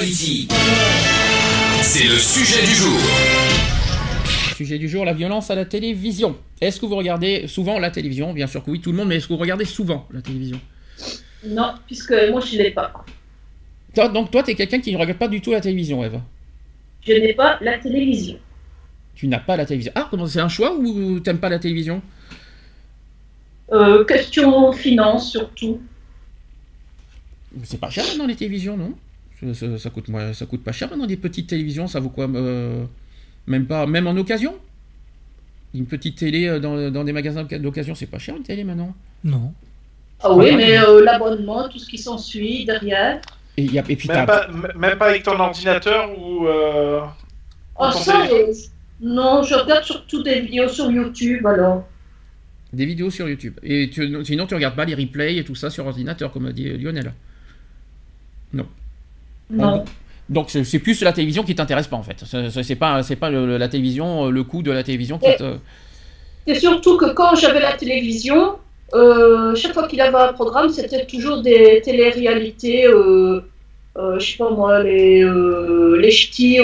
C'est le sujet du jour. Sujet du jour, la violence à la télévision. Est-ce que vous regardez souvent la télévision? Bien sûr que oui, tout le monde, mais est-ce que vous regardez souvent la télévision? Non, puisque moi je l'ai pas. Toi, Donc toi, tu es quelqu'un qui ne regarde pas du tout la télévision, Eve? Je n'ai pas la télévision. Tu n'as pas la télévision. Ah, comment c'est un choix ou t'aimes pas la télévision? Euh, question finance surtout. C'est pas cher maintenant les télévisions, non? Ça, ça- coûte, moi, ça coûte pas cher maintenant des petites télévisions, ça vaut quoi euh, Même pas, même en occasion? Une petite télé euh, dans, dans des magasins d'occasion, c'est pas cher une télé maintenant? Non. Ah oui, mais euh, l'abonnement, tout ce qui s'ensuit derrière. Et, y a- et puis Même t'as- pas, même pas avec ton ordinateur ou. Euh... Oh, ça, téléphone euh, non, je regarde surtout des vidéos sur YouTube alors. Des vidéos sur YouTube. Et tu- sinon, tu regardes pas les replays et tout ça sur ordinateur, comme a dit Lionel. Non. Non. Donc, c'est plus la télévision qui t'intéresse pas, en fait. C'est- pas, c'est pas le- la télévision, euh, le coût de la télévision qui te... C'est surtout que quand j'avais la télévision, euh, chaque fois qu'il avait un programme, c'était toujours des téléréalités, euh, euh, je sais pas moi, les, euh, les ch'tis,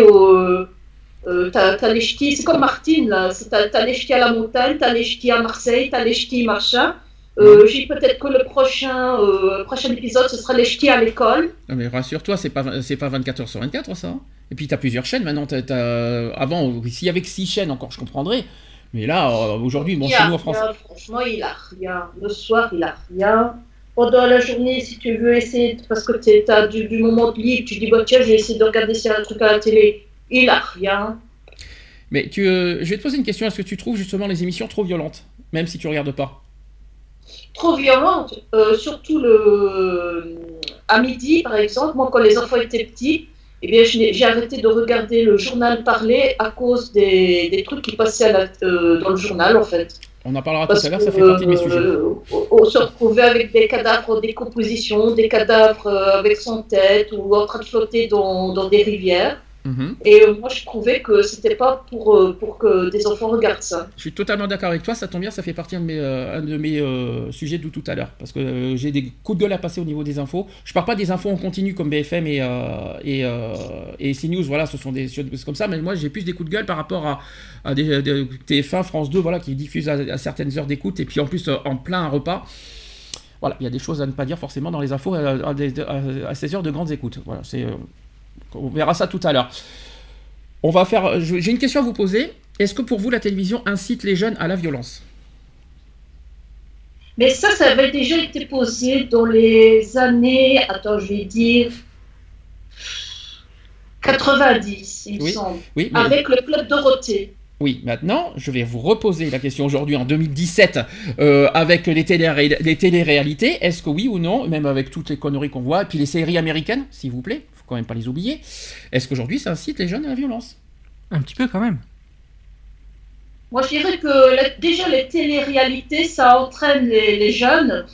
t'as les ch'tis, c'est comme Martine là, t'as les ch'tis à la montagne, t'as les ch'tis à Marseille, t'as les ch'tis machin. Euh, J'ai peut-être que le prochain, euh, prochain épisode, ce sera les ch'tis à l'école. Non, mais rassure-toi, c'est pas, c'est pas 24 heures sur 24, ça. hein. Et puis, t'as plusieurs chaînes maintenant. t'as- t'as- Avant, s'il y avait que 6 chaînes, encore, je comprendrais. Mais là, euh, aujourd'hui, bon, chez nous en France... rien, franchement, il a rien. Le soir, il a rien. Pendant la journée, si tu veux essayer, parce que tu as du, du moment de libre, tu dis, bah, tiens, je vais essayer de regarder s'il y a un truc à la télé. Il a rien. Mais tu, euh, je vais te poser une question. Est-ce que tu trouves justement les émissions trop violentes Même si tu regardes pas? Trop violente. Euh, surtout le... à midi, par exemple, moi, quand les enfants étaient petits, eh bien, j'ai arrêté de regarder le journal parler à cause des, des trucs qui passaient à la- euh, dans le journal, en fait. On en parlera Parce tout à l'heure, ça fait partie de mes sujets. euh, on- se retrouvait avec des cadavres en décomposition, des cadavres euh, avec son tête ou en train de flotter dans, dans des rivières. Mhm. Et euh, moi, je trouvais que c'était pas pour, euh, pour que des enfants regardent ça. Je suis totalement d'accord avec toi, ça tombe bien, ça fait partie de mes, euh, un de mes euh, sujets de tout à l'heure. Parce que euh, j'ai des coups de gueule à passer au niveau des infos. Je parle pas des infos en continu comme BFM et, et, et CNews, voilà, ce sont des choses comme ça, mais moi j'ai plus des coups de gueule par rapport à, à des, des TF1, France 2, voilà, qui diffusent à, à certaines heures d'écoute et puis en plus en plein repas. Voilà, il y a des choses à ne pas dire forcément dans les infos à, à des- à- à ces heures de grandes écoutes. Voilà, c'est, euh, on verra ça tout à l'heure. On va faire. je- J'ai une question à vous poser. Est-ce que pour vous la télévision incite les jeunes à la violence? Mais ça, ça avait déjà été posé dans les années, attends, je vais dire, 90, il me semble, Oui, mais- avec le club Dorothée. oui. Maintenant, je vais vous reposer la question aujourd'hui en 2017 euh, avec les, télé les téléréalités. Est-ce que oui ou non, même avec toutes les conneries qu'on voit, et puis les séries américaines, s'il vous plaît, faut quand même pas les oublier. Est-ce qu'aujourd'hui ça incite les jeunes à la violence? Un petit peu quand même. Moi, je dirais que la- déjà les téléréalités, ça entraîne les, les jeunes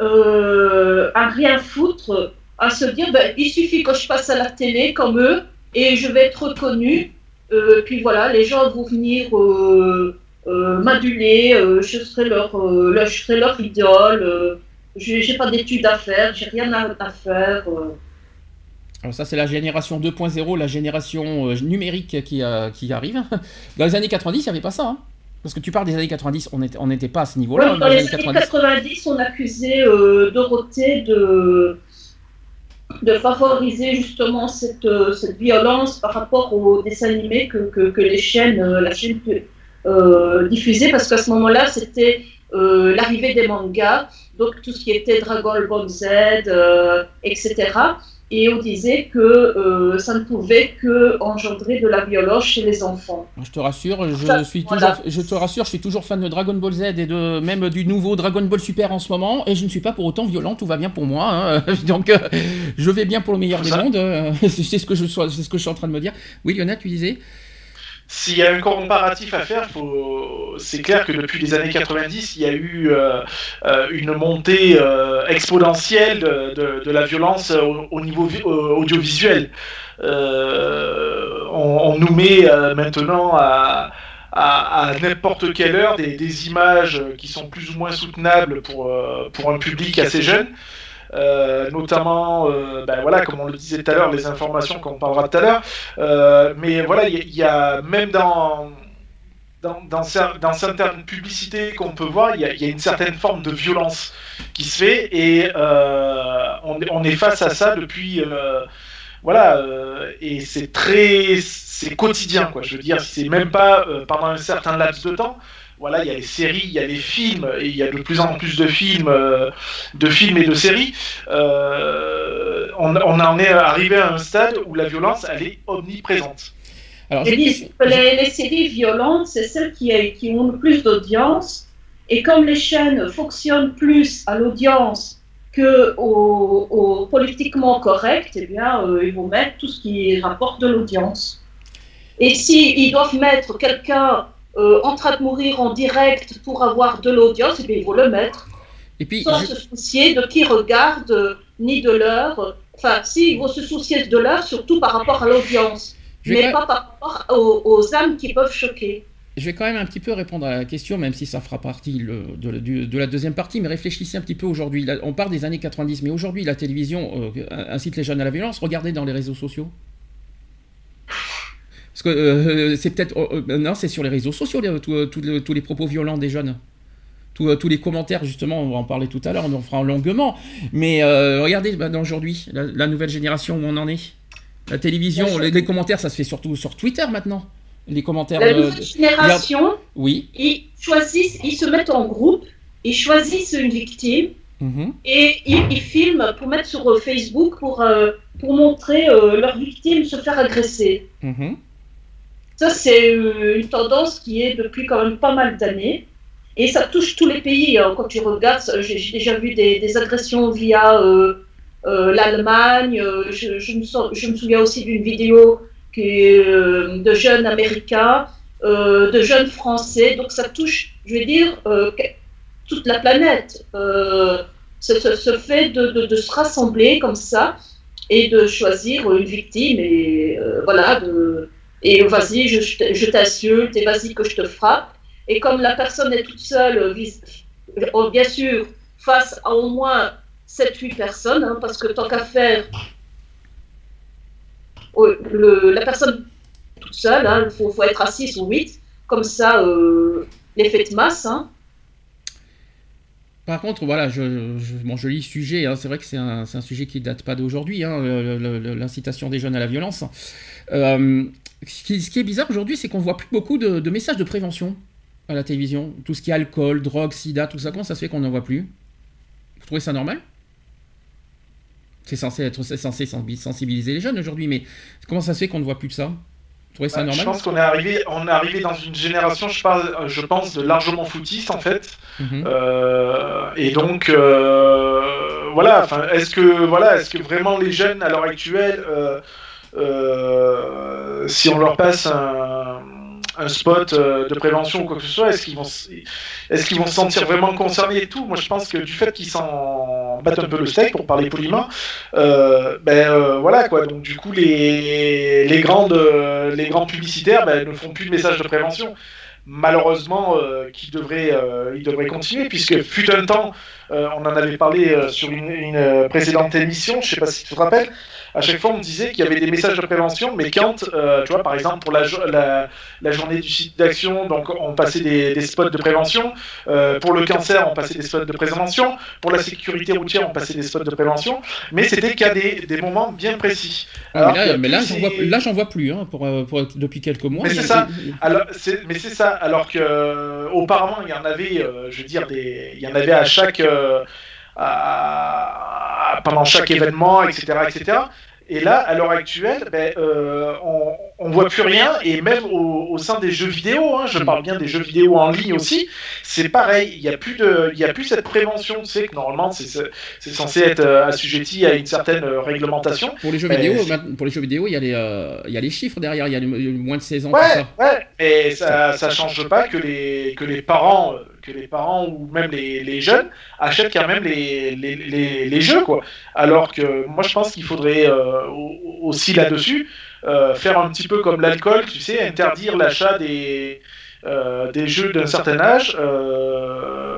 euh, à rien foutre, à se dire, ben, il suffit que je passe à la télé comme eux et je vais être reconnu. Euh, puis voilà, les gens vont venir euh, euh, m'aduler, euh, je, serai leur, euh, leur- je serai leur idole, euh, j'ai j'ai pas d'études à faire, j'ai rien à, à faire. Alors ça c'est la génération 2.0, la génération euh, numérique qui, euh, qui arrive. Dans les années 90, il n'y avait pas ça. hein. Parce que tu parles des années 90, on n'était on pas à ce niveau-là. Ouais, dans les années 90, on accusait euh, Dorothée de, de favoriser justement cette, euh, cette violence par rapport aux dessins animés que, que, que les chaînes, la chaîne diffusaient, parce qu'à ce moment-là, c'était l'arrivée des mangas, donc tout ce qui était Dragon Ball Z, etc. et on disait que euh, ça ne pouvait que engendrer de la violence chez les enfants. Je te rassure, je Ça, suis voilà. toujours, je te rassure, je suis toujours fan de Dragon Ball Z et de même du nouveau Dragon Ball Super en ce moment, et je ne suis pas pour autant violent, tout va bien pour moi, hein. donc euh, je vais bien pour le meilleur des mondes. euh, c'est ce que je sois- c'est ce que je suis en train de me dire. Oui, Lionel, tu disais? S'il y a un comparatif à faire, c'est clair que depuis les années 90, il y a eu euh, euh, une montée euh, exponentielle de, la violence au, au niveau vi- audiovisuel. On, nous met maintenant à, n'importe quelle heure des, images qui sont plus ou moins soutenables pour un public assez jeune. Euh, notamment, euh, ben voilà, comme on le disait tout à l'heure, les informations qu'on parlera tout à l'heure. Euh, mais voilà, il y, a- même dans dans, dans, cer- dans certaines publicités qu'on peut voir, il y, a, une certaine forme de violence qui se fait et on, est- face à ça depuis voilà et c'est très c'est quotidien quoi. Je veux dire, c'est même pas pendant un certain laps de temps. Voilà, il y a les séries, il y a les films, et il y a de plus en plus de films, euh, de films et de séries. Euh, on, on en est arrivé à un stade où la violence, elle est omniprésente. Alors, les, les séries violentes, c'est celles qui, qui ont le plus d'audience. Et comme les chaînes fonctionnent plus à l'audience que au, au politiquement correct, eh bien, euh, ils vont mettre tout ce qui rapporte de l'audience. Et si ils doivent mettre quelqu'un euh, en train de mourir en direct pour avoir de l'audience, eh bien, ils vont le mettre et puis, sans je- se soucier de qui regarde euh, ni de l'heure. Enfin, si, ils vont se soucier de l'heure, surtout par rapport à l'audience, vais mais pas par rapport aux, aux âmes qui peuvent choquer. Je vais quand même un petit peu répondre à la question, même si ça fera partie le- de, la- du- de la deuxième partie, mais réfléchissez un petit peu aujourd'hui. On parle des années 90, mais aujourd'hui, la télévision euh, incite les jeunes à la violence. Regardez dans les réseaux sociaux. Que euh, c'est peut-être. euh, euh, non, c'est sur les réseaux sociaux, les- euh, tous les, tous les propos violents des jeunes. Tous, euh, tous les commentaires, justement, on va en parler tout à l'heure, on en fera longuement. Mais euh, regardez bah, aujourd'hui, la, la nouvelle génération où on en est. La télévision, les, les commentaires, ça se fait surtout sur Twitter maintenant. Les commentaires. La nouvelle génération, Oui. ils choisissent, ils se mettent en groupe, ils choisissent une victime Mhm. et ils, ils filment pour mettre sur euh, Facebook pour, euh, pour montrer euh, leur victime se faire agresser. Mhm. Ça, c'est euh, une tendance qui est depuis quand même pas mal d'années. Et ça touche tous les pays. hein. Quand tu regardes, j'ai déjà vu des, agressions via euh, euh, l'Allemagne. Je, me souviens aussi d'une vidéo de jeunes Américains, de jeunes Français. Donc ça touche, je vais dire, toute la planète. Ce, fait de, de- se rassembler comme ça et de choisir une victime et voilà, de, et vas-y, je, je t'insulte, et vas-y que je te frappe. Et comme la personne est toute seule, euh, euh, bien sûr, face à au moins 7-8 personnes, hein, parce que tant qu'à faire, le- la personne toute seule, il faut, être à 6 ou 8, comme ça, euh, l'effet de masse. Hein. Par contre, voilà, je, joli sujet, hein, c'est vrai que c'est un, sujet qui date pas d'aujourd'hui, hein, l'incitation des jeunes à la violence. Ce, qui, ce qui est bizarre aujourd'hui, c'est qu'on voit plus beaucoup de, de messages de prévention à la télévision. Tout ce qui est alcool, drogue, sida, tout ça, comment ça se fait qu'on n'en voit plus? Vous trouvez ça normal? C'est censé être censé sensi- sensibiliser les jeunes aujourd'hui, mais comment ça se fait qu'on ne voit plus de ça? Vous trouvez ça Bah, je normal? pense qu'on est arrivé, on est arrivé dans une génération, je, parle, je pense, de largement footiste en fait. Mhm. Euh, et donc, euh, voilà. Est-ce que, voilà, est-ce que vraiment les jeunes à l'heure actuelle, euh, euh, si on leur passe un, spot euh, de prévention ou quoi que ce soit, est-ce qu'ils vont, est-ce qu'ils vont se sentir vraiment concernés et tout? Moi, je pense que du fait qu'ils s'en battent un peu le steak, pour parler poliment, euh, ben voilà quoi. Donc du coup, les, les grandes, les grands publicitaires ben, ne font plus de messages de prévention malheureusement qui devrait, euh, il devrait continuer, puisque fut un temps, on en avait parlé sur une, une, précédente émission, je sais pas si tu te rappelles, à chaque fois on disait qu'il y avait des messages de prévention, mais quand, euh, tu vois, par exemple pour la, jo- la, la journée du site d'action, donc on passait des, des spots de prévention, euh, pour le cancer on passait des spots de prévention, pour la sécurité routière on passait des spots de prévention, mais c'était qu'à des, des moments bien précis. Ah, mais là, mais là, j'en vois, là, plus, hein, pour, euh, pour- depuis quelques mois. Mais c'est ça. Alors, mais c'est ça. Alors que auparavant, il y en avait, je veux dire, des, il y en avait à chaque, euh, pendant chaque événement, etc., etc. Et là, à l'heure actuelle, ben, euh, on, ne voit plus rien, et même au, sein des jeux vidéo, hein, je parle bien des jeux vidéo en ligne aussi, c'est pareil. Il n'y a plus de, il y a plus cette prévention. Tu sais que normalement, c'est censé être euh, assujetti à une certaine euh, réglementation. Pour les jeux vidéo, pour les jeux vidéo, il y a les, il y a les chiffres derrière. Il y a moins de 16 ans. Ouais, ça. ouais. Et ça, ça change pas que les, que les parents que les parents ou même les, jeunes achètent quand même les, les, jeux quoi. Alors que moi je pense qu'il faudrait euh, aussi là-dessus euh, faire un petit peu comme l'alcool, tu sais, interdire l'achat des, euh, des jeux d'un certain âge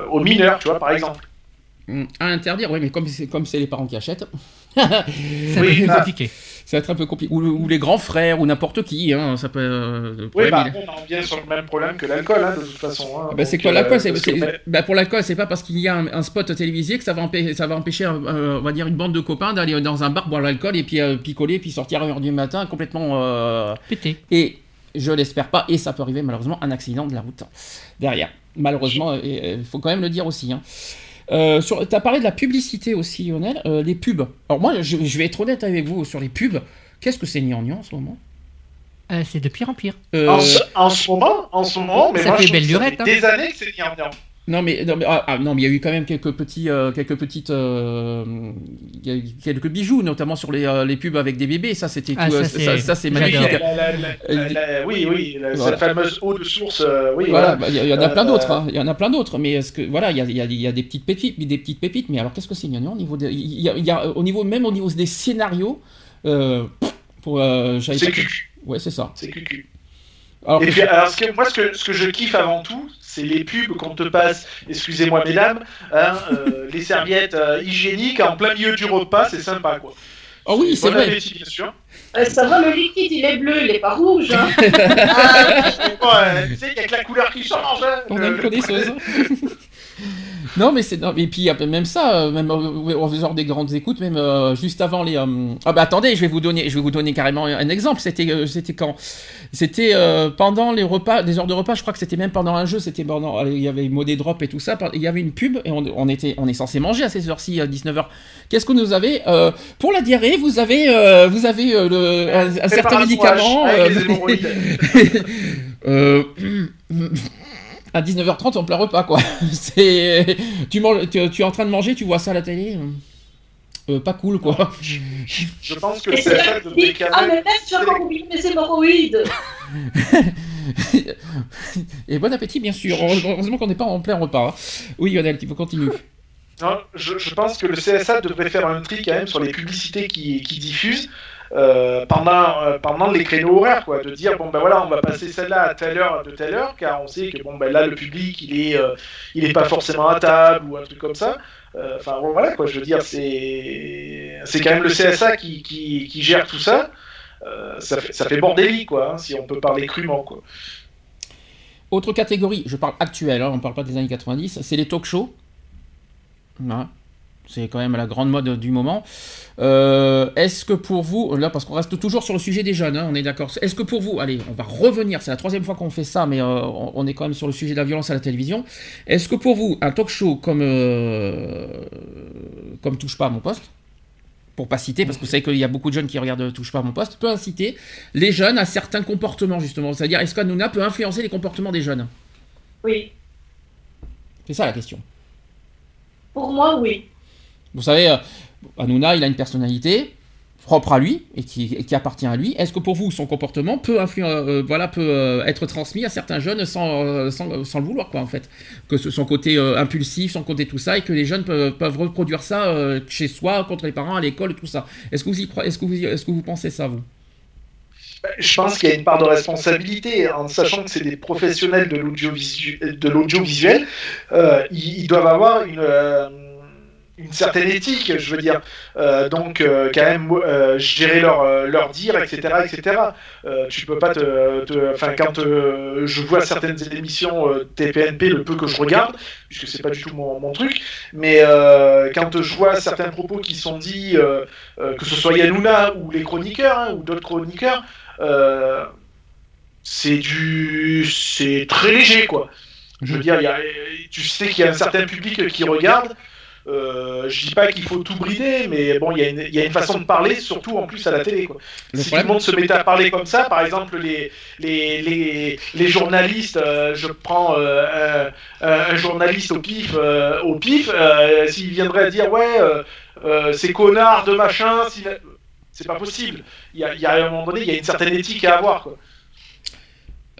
aux mineurs, tu vois, par exemple. À interdire, oui, mais comme c'est comme c'est les parents qui achètent, c'est oui, compliqué ça va être un peu compliqué. Ou, les grands frères, ou n'importe qui, hein, ça peut. Euh, oui, bah, on revient sur le même problème que l'alcool, hein, de toute façon. Hein. Bah, c'est quoi l'alcool euh, bah, Pour l'alcool, c'est pas parce qu'il y a un, spot télévisé que ça va, empêcher, ça va empêcher, on va dire, une bande de copains d'aller dans un bar boire l'alcool et puis euh, picoler, puis sortir à 1h du matin complètement. Pété. Et je l'espère pas, et ça peut arriver malheureusement un accident de la route derrière. Malheureusement, il faut quand même le dire aussi. Hein. Euh, tu as parlé de la publicité aussi, Lionel. Euh, les pubs. Alors moi, je, vais être honnête avec vous sur les pubs. Qu'est-ce que c'est gnangnan en ce moment? Euh, C'est de pire en pire. En, ce moment, en ce moment, mais ça moi, fait belle lurette. Hein. Des années que c'est gnangnan. Non mais non mais, ah, ah, non mais il y a eu quand même quelques petits euh, quelques petites euh, quelques bijoux notamment sur les, euh, les pubs avec des bébés. Ça c'était ah, ça, c'est magnifique. oui oui cette fameuse eau de source oui voilà bah, il y, en a plein d'autres hein. il y en a plein d'autres mais est-ce que voilà il y a, y, a, y a, des petites pépites des petites pépites mais alors qu'est-ce que c'est au niveau il y, a, au niveau même au niveau des scénarios pour c'est cucu. Ouais c'est ça. C'est cucu. Alors, et puis, alors, ce que, moi, ce que, ce que je kiffe avant tout, c'est les pubs qu'on te passe, excusez-moi mesdames, hein, euh, les serviettes euh, hygiéniques en plein milieu du repas, c'est sympa quoi. Oh oui, c'est vrai. bien sûr. Euh, ça va, le liquide, il est bleu, il n'est pas rouge. Hein. ah, tu sais, il y a que la couleur qui change. Hein, On a une connaisseuse. Non, mais c'est. Et puis, même ça, euh, même en faisant des grandes écoutes, même euh, juste avant les. Euh, ah, bah attendez, je vais vous donner, je vais vous donner carrément un exemple. C'était c'était quand C'était pendant les repas, des heures de repas, je crois que c'était même pendant un jeu, c'était pendant. Il y avait modé drop et tout ça. Il y avait une pub et on, était, on est censé manger à ces heures-ci, à 19h. Qu'est-ce que nous avez Pour la diarrhée, vous avez, vous avez le, un, certain médicament. à 19h30 on pleure repas quoi. C'est tu, manges, tu, es en train de manger, tu vois ça à la télé. Euh, pas cool quoi. Je pense que c'est ça de décaler. Ah mais même j'ai encore oublié mes hémorroïdes. Et bon appétit bien sûr. Heureusement qu'on n'est pas en plein repas. Oui Lionel, tu peux continuer. Non, je, je, pense que le CSA devrait faire un tri quand même sur les publicités qui, qui diffusent. Euh, pendant, euh, pendant les créneaux horaires, quoi, de dire bon ben voilà, on va passer celle-là à telle heure, de telle heure, car on sait que bon ben là le public il est, euh, il est pas forcément à table ou un truc comme ça. Enfin voilà quoi, je veux dire c'est, c'est quand même le CSA qui, qui, gère tout ça. ça fait, ça bordélique quoi, hein, si on peut parler crûment quoi. Autre catégorie, je parle actuelle, hein, on parle pas des années 90, c'est les talk shows. C'est quand même la grande mode du moment. Euh, est-ce que pour vous, là parce qu'on reste toujours sur le sujet des jeunes, hein, on est d'accord. Est-ce que pour vous, allez, on va revenir, c'est la troisième fois qu'on fait ça, mais euh, on est quand même sur le sujet de la violence à la télévision. Est-ce que pour vous, un talk show comme, euh, comme Touche pas à mon poste, pour pas citer, parce que vous savez qu'il y a beaucoup de jeunes qui regardent Touche pas à mon poste, peut inciter les jeunes à certains comportements justement? C'est-à-dire, est-ce qu'Anouna peut influencer les comportements des jeunes? Oui. C'est ça la question. Pour moi, oui. Vous savez, euh, Hanouna, il a une personnalité propre à lui et qui, appartient à lui. Est-ce que pour vous, son comportement peut, euh, voilà, peut euh, être transmis à certains jeunes sans, sans, le vouloir, quoi, en fait? Que son côté impulsif, son côté tout ça, et que les jeunes peuvent, reproduire ça chez soi, contre les parents, à l'école, tout ça. Est-ce que vous y est-ce que est-ce que vous pensez ça, vous? Bah, je pense qu'il y a une part de responsabilité, en sachant que c'est des professionnels de l'audiovisuel, ils, doivent avoir une une certaine éthique, je veux dire. Euh, donc, euh, quand même, euh, gérer leur, leur dire, etc., etc. tu peux pas te, enfin, quand je vois certaines émissions TPNP, le peu que je regarde, puisque c'est pas du tout mon, mon truc, mais quand je vois certains propos qui sont dits, que ce soit Yanouna ou les chroniqueurs hein, ou d'autres chroniqueurs, c'est du, c'est très léger, quoi. Je veux dire, y a, tu sais qu'il y a un certain public qui regarde. Euh, je dis pas qu'il faut tout brider, mais bon, il y, a une- il y a une façon de parler, surtout en plus à la télé. Quoi. Si tout le monde se mettait à parler comme ça, par exemple, les, les, les, les journalistes, euh, je prends euh, un, un journaliste au pif, euh, au pif euh, s'il viendrait dire ouais, euh, euh, ces connards de machin, c'est pas possible. Il y, a, y a un moment donné, il y a une certaine éthique à avoir. Quoi.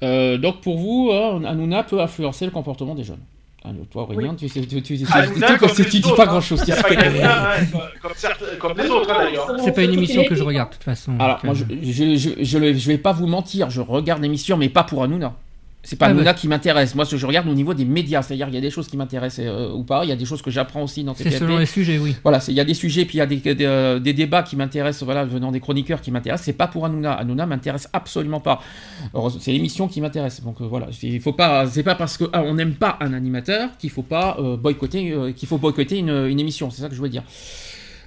Euh, donc pour vous, euh, Hanouna peut influencer le comportement des jeunes. Ah, toi, Aurélien, tu, tu, tu, tu, tu- Hanouna, tu- comme tu- les tu dis pas hein. grand chose. Hein, comme, comme les autres hein, d'ailleurs. C'est pas une émission que je regarde de toute façon. Alors, donc, moi, euh, je, je, je, je vais pas vous mentir, je regarde l'émission, mais pas pour Hanouna. C'est pas Ah ouais. qui m'intéresse. Moi, ce que je regarde au niveau des médias, c'est-à-dire il y a des choses qui m'intéressent euh, ou pas, il y a des choses que j'apprends aussi dans C'est TPMP. selon les sujets, oui. Voilà, c'est- il y a des sujets, puis il y a des, des, euh, des débats qui m'intéressent, voilà, venant des chroniqueurs qui m'intéressent. C'est pas pour Hanouna. Hanouna m'intéresse absolument pas. C'est l'émission qui m'intéresse. Donc euh, voilà, c'est- il faut pas, c'est pas parce que ah, n'aime pas un animateur qu'il faut pas euh, boycotter, euh, qu'il faut boycotter une, une émission. C'est ça que je veux dire.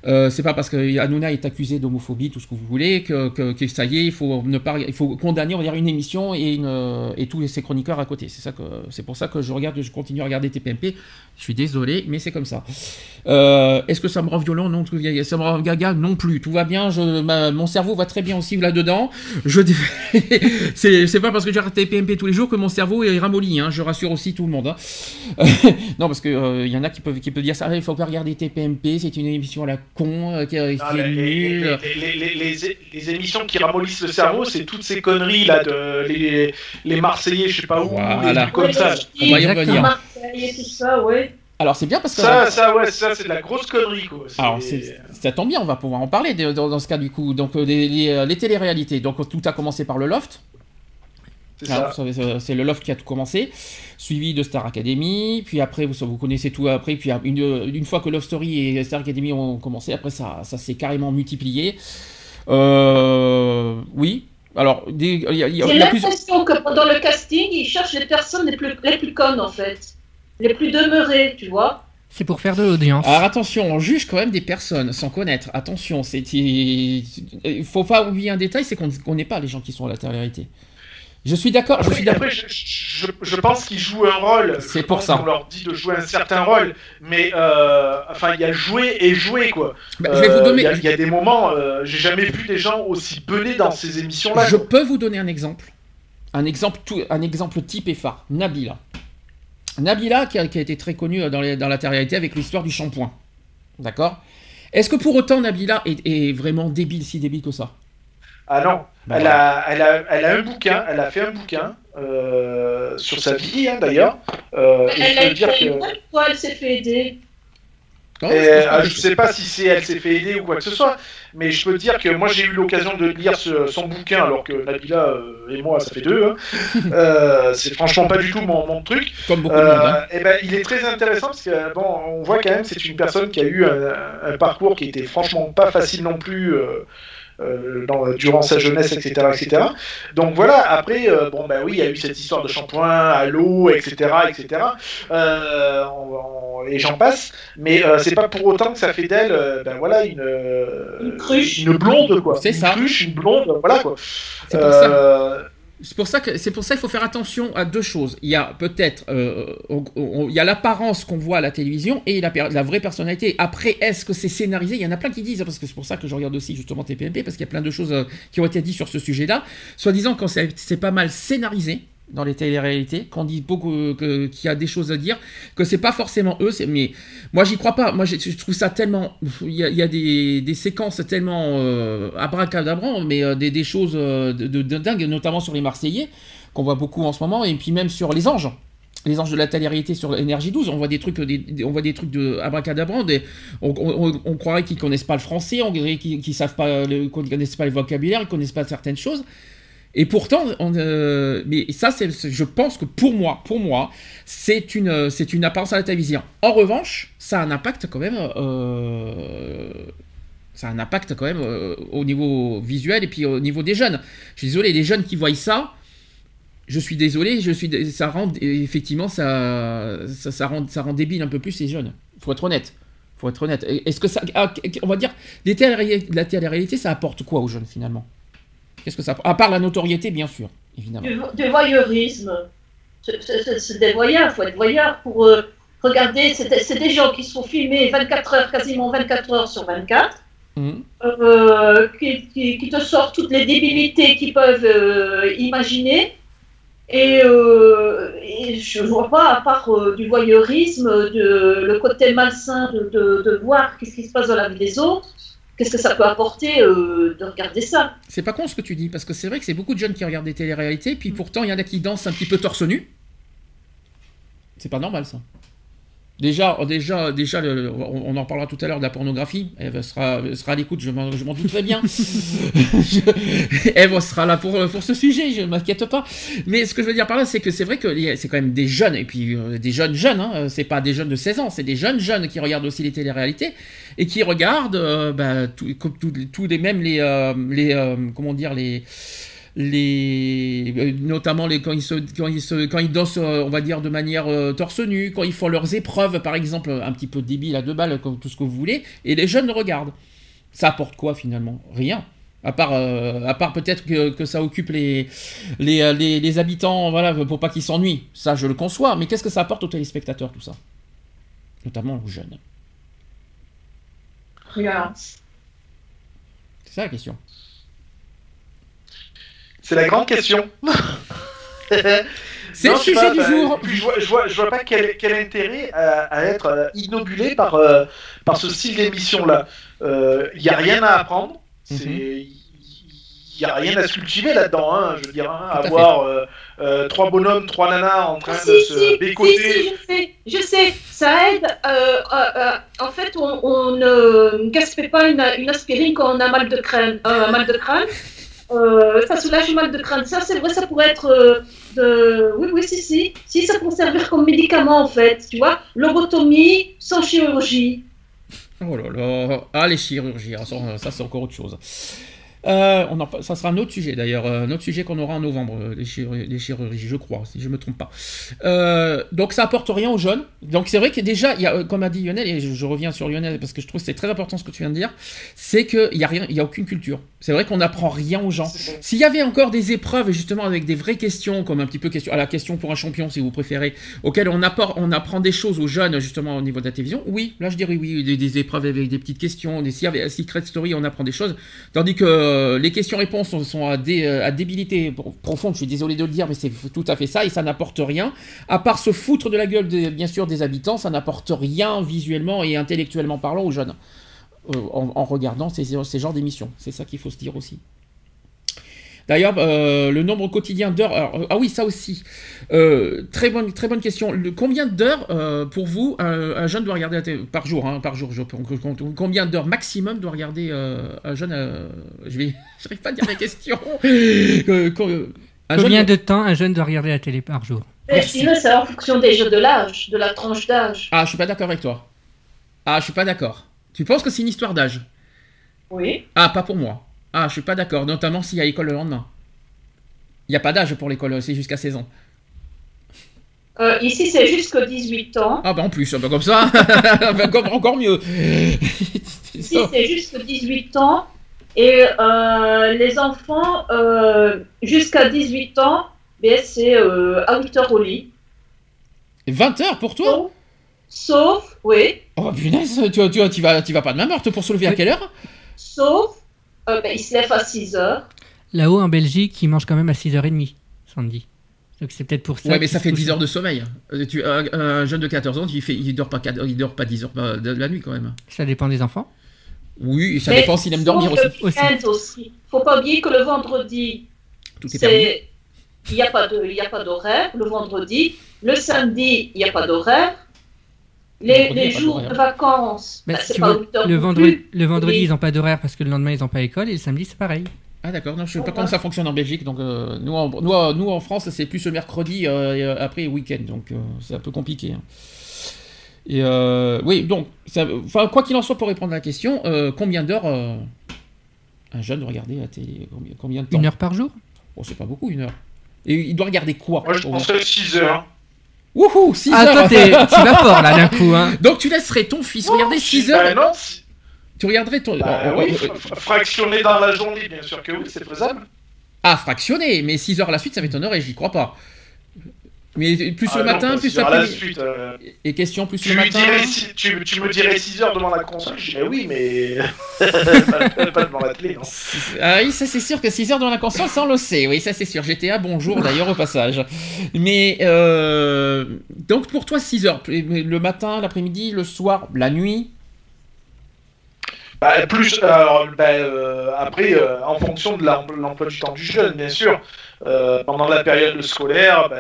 Euh, c'est pas parce que Hanouna est accusé d'homophobie, tout ce que vous voulez, que, que, que ça y est, il faut ne pas, il faut condamner, on va dire, une émission et, une, euh, et tous ces chroniqueurs à côté. C'est ça que, c'est pour ça que je regarde, je continue à regarder TPMP. Je suis désolé, mais c'est comme ça. Euh, Est-ce que ça me rend violent? Non, tout- ça me rend gaga Non plus. Tout va bien. Je, ma- mon cerveau va très bien aussi là-dedans. Je, c'est c'est pas parce que j'ai TPMP tous les jours que mon cerveau est ramolli. Hein, je rassure aussi tout le monde. hein. non, parce que euh, il y en a qui peuvent, qui peuvent dire ça. Ah, Il faut pas regarder TPMP. C'est une émission à la con euh, qui, qui Ah, est les, les- nulle. les- les- les- les- les émissions qui ramollissent le cerveau, c'est toutes ces conneries là de les, les Marseillais, je sais pas où, Voilà. les trucs comme ça. On va y revenir. Ça, ouais. Alors c'est bien parce que Ça, ça, ouais, ça, c'est de la grosse connerie quoi. C'est- Alors, ça tombe bien, on va pouvoir en parler dans ce cas du coup. Donc, euh, les, les, euh, les téléréalités. Donc, tout a commencé par le Loft. C'est Ah, c'est- le Loft qui a tout commencé, suivi de Star Academy. Puis après, vous, vous connaissez tout après. Puis une, une fois que Love Story et Star Academy ont commencé, après, ça, ça s'est carrément multiplié. Euh, oui. Alors, des- il y a, il y a- J'ai l'impression que pendant le casting, ils cherchent les personnes les plus, les plus connes, en fait. Les plus demeurées, tu vois. C'est pour faire de l'audience. Alors attention, on juge quand même des personnes sans connaître. Attention, c'est il faut pas oublier un détail, c'est qu'on ne connaît pas les gens qui sont à la télé-réalité. Je suis d'accord, je suis Après, je, je, je pense qu'ils jouent un rôle. C'est pour ça. qu'on leur dit de jouer un certain rôle, mais euh, enfin, il y a jouer et jouer quoi. Bah, je vais vous Euh, donner. Il y a- il y, a des moments, euh, j'ai jamais vu des gens aussi benés dans ces émissions-là. Je quoi. peux vous donner un exemple. Un exemple, tout, un exemple type et phare. Nabila. Nabila, qui a, qui a été très connue dans, les- dans la télé-réalité avec l'histoire du shampoing. D'accord? Est-ce que pour autant Nabila est, est vraiment débile, si débile que ça? Ah non, Bah, elle, voilà. a, elle, a, elle a un bouquin, elle a fait un bouquin euh, sur sa vie hein, d'ailleurs. Euh, et Elle je a dire que. fois, elle s'est fait aider. Non, Et, je euh, je sais pas si c'est elle s'est fait aider ou quoi que ce soit, mais je peux dire que moi j'ai eu l'occasion de lire ce- son bouquin alors que Nabila euh, et moi ça fait deux. hein. Euh, c'est franchement pas du tout mon, mon truc. Comme beaucoup de monde. hein. Euh, et ben, il est très intéressant parce que bon, on voit quand même c'est une personne qui a eu un, un parcours qui était franchement pas facile non plus. Euh, euh, dans, durant sa jeunesse, etc., etc. Donc voilà. Après, euh, bon ben oui, il y a eu cette histoire de shampoing à l'eau, etc., etc. Euh, on- on- et j'en passe. Mais euh, c'est pas pour autant que ça fait d'elle, euh, ben voilà, une, euh, Une cruche. une blonde quoi. C'est une ça. cruche, une blonde, voilà quoi. C'est pour ça. Euh, C'est pour ça que c'est pour ça qu'il faut faire attention à deux choses. Il y a peut-être euh, on- il y a l'apparence qu'on voit à la télévision et la, vraie personnalité. Après, est-ce que c'est scénarisé? Il y en a plein qui disent parce que c'est pour ça que je regarde aussi justement TPMP parce qu'il y a plein de choses euh, qui ont été dites sur ce sujet-là. Soit disant quand c'est pas mal scénarisé dans les téléréalités, qu'on dit beaucoup qu'il y a des choses à dire, que c'est pas forcément eux. Mais moi, j'y crois pas. Moi, je trouve ça tellement. Il y a, des, des séquences tellement euh, abracadabrantes, mais euh, des, des choses euh, de, de- dingue, notamment sur les Marseillais, qu'on voit beaucoup en ce moment, et puis même sur les anges. Les anges de la télé-réalité sur Énergie 12, on voit des trucs, des, on voit des trucs de abracadabra, des- on, croirait qu'ils connaissent pas le français, qu'ils savent pas, le- connaissent pas le vocabulaire, ils connaissent pas certaines choses. Et pourtant, euh, mais ça, c'est, je pense que pour moi, pour moi, c'est une, c'est une apparence à la télévision. En revanche, ça a un impact quand même, euh, ça a un impact quand même euh, au niveau visuel et puis au niveau des jeunes. Je suis désolé, les jeunes qui voient ça, je suis désolé, je suis, ça rend effectivement ça, ça, rend, ça rend débile un peu plus les jeunes. Faut être honnête. Faut être honnête. Est-ce que ça, ah, on va dire, la télé-réalité, ça apporte quoi aux jeunes finalement? Qu'est-ce que ça, à part la notoriété, bien sûr, évidemment. Du, du voyeurisme. C'est- des voyeurs, il faut être voyeur pour, euh, Regardez, c'est des gens qui sont filmés 24 heures, quasiment 24 heures sur 24, Mhm. euh, qui, qui- qui te sortent toutes les débilités qu'ils peuvent euh, imaginer. Et, et je vois pas, à part du voyeurisme, de, le côté malsain de, de, de voir qu'est-ce qui se passe dans la vie des autres, qu'est-ce que ça peut apporter euh, de regarder ça? C'est pas con ce que tu dis, parce que c'est vrai que c'est beaucoup de jeunes qui regardent des téléréalités, puis pourtant il y en a qui dansent un petit peu torse nu. C'est pas normal ça. Déjà, déjà, déjà, le- on on en parlera tout à l'heure de la pornographie. Eve sera, sera à l'écoute, je m'en je m'en doute très bien. Je- Eve sera là pour, pour ce sujet, je ne m'inquiète pas. Mais ce que je veux dire par là, c'est que c'est vrai que c'est quand même des jeunes, et puis euh, des jeunes jeunes, hein, c'est pas des jeunes de 16 ans, c'est des jeunes jeunes qui regardent aussi les téléréalités et qui regardent, euh, bah, tous les- mêmes, les, euh, les euh, comment dire, les les euh, notamment les quand ils se quand ils se quand ils dansent euh, on va dire de manière euh, torse nu quand ils font leurs épreuves par exemple un petit peu débile à deux balles comme tout ce que vous voulez et les jeunes regardent ça apporte quoi finalement? Rien à part, euh, à part peut-être que, que ça occupe les, les, les, les habitants, voilà, pour pas qu'ils s'ennuient. Ça, je le conçois. Mais qu'est-ce que ça apporte aux téléspectateurs, tout ça? Notamment aux jeunes. Rien. C'est ça la question. C'est la grande question. C'est le sujet pas, du bah, jour. puis Je vois, je vois, je vois pas quel, quel intérêt à, à être euh, inobulé par, euh, par ce style d'émission-là. Il n'y a rien à apprendre. Mhm. Il n'y a rien à se cultiver là-dedans, hein, je veux dire, hein, avoir euh, euh, trois bonhommes, trois nanas en train de se si, si, bécoter. si, je sais, je sais, ça aide. euh, euh, euh, en fait, on, on ne gaspille pas une, une aspirine quand on a mal de crâne. euh, mal de crâne. Euh, ça soulage le mal de crâne. Ça, c'est vrai, ça pourrait être euh, de. Oui, oui, si, si. Si, ça pourrait servir comme médicament, en fait. Tu vois, lobotomie sans chirurgie. Oh là là. Ah, les chirurgies. Ça, c'est encore autre chose. Euh, on en, ça sera un autre sujet d'ailleurs, euh, un autre sujet qu'on aura en novembre, euh, les, chirurgies, les chirurgies, je crois, si je me trompe pas. Euh, donc ça apporte rien aux jeunes. Donc c'est vrai que déjà, il y a, comme a dit Lionel, et je, je reviens sur Lionel parce que je trouve que c'est très important ce que tu viens de dire, c'est qu'il y a rien, il y a aucune culture. C'est vrai qu'on n'apprend rien aux gens. S'il y avait encore des épreuves justement avec des vraies questions, comme un petit peu question, à la question pour un champion si vous préférez, auxquelles on, apporte, on apprend des choses aux jeunes justement au niveau de la télévision, oui, là je dirais oui, des, des épreuves avec des petites questions, des, s'il y avait Secret Story, on apprend des choses, tandis que euh, les questions-réponses sont, euh, à débilité pro- profonde, je suis désolé de le dire, mais c'est tout à fait ça, et ça n'apporte rien, à part se foutre de la gueule des- bien sûr des habitants, ça n'apporte rien visuellement et intellectuellement parlant aux jeunes, euh, en, en regardant ces, ces genres d'émissions, c'est ça qu'il faut se dire aussi. D'ailleurs, euh, le nombre quotidien d'heures. euh, Ah oui, ça aussi. Euh, très bonne, très bonne question. Le- combien d'heures euh, pour vous un, un jeune doit regarder la télé? Par jour hein, Par jour, je. Combien d'heures maximum doit regarder euh, un jeune euh, Je vais, j'arrive pas à dire la question. Combien doit- de temps un jeune doit regarder la télé par jour? Mais je Merci. c'est en fonction des jeux de l'âge, de la tranche d'âge. Ah, je suis pas d'accord avec toi. Ah, je suis pas d'accord. Tu penses que c'est une histoire d'âge? Oui. Ah, pas pour moi. Ah, je suis pas d'accord. Notamment s'il y a école le lendemain. Il n'y a pas d'âge pour l'école, c'est jusqu'à 16 ans. Euh, ici, c'est jusqu'à 18 ans. Ah bah en plus, ah bah comme ça, bah encore mieux. Ici, c'est jusqu'à 18 ans. Et euh, les enfants, euh, jusqu'à 18 ans, ben, c'est euh, à 8 heures au lit. 20 heures pour toi? Sauf, sauf, oui, Oh punaise, tu, tu, tu, vas, tu vas pas de ma meurtre pour se lever à quelle heure? Sauf, ben, ils se lèvent à 6 heures. Là-haut, en Belgique, ils mangent quand même à 6h30, Sandy. Donc c'est peut-être pour ça. Ouais mais ça fait couchent. 10 heures de sommeil. Euh, Tu, un, un jeune de 14 ans, il, fait, il, dort pas, quatre- il dort pas 10 heures euh, de la nuit quand même. Ça dépend des enfants. Oui, et ça Mais dépend s'il aime dormir aussi. Week-end aussi. Faut pas oublier que le vendredi, il n'y a pas de, il y a pas d'horaire. Le vendredi, le samedi, il n'y a pas d'horaire. Les, jours de vacances, Mais si c'est tu pas veux, 8 heures le vendredi, plus. le vendredi Oui. ils n'ont pas d'horaire parce que le lendemain, ils n'ont pas école. Et le samedi, c'est pareil. Ah d'accord, non, je sais pas comment ça fonctionne en Belgique. Donc euh, nous, en, nous, en- nous, en France, c'est plus le mercredi euh, et, euh, après week-end. Donc euh, c'est un peu compliqué. hein. Et euh, oui, donc, ça- enfin, quoi qu'il en soit, pour répondre à la question, euh, combien d'heures euh, un jeune doit regarder la télé? Combien, combien de temps? Une heure par jour? Bon, c'est pas beaucoup, une heure. Et il doit regarder quoi Moi, je penserais 6 heures. Wouhou, 6 Ah, heures toi, tu vas fort là d'un coup. Hein. Donc tu laisserais ton fils regarder 6 heures Bah non, Tu regarderais ton... bah euh, oui, euh, f- fractionner dans la journée, bien sûr que oui, c'est faisable. Ah, fractionné, mais 6 heures à la suite, ça m'étonnerait, j'y crois pas. Mais plus Ah le non, matin, plus la l'après-midi. suite. euh. Et question plus Tu, le matin. si- tu, tu me dirais 6 heures devant la console, je dirais oui, mais pas, pas devant la télé, non. Ah oui, ça c'est sûr que 6 heures dans la console, ça on le sait. Oui, ça c'est sûr. GTA, bonjour d'ailleurs au passage. Mais euh, donc pour toi 6 heures, le matin, l'après-midi, le soir, la nuit. Bah, plus, alors, bah, euh, après, euh, en fonction de l'em- l'emploi du temps du jeune, bien sûr. Euh, pendant la période scolaire, bah,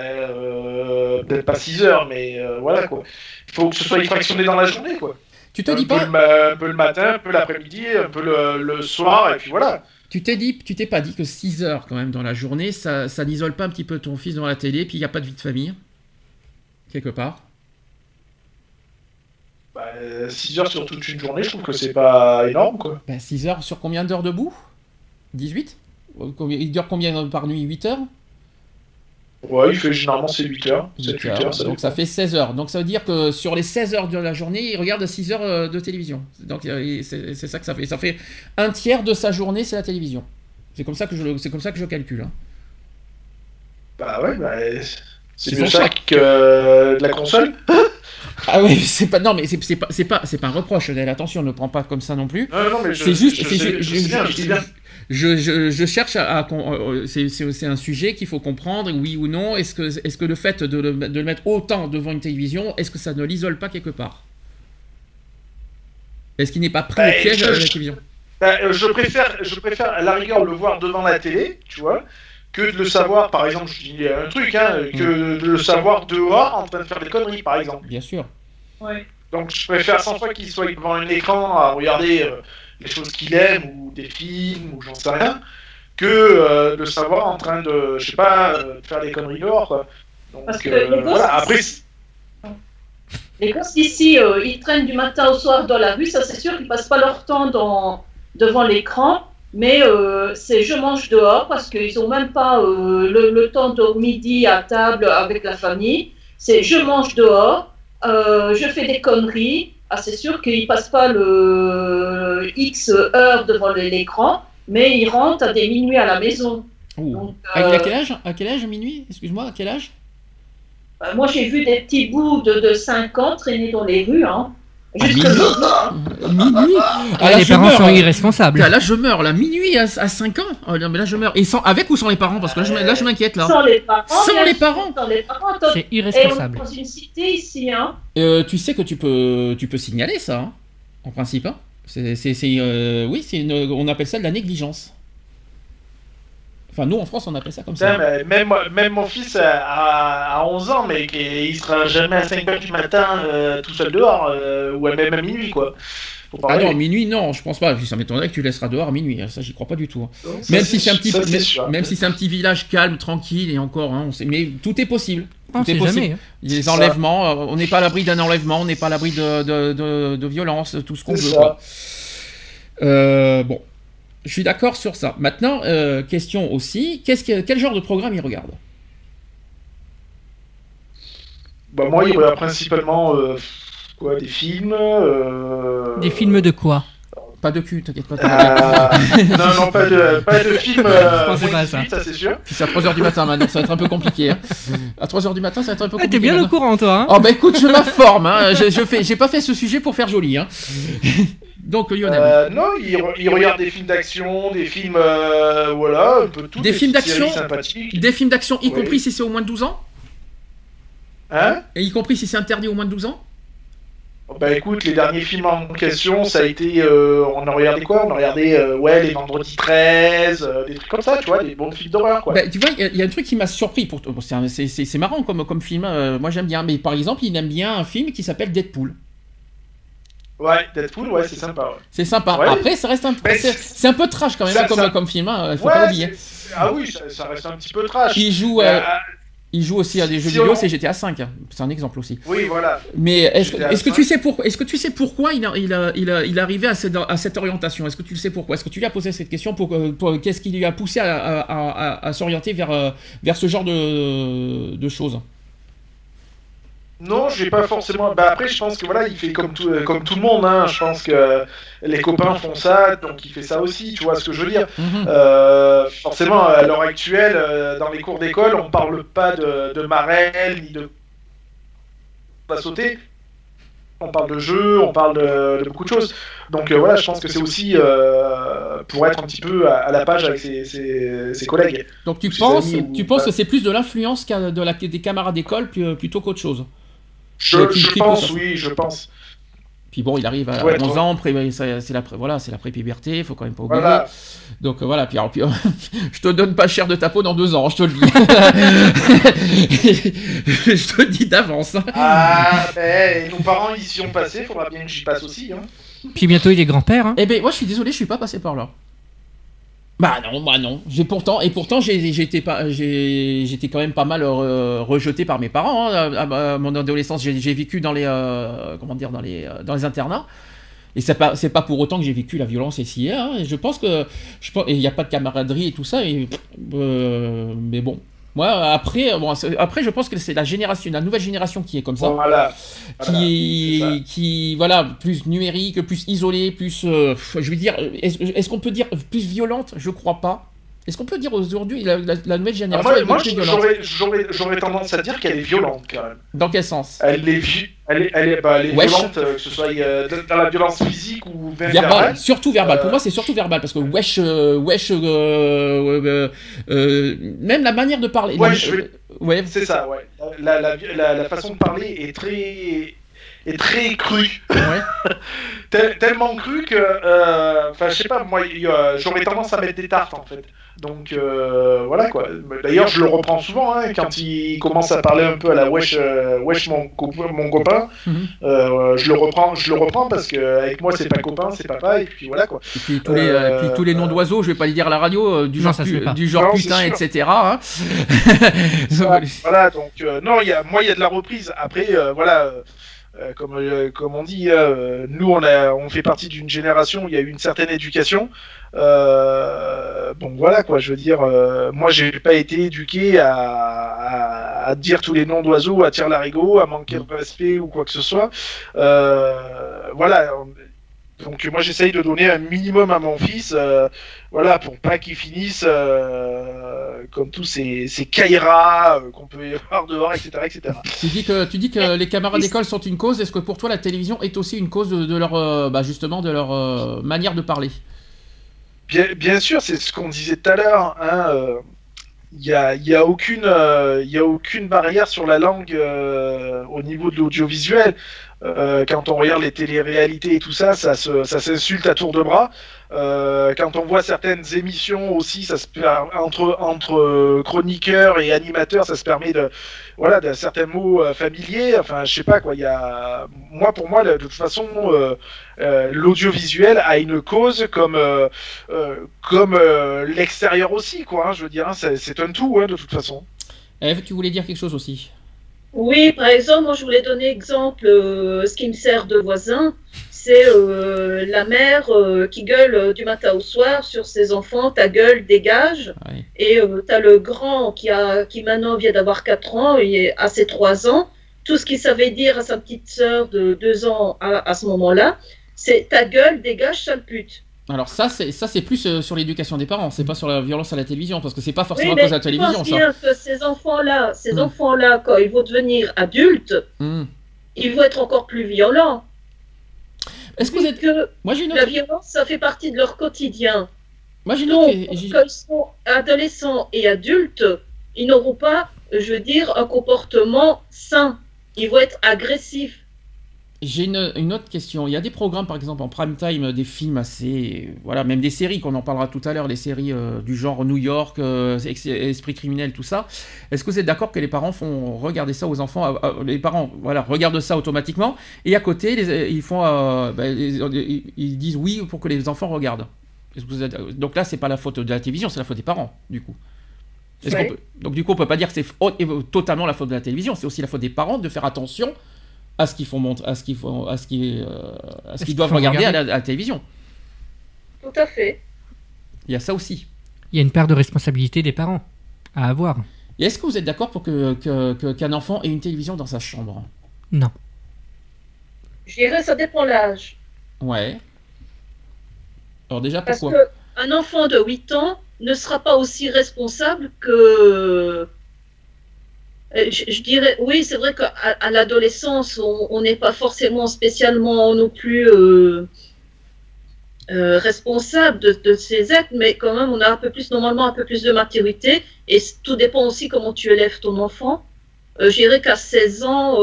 peut-être pas 6 heures, mais voilà quoi. Il faut que ce soit fractionné dans la journée quoi. Tu te un, dis peu pas, le, un peu le matin, un peu l'après-midi, un peu le, le soir, et puis voilà. tu t'es dit, tu t'es pas dit que 6 heures quand même dans la journée, ça, ça n'isole pas un petit peu ton fils devant la télé, puis il n'y a pas de vie de famille quelque part? 6 heures sur toute une journée, je trouve que c'est pas énorme quoi. Ben, 6 heures sur combien d'heures debout? 18 Combien- Il dure combien par nuit? 8 heures? Ouais, il fait généralement c'est 8 heures. 7, 8 8 heures. heures, ça donc ça fait 16 heures. Donc ça veut dire que sur les 16 heures de la journée, il regarde 6 heures euh, de télévision. Donc euh, c'est ça que ça fait. Ça fait un tiers de sa journée, c'est la télévision. C'est comme ça que je, le- c'est comme ça que je calcule. hein. Bah ouais, bah, C'est mieux ça que euh, de la console. Ah oui, c'est pas non mais c'est pas c'est pas c'est pas un reproche. Attention, ne prends pas comme ça non plus. Non, non, mais je, C'est juste, je, cherche à, à con- euh, c'est- un sujet qu'il faut comprendre, oui ou non. Est-ce que, est-ce que le fait de le, de le mettre autant devant une télévision, est-ce que ça ne l'isole pas quelque part? Est-ce qu'il n'est pas prêt Bah, au piège je- de la télévision? Bah, euh, je préfère, je préfère à la rigueur le voir devant la télé, tu vois, que de le savoir, par exemple, je dis un truc, hein, que de le savoir dehors en train de faire des conneries, par exemple. Bien sûr. Ouais. Donc je préfère 100 fois qu'il soit devant un écran à regarder euh, les choses qu'il aime, ou des films, ou j'en sais rien, que euh, de le savoir en train de, je sais pas, euh, de faire des conneries dehors, quoi. Donc, Parce que euh, les gosses, voilà, après, c'est- Les gosses d'ici, euh, ils traînent du matin au soir dans la rue, ça c'est sûr qu'ils passent pas leur temps dans, devant l'écran, mais euh, c'est je mange dehors parce qu'ils ont même pas euh, le, le temps de midi à table avec la famille. C'est je mange dehors, euh, je fais des conneries. Ah, c'est sûr qu'ils passent pas le X heures devant l'écran, mais ils rentrent à des minuit à la maison. Donc, euh, quel âge À quel âge minuit? Excuse-moi, à quel âge? Moi, j'ai vu des petits bouts de, de 5 ans traîner dans les rues. Hein. Jusque minuit hein. Minuit Ah, là, les je parents meurs. sont irresponsables. Là, là, je meurs, là, minuit à, à 5 ans. Oh, non, mais là, je meurs. Et sans, avec ou sans les parents? Parce que là, je, là, je m'inquiète, là. Sans les parents. Sans les parents. Sans les parents. C'est Et on est irresponsable. dans une cité ici. Hein. Euh, tu sais que tu peux, tu peux signaler ça, hein, en principe. hein. C'est, c'est, c'est, euh, oui, c'est on appelle ça de la négligence. Enfin, nous, en France, on appelle ça comme ça. mais même, même mon fils a, a 11 ans, mais il sera jamais à 5 heures du matin euh, tout seul dehors, euh, ou même à minuit, quoi. Ah non, minuit, non, je pense pas. Ça m'étonnerait que tu laisseras dehors à minuit. hein. Ça, j'y crois pas du tout. Donc, Même si c'est un petit, ça, c'est même, sûr. même si c'est un petit village calme, tranquille et encore, hein, on sait, mais tout est possible. On Tout est possible. jamais. hein. Les enlèvements, euh, on n'est pas à l'abri d'un enlèvement, on n'est pas à l'abri de, de, de, de violence, de tout ce qu'on veut. Quoi. Euh, bon, je suis d'accord sur ça. Maintenant, euh, question aussi, que, quel genre de programme il regarde? Bah, moi, il aurait principalement euh, quoi, des films. euh, Des films de quoi? Pas de cul, t'inquiète pas. euh, non, non, pas de, pas de films. Euh, Je pensais moins pas à 18, ça c'est sûr. Puis c'est à 3h du matin maintenant, ça va être un peu compliqué. hein. À 3h du matin, ça va être un peu Ah, compliqué. T'es bien au courant, toi. hein Oh bah écoute, je m'informe, hein. je, je fais, j'ai pas fait ce sujet pour faire joli. Hein. Donc Lionel. Euh, non, il, re- il regarde des films d'action, des films. euh, voilà, un peu tout. Des films d'action. Des films d'action, y Oui. compris si c'est au moins de 12 ans Hein? Et y compris si c'est interdit au moins de 12 ans Bah écoute, les derniers films en question, ça a été. euh, on a regardé quoi? On a regardé, ouais, les vendredis 13, euh, des trucs comme ça, tu vois, des bons films d'horreur, quoi. Bah, tu vois, il y a- il y, a un truc qui m'a surpris. Pour... bon, c'est marrant comme, comme film, euh, moi j'aime bien. Mais par exemple, il aime bien un film qui s'appelle Deadpool. Ouais, Deadpool, ouais, c'est sympa. Ouais. C'est sympa. Ouais. Après, ça reste un, Mais c'est un peu trash quand même ça- hein, comme, ça- comme film. Hein, faut Ouais, pas l'oublier. Ah oui, ça, ça reste un petit peu trash. Il joue, euh, euh, il joue aussi à des jeux si vidéo, on- c'est GTA 5. C'est un exemple aussi. oui, voilà. Mais est-ce que, GTA est-ce que 5. tu sais pourquoi Est-ce que tu sais pourquoi il a, il a, il a, il est arrivé à cette, à cette orientation? Est-ce que tu le sais pourquoi? Est-ce que tu lui as posé cette question pour, euh, pour- qu'est-ce qui lui a poussé à, à- à- à- à s'orienter vers, vers ce genre de, de choses? Non, j'ai pas forcément. Bah après, je pense que voilà, il fait comme tout, euh, comme tout le monde. Hein. Je pense que les copains font ça, donc il fait ça aussi. Tu vois ce que je veux dire Mhm. Euh, Forcément, à l'heure actuelle, euh, dans les cours d'école, on parle pas de, de marelle ni de pas sauter. On parle de jeux, on parle de, de beaucoup de choses. Donc euh, voilà, je pense que c'est aussi euh, pour être un petit peu à, à la page avec ses, ses- ses collègues. Donc tu Ses penses, ou tu penses que c'est plus de l'influence de la, des camarades d'école plutôt qu'autre chose? Je, Ouais, qui- je qui pense, oui, je pense. Puis bon, il arrive à Ouais, 11 toi. ans, c'est la, voilà, c'est la pré-puberté, il faut quand même pas oublier. Voilà. Donc euh, voilà, puis, alors, puis, je te donne pas cher de ta peau dans deux ans, je te le dis. je te le dis d'avance. hein. Ah, ben, nos parents y y ont passé, faudra bien que j'y passe aussi. Hein. Puis bientôt, il est grand-père. Hein. Eh ben, moi je suis désolé, je suis pas passé par là. Bah non, bah non. J'ai pourtant et pourtant été pas j'étais quand même pas mal euh, rejeté par mes parents. hein. À, mon adolescence, j'ai vécu dans les euh, comment dire dans les euh, dans les internats. Et c'est pas c'est pas pour autant que j'ai vécu la violence ici. Hein. Je pense que je il n'y a pas de camaraderie et tout ça. Et, mais bon. Moi, après, bon, c'est- après, je pense que c'est la génération, la nouvelle génération qui est comme ça Voilà. Voilà, qui, c'est ça. qui voilà plus numérique, plus isolé, plus euh, je veux dire est-ce est-ce qu'on peut dire plus violente? Je crois pas. Est-ce qu'on peut dire aujourd'hui la, la- la nouvelle Ah, génération moi, est moi, violente j'aurais- tendance à dire qu'elle est violente quand même. Dans quel sens? Elle est, elle est, elle est, bah, elle est violente, euh, que ce soit euh, dans la violence physique ou verbale. surtout verbal. Pour Euh, moi, c'est surtout verbal parce que wesh, euh, wesh, euh, euh, euh, même la manière de parler. Ouais, vais- euh. C'est ça, ouais. La, la, façon de parler est très, est très ouais. Tel- tellement crue que, euh, enfin, je sais pas, moi, j'aurais tendance à mettre des tartes en fait. Donc euh, voilà quoi. D'ailleurs, je le reprends souvent hein, quand il commence à parler un peu à la wesh, euh, wesh mon, copain- mon copain. Mhm. Euh, je le reprends, je le reprends parce que avec moi c'est pas copain, c'est papa et puis voilà quoi. Et puis tous les, euh, Euh, puis tous les noms d'oiseaux, je vais pas les dire à la radio, euh, du Non, genre, ça se pu- fait pas. du genre Non, putain, etc. hein. Ça, voilà, donc euh, non, il y a, moi il y a de la reprise. Après, euh, voilà, euh, euh, comme, euh, comme on dit, euh, nous on, a, on fait partie d'une génération où il y a eu une certaine éducation. Bon voilà quoi, je veux dire, moi j'ai pas été éduqué à, à, à dire tous les noms d'oiseaux, à tirer l'arigot, à manquer de respect ou quoi que ce soit. Voilà. on- donc moi j'essaye de donner un minimum à mon fils, euh, voilà, pour pas qu'il finisse euh, comme tous ces, ces caïras euh, qu'on peut y avoir dehors, etc. etc. Tu dis que tu dis que les camarades d'école sont une cause. Est-ce que pour toi la télévision est aussi une cause de, de leur euh, bah, justement de leur euh, manière de parler? Bien, bien sûr, c'est ce qu'on disait tout à l'heure. hein, euh, Il n'y a, il y a, aucune, euh, il y a aucune barrière sur la langue euh, au niveau de l'audiovisuel. Euh, quand on regarde les téléréalités et tout ça, ça se- ça s'insulte à tour de bras. Euh, quand on voit certaines émissions aussi, ça se entre entre chroniqueurs et animateurs, ça se permet de voilà de certains mots euh, familiers. Enfin, je sais pas quoi. Il y a moi pour moi de toute façon l'audiovisuel a une cause comme comme l'extérieur aussi quoi. hein, je veux dire, hein, c'est un tout hein, de toute façon. Eve, tu voulais dire quelque chose aussi? Oui, par exemple, moi je voulais donner exemple, euh, ce qui me sert de voisin, c'est euh, la mère euh, qui gueule du matin au soir sur ses enfants, ta gueule dégage, et euh, tu as le grand qui, a, qui maintenant vient d'avoir 4 ans, il est à ses 3 ans, tout ce qu'il savait dire à sa petite sœur de 2 ans à, à ce moment-là, c'est ta gueule dégage, sale pute. Alors ça, c'est ça, c'est plus euh, sur l'éducation des parents. C'est pas sur la violence à la télévision, parce que c'est pas forcément Oui, à cause de la télévision, pense ça. bien que ces enfants-là, ces Hmm. enfants-là, quand ils vont devenir adultes, Hmm. ils vont être encore plus violents. Est-ce que vous êtes que Moi, La violence, ça fait partie de leur quotidien. Moi, j'ai une Donc, autre. quand ils sont adolescents et adultes, ils n'auront pas, je veux dire, un comportement sain. Ils vont être agressifs. J'ai une, une autre question. Il y a des programmes, par exemple, en prime time, des films assez. Voilà, même des séries, qu'on en parlera tout à l'heure, des séries euh, du genre New York, euh, Esprit criminel, tout ça. Est-ce que vous êtes d'accord que les parents font regarder ça aux enfants euh, Les parents, voilà, regardent ça automatiquement, et à côté, les- ils font. bah, les- ils, ils disent oui pour que les enfants regardent. Est-ce que vous êtes- Donc là, c'est pas la faute de la télévision, c'est la faute des parents, du coup. Peut- Donc du coup, on peut pas dire que c'est totalement la faute de la télévision, c'est aussi la faute des parents de faire attention à ce qu'ils font à ce qu'ils font, à ce qu'ils, euh, à ce qu'ils doivent regarder, regarder. À, la, à la télévision. Tout à fait. Il y a ça aussi. Il y a une part de responsabilité des parents à avoir. Et est-ce que vous êtes d'accord pour que, que- que- qu'un enfant ait une télévision dans sa chambre? Non. Je dirais ça dépend l'âge. Ouais. Alors déjà, Parce pourquoi? qu'un enfant de 8 ans ne sera pas aussi responsable que. Euh, Je, dirais, oui, c'est vrai qu'à l'adolescence, on n'est pas forcément spécialement non plus euh, euh, responsable de, ses actes, mais quand même, on a un peu plus, normalement, un peu plus de maturité. Et tout dépend aussi comment tu élèves ton enfant. Euh, je dirais qu'à 16 ans,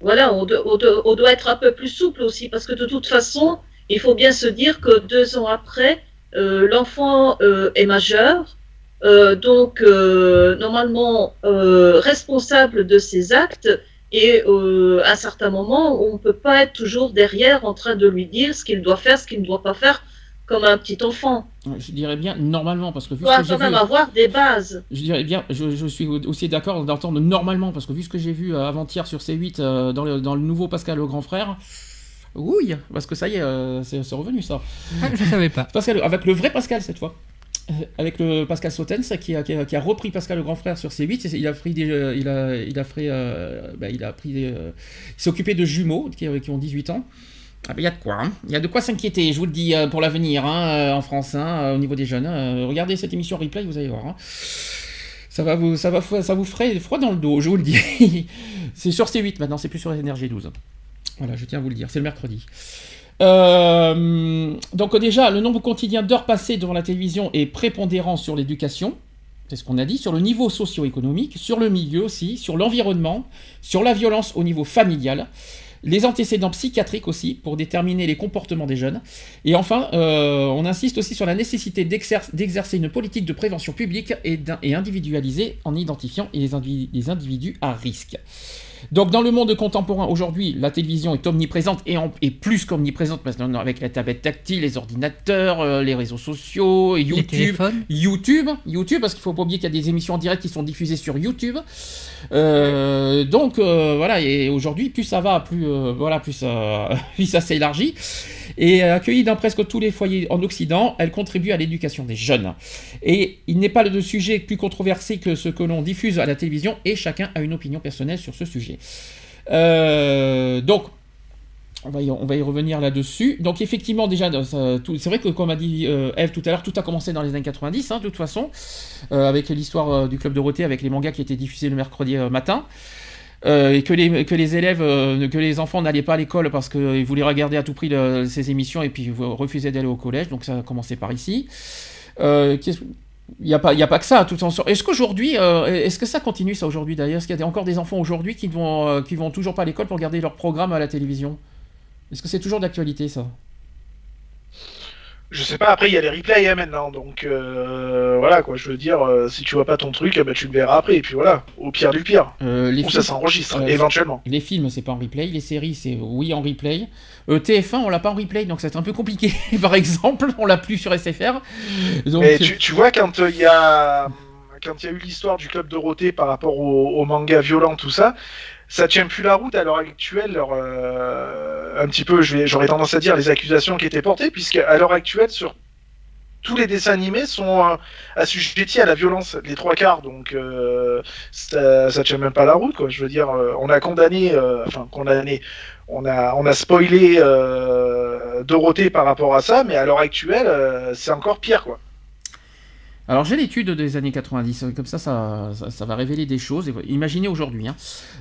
voilà, on, do- on do- on doit être un peu plus souple aussi, parce que de toute façon, il faut bien se dire que deux ans après, l'enfant est majeur, donc euh, normalement euh, responsable de ses actes, et euh, à un certain moment, on ne peut pas être toujours derrière en train de lui dire ce qu'il doit faire, ce qu'il ne doit pas faire, comme un petit enfant. Je dirais bien normalement, parce que vu Il doit ce que j'ai quand même vu... avoir des bases. Je dirais bien, je, je suis aussi d'accord d'entendre normalement, parce que vu ce que j'ai vu euh, avant-hier sur C8 euh, dans, le, dans le nouveau Pascal le grand frère, oui, parce que ça y est, euh, c'est c'est revenu ça. Ah, je savais pas. Pascal, avec le vrai Pascal cette fois. Euh, Avec le Pascal Sautens qui a, repris Pascal le grand frère sur C8, et il a pris des, euh, il a, fait, euh, bah, il a pris il s'est occupé de jumeaux qui, qui ont 18 ans. Ah ben il y a de quoi, hein. il y a de quoi s'inquiéter, je vous le dis pour l'avenir hein, en France, hein, au niveau des jeunes. Regardez cette émission replay, vous allez voir. Ça va vous, ça vous ferait froid dans le dos, je vous le dis. c'est sur C8 maintenant, c'est plus sur Énergie 12. Voilà, je tiens à vous le dire, c'est le mercredi. Euh, donc déjà, le nombre quotidien d'heures passées devant la télévision est prépondérant sur l'éducation, c'est ce qu'on a dit, sur le niveau socio-économique, sur le milieu aussi, sur l'environnement, sur la violence au niveau familial, les antécédents psychiatriques aussi, pour déterminer les comportements des jeunes. Et enfin, euh, on insiste aussi sur la nécessité d'exer- d'exercer une politique de prévention publique et, individualisée en identifiant les individus à risque. Donc dans le monde contemporain aujourd'hui, la télévision est omniprésente et, en- et plus qu'omniprésente maintenant avec la tablette tactile, les ordinateurs, euh, les réseaux sociaux, YouTube. YouTube, YouTube, parce qu'il faut pas oublier qu'il y a des émissions en direct qui sont diffusées sur YouTube. Euh, donc euh, voilà, et aujourd'hui, plus ça va, plus voilà, plus ça, plus ça s'élargit. Et accueillie dans presque tous les foyers en Occident, elle contribue à l'éducation des jeunes. Et il n'est pas de sujet plus controversé que ce que l'on diffuse à la télévision, et chacun a une opinion personnelle sur ce sujet. Euh, donc, on va, y, revenir là-dessus. Donc effectivement, déjà, tout- c'est vrai que comme a dit euh, Eve tout à l'heure, tout a commencé dans les années 90, hein, de toute façon, euh, avec l'histoire euh, du Club Dorothée, avec les mangas qui étaient diffusés le mercredi euh, matin. Euh, et que les, élèves, euh, que les enfants n'allaient pas à l'école parce qu'ils voulaient regarder à tout prix ces émissions et puis refusaient d'aller au collège, donc ça a commencé par ici. Euh, il n'y a, pas- que ça, tout en. Est-ce qu'aujourd'hui, euh, est-ce que ça continue ça aujourd'hui d'ailleurs? Est-ce qu'il y a encore des enfants aujourd'hui qui vont, euh, vont toujours pas à l'école pour regarder leur programme à la télévision? Est-ce que c'est toujours d'actualité ça? Je sais pas, après il y a les replays hein, maintenant, donc euh, voilà quoi, je veux dire, euh, si tu vois pas ton truc, eh ben, tu le verras après, et puis voilà, au pire du pire. Euh, les Ou ça s'enregistre, euh, éventuellement. Les films, c'est pas en replay. Les séries, c'est oui en replay. Euh, TF1, on l'a pas en replay, donc c'est un peu compliqué. Par exemple, on l'a plus sur SFR. Donc, Mais tu, tu vois, quand il y a quand il y a eu l'histoire du club Dorothée par rapport au, au manga violent, tout ça, ça tient plus la route à l'heure actuelle. euh, un petit peu, j'aurais tendance à dire les accusations qui étaient portées, puisque à l'heure actuelle, sur tous les dessins animés sont euh, assujettis à la violence, les trois quarts, donc euh, ça, ça tient même pas la route, quoi. Je veux dire, on a condamné, enfin condamné, on a, on a spoilé Dorothée par rapport à ça, mais à l'heure actuelle, c'est encore pire, quoi. Alors j'ai l'étude des années 90, comme ça ça, va révéler des choses. Imaginez aujourd'hui. hein.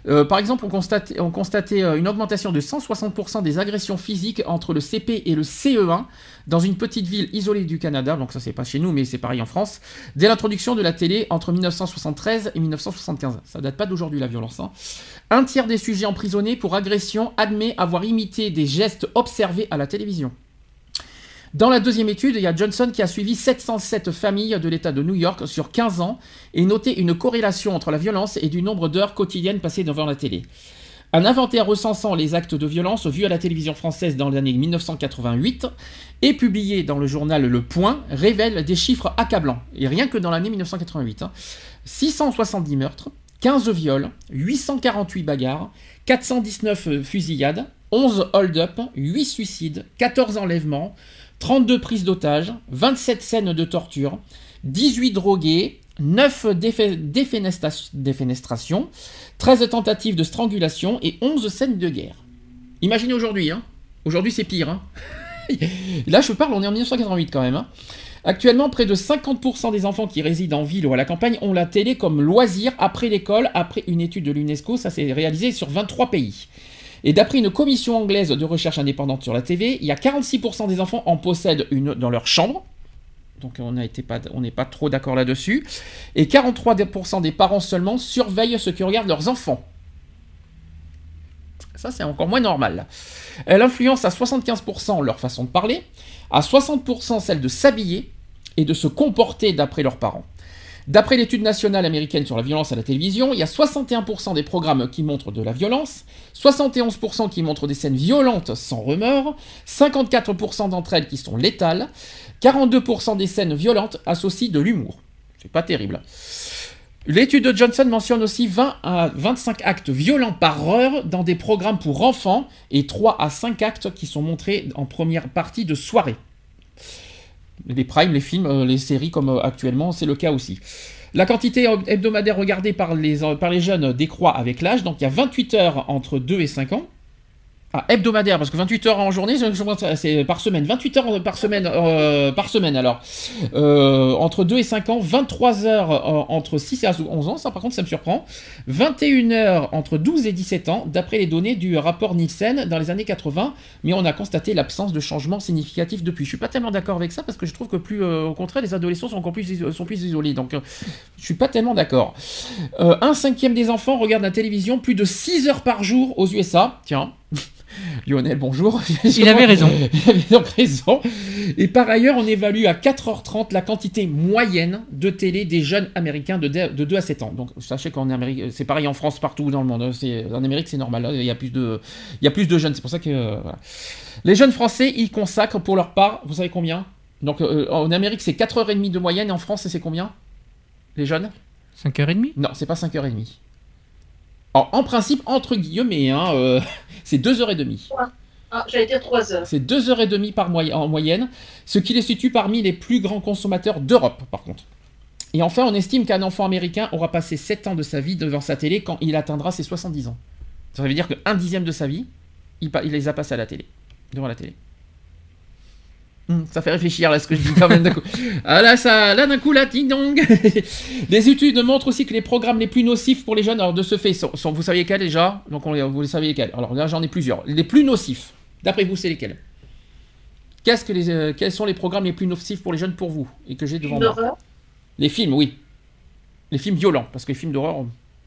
Euh, par exemple, on constatait, on constatait euh, une augmentation de 160% des agressions physiques entre le CP et le CE1 dans une petite ville isolée du Canada, donc ça c'est pas chez nous mais c'est pareil en France, dès l'introduction de la télé entre 1973 et 1975. Ça date pas d'aujourd'hui la violence. hein. Un tiers des sujets emprisonnés pour agression admet avoir imité des gestes observés à la télévision. Dans la deuxième étude, il y a Johnson qui a suivi 707 familles de l'État de New York sur 15 ans et noté une corrélation entre la violence et du nombre d'heures quotidiennes passées devant la télé. Un inventaire recensant les actes de violence vus à la télévision française dans l'année 1988 et publié dans le journal Le Point révèle des chiffres accablants. Et rien que dans l'année 1988. hein. 670 meurtres, 15 viols, 848 bagarres, 419 fusillades, 11 hold-up, 8 suicides, 14 enlèvements, 32 prises d'otages, 27 scènes de torture, 18 drogués, 9 défe- défenestra- défenestrations, 13 tentatives de strangulation et 11 scènes de guerre. Imaginez aujourd'hui, hein. Aujourd'hui, c'est pire, hein. Là, je parle, on est en 1988 quand même, hein. Actuellement, près de 50% des enfants qui résident en ville ou à la campagne ont la télé comme loisir après l'école, après une étude de l'UNESCO, ça s'est réalisé sur 23 pays. Et d'après une commission anglaise de recherche indépendante sur la TV, il y a 46% des enfants en possèdent une dans leur chambre. Donc on n'est pas trop d'accord là-dessus. Et 43% des parents seulement surveillent ce que regardent leurs enfants. Ça, c'est encore moins normal. Elle influence à 75% leur façon de parler, à 60% celle de s'habiller et de se comporter d'après leurs parents. D'après l'étude nationale américaine sur la violence à la télévision, il y a 61% des programmes qui montrent de la violence, 71% qui montrent des scènes violentes sans remords, 54% d'entre elles qui sont létales, 42% des scènes violentes associent de l'humour. C'est pas terrible. L'étude de Johnson mentionne aussi 20 à 25 actes violents par heure dans des programmes pour enfants et 3 à 5 actes qui sont montrés en première partie de soirée. Les primes, les films, euh, les séries comme euh, actuellement, c'est le cas aussi. La quantité hebdomadaire regardée par les, euh, par les jeunes décroît avec l'âge, donc il y a 28 heures entre 2 et 5 ans. Ah, hebdomadaire, parce que 28 heures en journée, c'est- par semaine. 28 heures par semaine, euh, par semaine alors. Euh, entre 2 et 5 ans, 23 heures euh, entre 6 et 11 ans, ça par contre ça me surprend. 21 heures entre 12 et 17 ans, d'après les données du rapport Nielsen dans les années 80, mais on a constaté l'absence de changement significatif depuis. Je suis pas tellement d'accord avec ça parce que je trouve que plus, au contraire, les adolescents sont encore plus, sont plus isolés. Donc, je suis pas tellement d'accord. Un cinquième des enfants regardent la télévision plus de 6 heures par jour aux USA. Tiens. Lionel, bonjour. Il avait raison. Il avait donc raison. Et par ailleurs, on évalue à 4h30 la quantité moyenne de télé des jeunes américains de, de 2 à 7 ans. Donc sachez qu'en Amérique, c'est pareil en France, partout dans le monde. C'est- En Amérique, c'est normal. Là, il y a plus de, il y a plus de jeunes. C'est pour ça que euh, voilà. les jeunes Français, ils consacrent pour leur part, vous savez combien? Donc euh, en Amérique, c'est 4h30 de moyenne. Et en France, c'est combien? Les jeunes? 5h30 Non, c'est pas 5h30. Alors, en principe, entre guillemets, hein, euh, c'est 2h30. Ah, j'allais dire 3 heures. C'est 2h30 par moy- en moyenne, ce qui les situe parmi les plus grands consommateurs d'Europe, par contre. Et enfin, on estime qu'un enfant américain aura passé 7 ans de sa vie devant sa télé quand il atteindra ses 70 ans. Ça veut dire qu'un dixième de sa vie, il les a passés à la télé, devant la télé. Hum, ça fait réfléchir là ce que je dis quand même d'un coup. Ah là, ça, là d'un coup, là, ding dong. les études montrent aussi que les programmes les plus nocifs pour les jeunes, alors de ce fait, sont, sont- vous savez lesquels déjà? Donc on vous les savez lesquels. Alors là, j'en ai plusieurs. Les plus nocifs, d'après vous, c'est lesquels? Qu'est-ce que les, euh, Quels sont les programmes les plus nocifs pour les jeunes pour vous et que j'ai devant moi? D'horreur. Les films, oui. Les films violents, parce que les films d'horreur,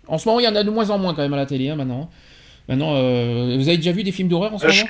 en ce moment, il y en a de moins en moins quand même à la télé, hein, maintenant. Maintenant, euh, vous avez déjà vu des films d'horreur en ce Euh, moment?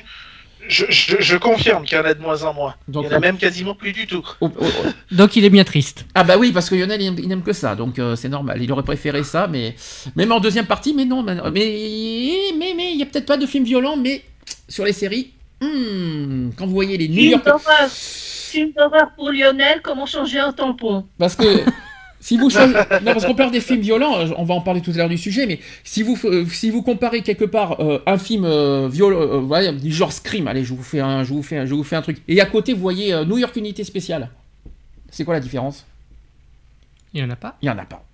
Je, je- je confirme qu'il y en a de moins en moins. Donc, il y en a même quasiment plus du tout. oh, oh, oh. Donc il est bien triste. Ah bah oui, parce que Lionel, il aime, il n'aime que ça, donc euh, c'est normal. Il aurait préféré ça, mais même en deuxième partie, mais non. Mais mais mais mais il y a peut-être pas de films violents, mais sur les séries, hmm, quand vous voyez les New Film York, d'horreur. Film d'horreur pour Lionel, comment changer un tampon? Parce que si vous choisissez- non parce qu'on parle des films violents, euh, on va en parler tout à l'heure du sujet, mais si vous euh, si vous comparez quelque part euh, un film euh, violent, euh, genre Scream, allez, je vous fais un, je vous fais un, je vous fais un truc, et à côté vous voyez New York Unité Spéciale, c'est quoi la différence? Il n'y en a pas? Il n'y en a pas.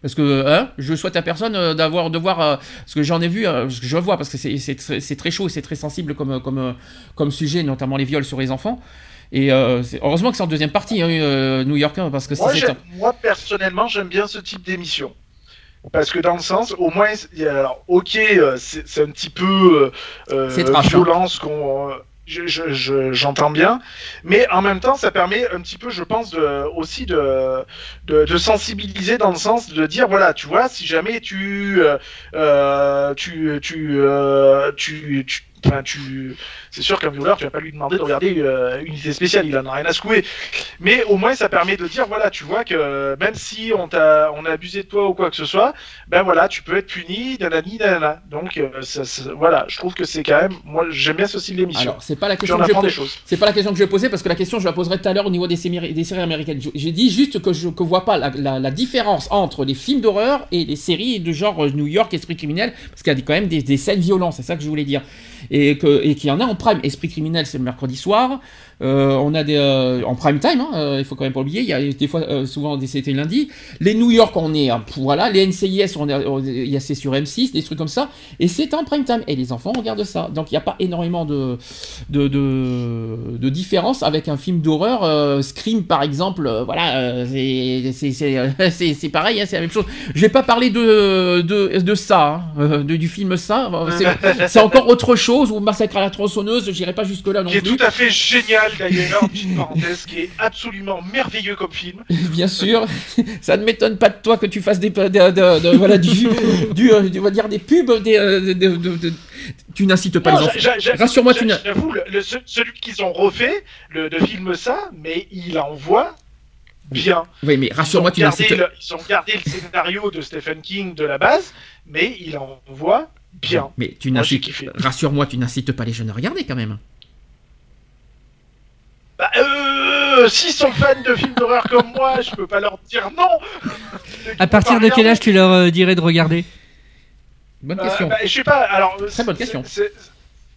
Parce que hein, je souhaite à personne d'avoir de voir euh, ce que j'en ai vu, euh, ce que je vois parce que c'est très, chaud et c'est très sensible comme comme comme sujet, notamment les viols sur les enfants. Et euh, heureusement que c'est en deuxième partie, hein, euh, New York, parce que Moi, j'aime- moi, personnellement, j'aime bien ce type d'émission. Parce que dans le sens, au moins, alors, ok, euh, c'est un petit peu euh, euh, C'est trash, hein. violent ce qu'on. euh, je- je- J'entends bien, mais en même temps, ça permet un petit peu, je pense, de, aussi de, de, de sensibiliser dans le sens de dire, voilà, tu vois, si jamais tu, euh, tu, tu, euh, tu, tu, enfin, tu, c'est sûr qu'un violeur, tu vas pas lui demander de regarder euh, une unité spéciale, il en a rien à secouer. Mais au moins, ça permet de dire, voilà, tu vois que même si on t'a, on a abusé de toi ou quoi que ce soit, ben voilà, tu peux être puni, nanani, nanana. Donc, euh, ça, ça- voilà, je trouve que c'est quand même, moi, j'aime bien ce style d'émission. Alors, c'est pas la question que je apprends des pose. choses. C'est pas la question que je vais poser parce que la question je la poserai tout à l'heure au niveau des séries, des séries américaines. J'ai dit juste que je que vois pas la, la- la différence entre les films d'horreur et les séries de genre euh, New York, Esprit criminel, parce qu'il y a quand même des, des scènes violentes, c'est ça que je voulais dire. Et que- et qu'il y en a en prime. Esprit criminel, c'est le mercredi soir. Euh, on a des euh, en prime time, hein, euh, il faut quand même pas oublier. Il y a des fois, euh, souvent, des- c'était lundi. Les New York, on est, hein, voilà. Les NCIS, on est, on est- il y a c'est sur M6, des trucs comme ça. Et c'est en prime time. Et les enfants regardent ça. Donc il n'y a pas énormément de de, de, de différence avec un film d'horreur. euh, Scream, par exemple, euh, voilà, euh, c'est c'est- c'est c'est- c'est pareil, hein, c'est la même chose. Je vais pas parler de de, de ça, hein, de- du film ça. C'est- C'est encore autre chose. Ou Massacre à la tronçonneuse. J'irai pas jusque là non Qui est plus. tout à fait génial d'ailleurs, petite parenthèse, qui est absolument merveilleux comme film. Bien sûr, ça ne m'étonne pas de toi que tu fasses des, de, de- de- voilà, du, du, euh, on va dire des pubs, des, euh, de- de- de- de- tu n'incites pas Non, les enfants. Rassure-moi, tu J'avoue, le, le- ce- celui qu'ils ont refait, le, de film ça, mais il envoie bien. Oui, mais rassure-moi, tu n'incites le- Ils ont gardé le scénario de Stephen King de la base, mais il envoie bien. Mais tu n'incites, rassure-moi, tu n'incites pas les jeunes à regarder quand même. Bah, euh, s'ils sont fans de films d'horreur comme moi, je peux pas leur dire non. À partir de quel âge tu leur euh, dirais de regarder? Bonne Euh, question. bah, je sais pas. Alors, Très bonne c'est- question.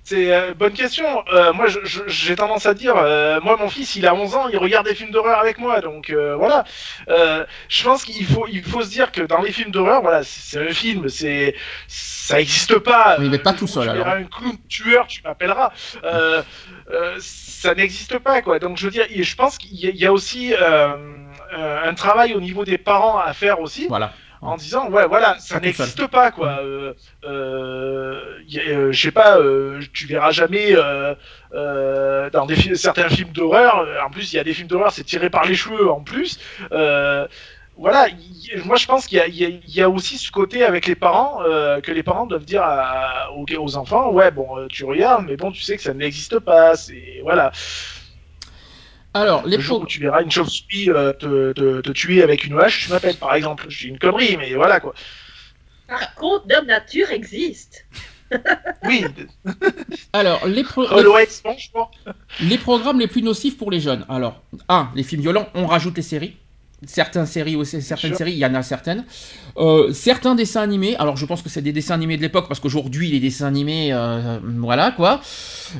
C'est euh, bonne question. Euh, moi, j'ai tendance à dire, euh, moi, mon fils, il a 11 ans, il regarde des films d'horreur avec moi, donc euh, voilà. Euh, je pense qu'il faut, il faut se dire que dans les films d'horreur, voilà, c'est un film, c'est, ça existe pas. Oui, mais pas tout seul, Tu alors. un clown tueur, tu m'appelleras. Ça n'existe pas, quoi. Donc, je veux dire, et je pense qu'il y, a- aussi euh, euh, un travail au niveau des parents à faire aussi Voilà. en disant ouais voilà ça n'existe pas quoi euh, euh, euh, je sais pas tu verras jamais dans des certains films d'horreur en plus il y a des films d'horreur c'est tiré par les cheveux en plus voilà, y- moi je pense qu'il y, a- y y aussi ce côté avec les parents euh, que les parents doivent dire à- aux, aux enfants, ouais bon euh, tu regardes, mais bon tu sais que ça n'existe pas, c'est voilà. Alors, les Le jour où tu verras une chauve-souris euh, te, te, te tuer avec une hache, tu m'appelles par exemple. Je dis une connerie, mais voilà quoi. Par contre, Dame Nature existe. Oui, alors les, pro- les programmes les plus nocifs pour les jeunes. Alors, un, les films violents, on rajoute les séries. Certaines séries aussi, certaines séries, il y en a certaines. Euh, certains dessins animés, alors je pense que c'est des dessins animés de l'époque, parce qu'aujourd'hui, les dessins animés, euh, voilà quoi.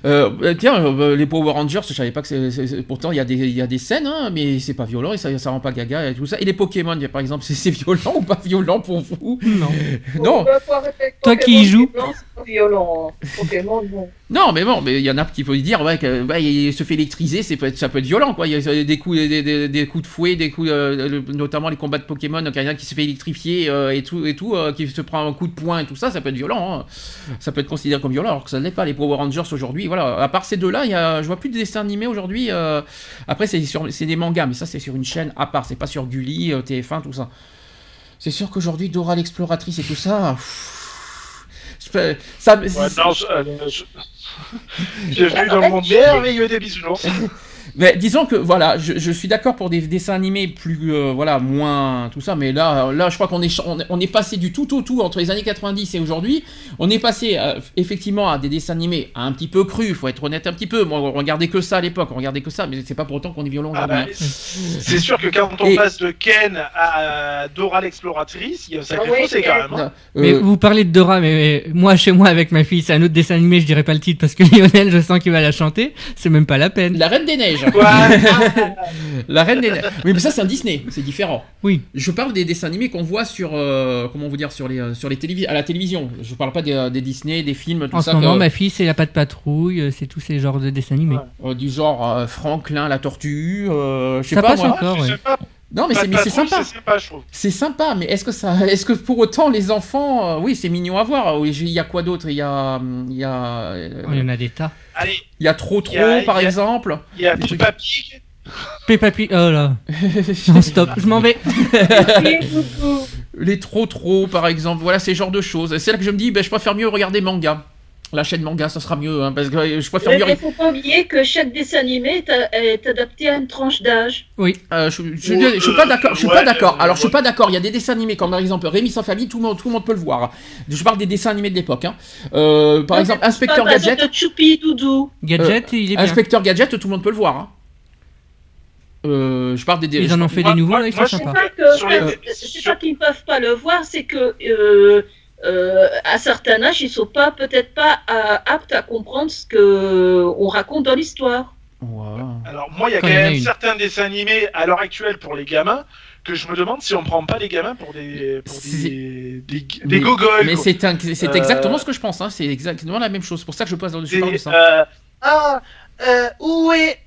Euh, tiens, euh, les Power Rangers, je savais pas que c'est. Pourtant, il y, a des- il y a des scènes, hein, mais c'est pas violent et ça, ça rend pas gaga et tout ça. Et les Pokémon, par exemple, c'est c'est violent ou pas violent pour vous? Non. Non. Toi qui y joues. non, violent. Pokémon, non. non, mais bon, mais il y en a qui peuvent dire ouais, que, il se fait électriser, ça peut être violent, quoi. Il y a des coups, des, des- des coups de fouet, des coups, euh, le- notamment les combats de Pokémon, quelqu'un qui se fait électrifier euh, et tout, et tout, euh, qui se prend un coup de poing et tout ça, ça peut être violent. hein. Ça peut être considéré comme violent, alors que ça ne l'est pas. Les Power Rangers aujourd'hui, voilà. À part ces deux-là, y a, je vois plus de dessins animés aujourd'hui. euh, Après, c'est sur, c'est des mangas, mais ça c'est sur une chaîne à part. C'est pas sur Gulli, euh, TF1, tout ça. C'est sûr qu'aujourd'hui, Dora l'exploratrice et tout ça. pff, peux- ça, Ouais, non, je- euh, je- J'ai vu dans mon merveilleux des bisounours. Mais disons que voilà, je, je suis d'accord pour des dessins animés plus euh, voilà moins tout ça, mais là euh, là je crois qu'on est on est, passé du tout au tout entre les années 90 et aujourd'hui, on est passé euh, effectivement à des dessins animés un petit peu crus, faut être honnête un petit peu. Moi on regardait que ça à l'époque, on regardait que ça, mais c'est pas pour autant qu'on est violent Ah bah, hein. c'est sûr que quand on Et- passe de Ken à Dora l'exploratrice, il y a un sacré Ah oui, fossé quand même. hein. Euh, Mais vous parlez de Dora, mais, mais moi, chez moi, avec ma fille, c'est un autre dessin animé, je dirais pas le titre parce que Lionel, je sens qu'il va la chanter. C'est même pas la peine. la Reine des Neiges. La Reine des Neiges. Oui, mais ça c'est un Disney, c'est différent. Oui. Je parle des dessins animés qu'on voit sur euh, comment vous dire sur les euh, sur les télévis à la télévision. Je parle pas des, euh, des Disney, des films, tout En ça. ce moment, que- ma fille, c'est la patte patrouille, c'est tous ces genres de dessins animés. Ouais. Euh, du genre euh, Franklin la tortue, euh, je sais Ça pas passe moi. encore, ouais. Non mais c'est sympa. C'est sympa, mais est-ce que ça, est-ce que pour autant les enfants, euh, oui c'est mignon à voir. Oui, Il y a quoi d'autre? Il y a, hum, il y a, euh, Oh, Il y en a des tas. Allez, il y a trop trop a- par a- exemple. il y a Peppa Pig. Peppa Pig, oh là. Non, stop, je m'en vais. Les trop trop par exemple. Voilà ces genres de choses. C'est là que je me dis, ben, je préfère mieux regarder manga. La chaîne manga, ça sera mieux, hein, parce que euh, je préfère Mais mieux. il ne faut pas oublier que chaque dessin animé est, a- est adapté à une tranche d'âge. Oui. Euh, je, je- suis pas d'accord. Je suis ouais, pas d'accord. euh, Alors je suis pas d'accord. Il y a des dessins animés comme par exemple Rémi sans famille, tout le monde, tout le monde peut le voir. Je parle des dessins animés de l'époque. hein. Euh, par Donc, exemple Inspecteur pas, Gadget. de Choupi Doudou. Gadget, il est bien. Inspecteur Gadget, tout le monde peut le voir. hein. Euh, je parle des. Ils en ont fait des nouveaux, là, ils sont sympas. euh, c'est pas qu'ils ne peuvent pas le voir, c'est que euh, à certains âges, ils sont pas peut-être pas euh, aptes à comprendre ce que on raconte dans l'histoire. Alors moi, il y a Quand même une. certains dessins animés à l'heure actuelle pour les gamins que je me demande si on prend pas les gamins pour des pour des des, des Mais- gogoles. Mais c'est c'est Euh, exactement ce que je pense. Hein. C'est exactement la même chose. C'est pour ça que je parle de C'est, ça. euh, ah, euh, où est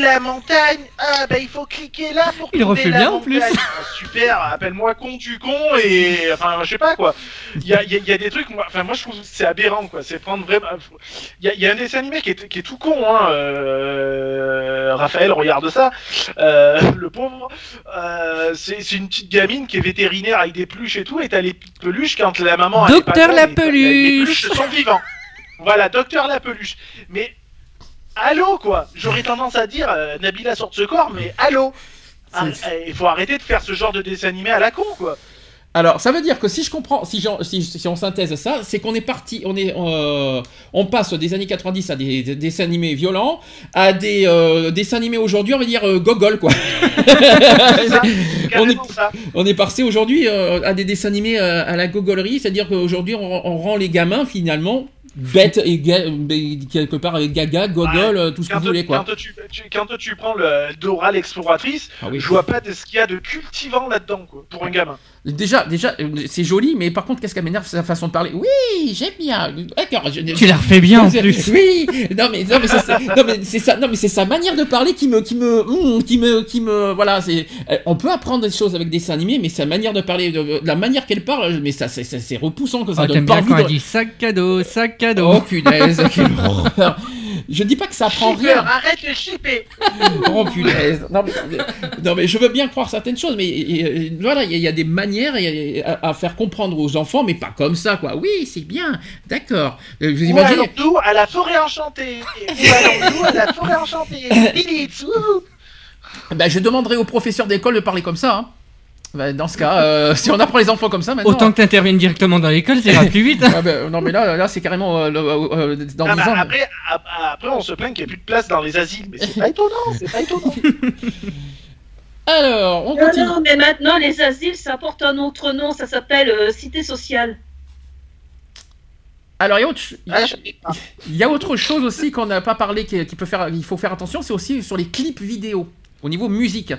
la montagne Ah bah il faut cliquer là pour Il refait la bien, en montagne. plus. Ah, super, appelle-moi con du con et enfin je sais pas quoi. Il y a, il y a- il y a des trucs, moi, enfin moi je trouve c'est aberrant quoi. C'est prendre vraiment. Il y a, il y a un dessin animé qui est, qui est tout con hein. euh, Raphaël regarde ça, euh, le pauvre. Euh, c'est une petite gamine qui est vétérinaire avec des peluches et tout et t'as les peluches quand la maman. elle est pas Docteur là, la les- les peluche. peluches sont vivants. Voilà, docteur la peluche. Mais allô quoi J'aurais tendance à dire euh, Nabila sort de ce corps, mais allô Ah, euh, Il faut arrêter de faire ce genre de dessin animé à la con quoi. Alors, ça veut dire que si je comprends, si, j'en- si, si on synthèse ça, c'est qu'on est parti, on est, euh, on passe des années 90 à des, des dessins animés violents, à des euh, dessins animés aujourd'hui, on va dire euh, gogol quoi. Ça, on, est, carrément ça. on est passé aujourd'hui à des dessins animés à la gogolerie, c'est-à-dire qu'aujourd'hui on, on rend les gamins finalement bêtes et quelque part euh, gaga, gogol, euh, tout ce que vous voulez quoi. quand tu, tu- quand tu prends le Dora l'exploratrice, Ah oui. je vois pas de ce qu'il y a de cultivant là-dedans quoi, pour un gamin. Déjà, déjà, c'est joli, mais par contre, qu'est-ce qu'elle m'énerve, c'est sa façon de parler? Oui, j'aime bien. D'accord. je- Tu la refais bien en plus. Oui, non mais non mais c'est ça- non mais c'est sa manière de parler qui me qui me hum, qui me qui me voilà c'est on peut apprendre des choses avec des dessins animés mais sa manière de parler de, la manière qu'elle parle mais ça c'est repoussant que ça Oh, donne pas bien quand envie dit sac cadeau, sac cadeau. Oh punaise, quelle horreur. Je dis pas que ça apprend Shipper, rien. arrête de shipper Oh punaise. Non mais, non, mais je veux bien croire certaines choses, mais et, et, voilà, il y, a- il y a des manières à, à faire comprendre aux enfants, mais pas comme ça, quoi. Oui, c'est bien, d'accord. Euh, Vous imaginez allons-nous à la forêt enchantée Où allons-nous à la forêt enchantée ben, Je demanderai au professeur d'école de parler comme ça. hein. Ben, dans ce cas, euh, si on apprend les enfants comme ça, maintenant. Autant que t'interviennes directement dans l'école, ça ira plus vite. Ah ben, non mais là, là c'est carrément euh, le- euh, dans Ah 10 bah, ans. après, ap- après, on se plaint qu'il n'y a plus de place dans les asiles, mais c'est pas étonnant, c'est pas étonnant. Alors, on Non, continue. non, mais maintenant, les asiles, ça porte un autre nom, ça s'appelle euh, cité sociale. Alors, il y a autre, Ah, il y a autre chose aussi qu'on n'a pas parlé, qui, qui peut faire, il faut faire attention, c'est aussi sur les clips vidéo, au niveau musique.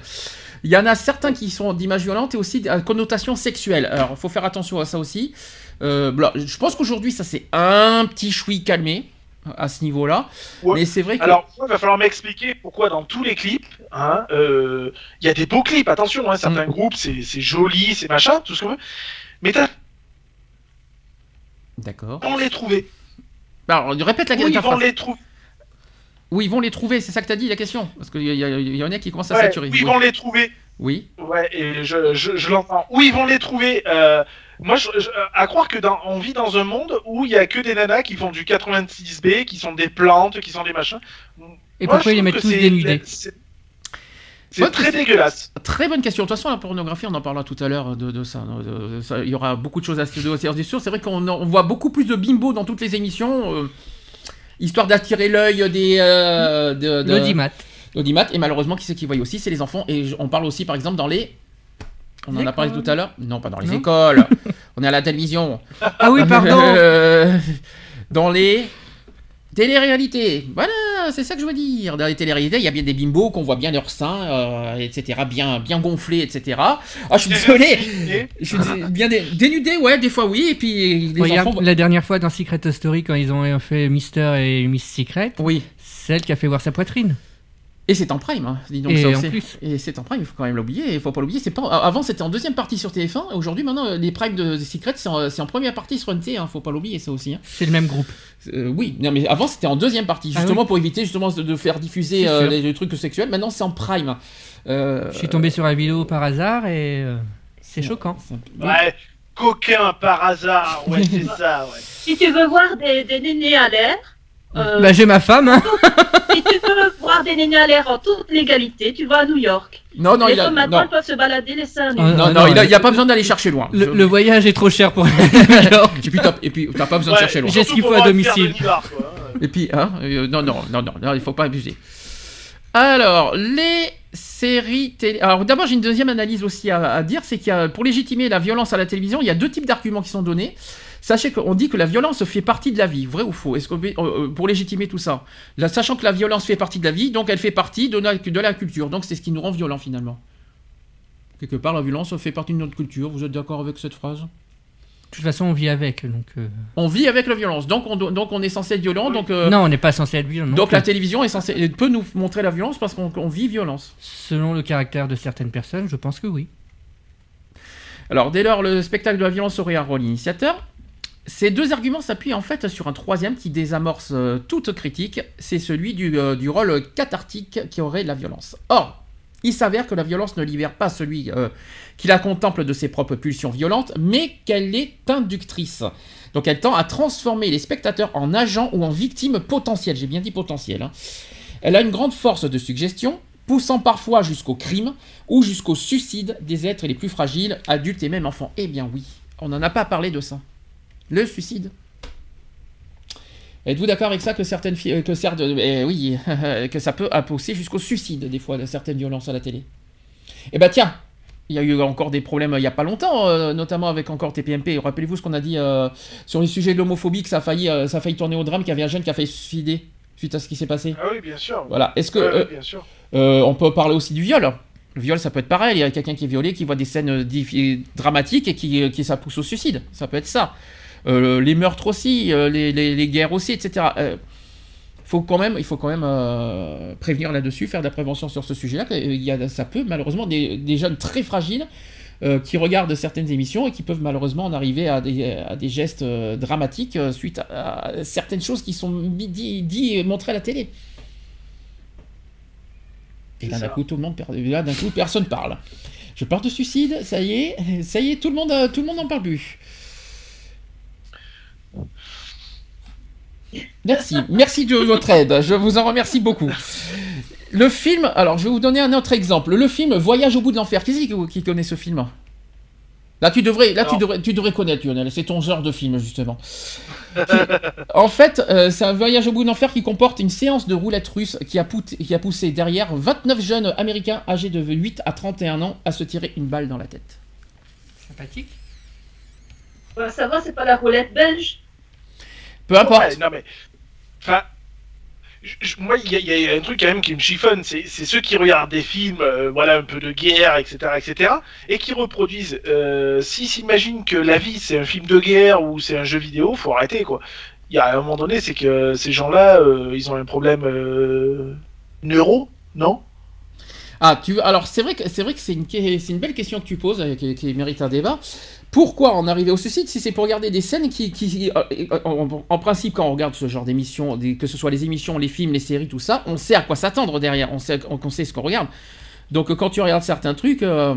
Il y en a certains qui sont d'images violentes et aussi à connotation sexuelle. Alors, il faut faire attention à ça aussi. Euh, je pense qu'aujourd'hui, ça s'est un petit choui calmé à ce niveau-là. Ouais. Mais c'est vrai que... Alors, il va falloir m'expliquer pourquoi dans tous les clips, hein, euh, il y a des beaux clips, attention, hein, certains Mm. groupes, c'est joli, c'est machin, tout ce qu'on veut, mais t'as D'accord. on les trouver. Alors, on répète la, la ils vont les trouver Où ils vont les trouver, c'est ça que tu as dit, la question? Parce qu'il y, en a qui commencent à Ouais, saturer. Où ils Oui. vont les trouver? Oui. Ouais, et je, je, je l'entends. Où ils vont les trouver euh, Moi, je, à croire que dans, on vit dans un monde où il y a que des nanas qui font du 86B, qui sont des plantes, qui sont des machins. Et Moi, pourquoi ils les mettent tous dénudés C'est très dégueulasse. Très bonne question. De toute façon, la pornographie, on en parlera tout à l'heure de, de ça. de- de ça. Il y aura beaucoup de choses à se dire. C'est vrai qu'on on voit beaucoup plus de bimbo dans toutes les émissions, euh, histoire d'attirer l'œil des. Euh, de, de- L'audimat. l'audimat. Et malheureusement, qui c'est qui voit aussi C'est les enfants. Et on parle aussi, par exemple, dans les. On en a parlé tout à l'heure Non, pas dans les Non. écoles. on est à la télévision. Ah oui, pardon. Euh, dans les téléréalités. Voilà, c'est ça que je veux dire. Dans les téléréalités, il y a bien des bimbos qu'on voit bien leurs seins, euh, etc., bien, bien gonflés, etc. Ah, je suis désolé. Je suis bien dé- dénudé, ouais, des fois oui, et puis les Regarde, enfants. la dernière fois dans Secret Story, quand ils ont fait Mister et Miss Secret, Oui, celle qui a fait voir sa poitrine. Et c'est en prime, hein. dis donc Et ça en aussi. plus. Et c'est en prime, il faut quand même l'oublier, il faut pas l'oublier. C'est pas avant c'était en deuxième partie sur TF1, aujourd'hui maintenant les primes de Secret c'est en, c'est en première partie sur NT, hein, faut pas l'oublier ça aussi. hein. C'est le même groupe. Euh, oui, non mais avant c'était en deuxième partie, Ah justement pour éviter justement de, faire diffuser euh, les, les trucs sexuels. Maintenant c'est en prime. Euh, Je suis tombé sur la vidéo par hasard et euh, c'est choquant. un Ouais, coquin par hasard, ouais, c'est ça, ouais. Si tu veux voir des, des nénés à l'air, euh, Bah j'ai ma femme, hein. si tu veux voir des nénés à l'air en toute légalité, tu vas à New York. Non non les il a maintenant non peuvent se balader les seins. Ah, non, Ah, non, non, il a, euh, il y a pas besoin d'aller chercher loin. Le, Je- le voyage est trop cher pour aller à New York. Et puis t'as et puis t'as pas besoin de chercher loin. J'ai- ce qu'il faut à domicile. quoi, hein. Et puis, hein, euh, non, non, non, non, non, il faut pas abuser. Alors, les séries télé. Alors, d'abord, j'ai une deuxième analyse aussi à, à dire c'est qu'il y a, pour légitimer la violence à la télévision, il y a deux types d'arguments qui sont donnés. Sachez qu'on dit que la violence fait partie de la vie, vrai ou faux? Est-ce que euh, pour légitimer tout ça, Là, sachant que la violence fait partie de la vie, donc elle fait partie de la, de la culture. Donc c'est ce qui nous rend violents finalement. Quelque part, la violence fait partie de notre culture. Vous êtes d'accord avec cette phrase? De toute façon, on vit avec, donc. euh, On vit avec la violence, donc on, do- donc on est censé être violent. Donc, euh, Non, on n'est pas censé être violent. donc plus. la télévision est censée, peut nous montrer la violence parce qu'on on vit violence. Selon le caractère de certaines personnes, je pense que oui. Alors, dès lors, le spectacle de la violence aurait un rôle initiateur. Ces deux arguments s'appuient en fait sur un troisième qui désamorce euh, toute critique, c'est celui du, euh, du rôle cathartique qui aurait la violence. Or, il s'avère que la violence ne libère pas celui euh, qui la contemple de ses propres pulsions violentes, mais qu'elle est inductrice. Donc elle tend à transformer les spectateurs en agents ou en victimes potentielles, j'ai bien dit potentielles. hein. Elle a une grande force de suggestion, poussant parfois jusqu'au crime ou jusqu'au suicide des êtres les plus fragiles, adultes et même enfants. Eh bien oui, on n'en a pas parlé de ça. Le suicide. Êtes-vous d'accord avec ça que certaines filles, que certes, eh oui, que ça peut pousser jusqu'au suicide des fois de certaines violences à la télé? Eh ben tiens, il y a eu encore des problèmes euh, il y a pas longtemps, euh, notamment avec encore TPMP. Rappelez-vous ce qu'on a dit euh, sur les sujets de l'homophobie, que ça a failli, euh, ça a failli tourner au drame, qu'il y avait un jeune qui a failli se suicider suite à ce qui s'est passé. Ah oui, bien sûr. Voilà. Est-ce que euh, bien sûr. euh, on peut parler aussi du viol? Le viol, ça peut être pareil. Il y a quelqu'un qui est violé, qui voit des scènes euh, dramatiques et qui, euh, qui ça pousse au suicide. Ça peut être ça. Euh, les meurtres aussi, euh, les, les- les guerres aussi, etc. Euh, faut quand même, il faut quand même prévenir là-dessus, faire de la prévention sur ce sujet-là. Il y a, ça peut malheureusement des, des jeunes très fragiles euh, qui regardent certaines émissions et qui peuvent malheureusement en arriver à des, à des gestes euh, dramatiques euh, suite à, à certaines choses qui sont dit, dit et montrées à la télé. Et là, d'un coup, tout le monde, per- là, d'un coup, personne parle. Je parle de suicide, ça y est, ça y est, tout le monde, tout le monde n'en parle plus. Merci, merci de votre aide, je vous en remercie beaucoup. Le film, alors je vais vous donner un autre exemple. Le film Voyage au bout de l'enfer. Qui c'est qui, connaît ce film? Là, tu devrais, là, tu devrais, tu devrais connaître Lionel. C'est ton genre de film justement. En fait, euh, c'est un voyage au bout de l'enfer qui comporte une séance de roulette russe qui a, pout- qui a poussé derrière 29 jeunes américains âgés de 8 à 31 ans à se tirer une balle dans la tête. Sympathique. Bah, ça va, c'est pas la roulette belge? Peu importe. Ouais, non mais, enfin, moi il y, a- il y a un truc quand même qui me chiffonne, c'est ceux qui regardent des films, euh, voilà un peu de guerre, etc., etc., et qui reproduisent. Euh, S'ils s'imaginent que la vie c'est un film de guerre ou c'est un jeu vidéo, faut arrêter quoi. Il y a un moment donné, c'est que ces gens-là, euh, ils ont un problème euh, neuro, non? Ah, tu alors c'est vrai que c'est vrai que c'est une belle question que tu poses qui, qui mérite un débat. Pourquoi en arriver au suicide si c'est pour regarder des scènes qui, euh, euh, en, principe quand on regarde ce genre d'émissions, que ce soit les émissions, les films, les séries, tout ça, on sait à quoi s'attendre derrière, on sait sait ce qu'on regarde. Donc quand tu regardes certains trucs, euh,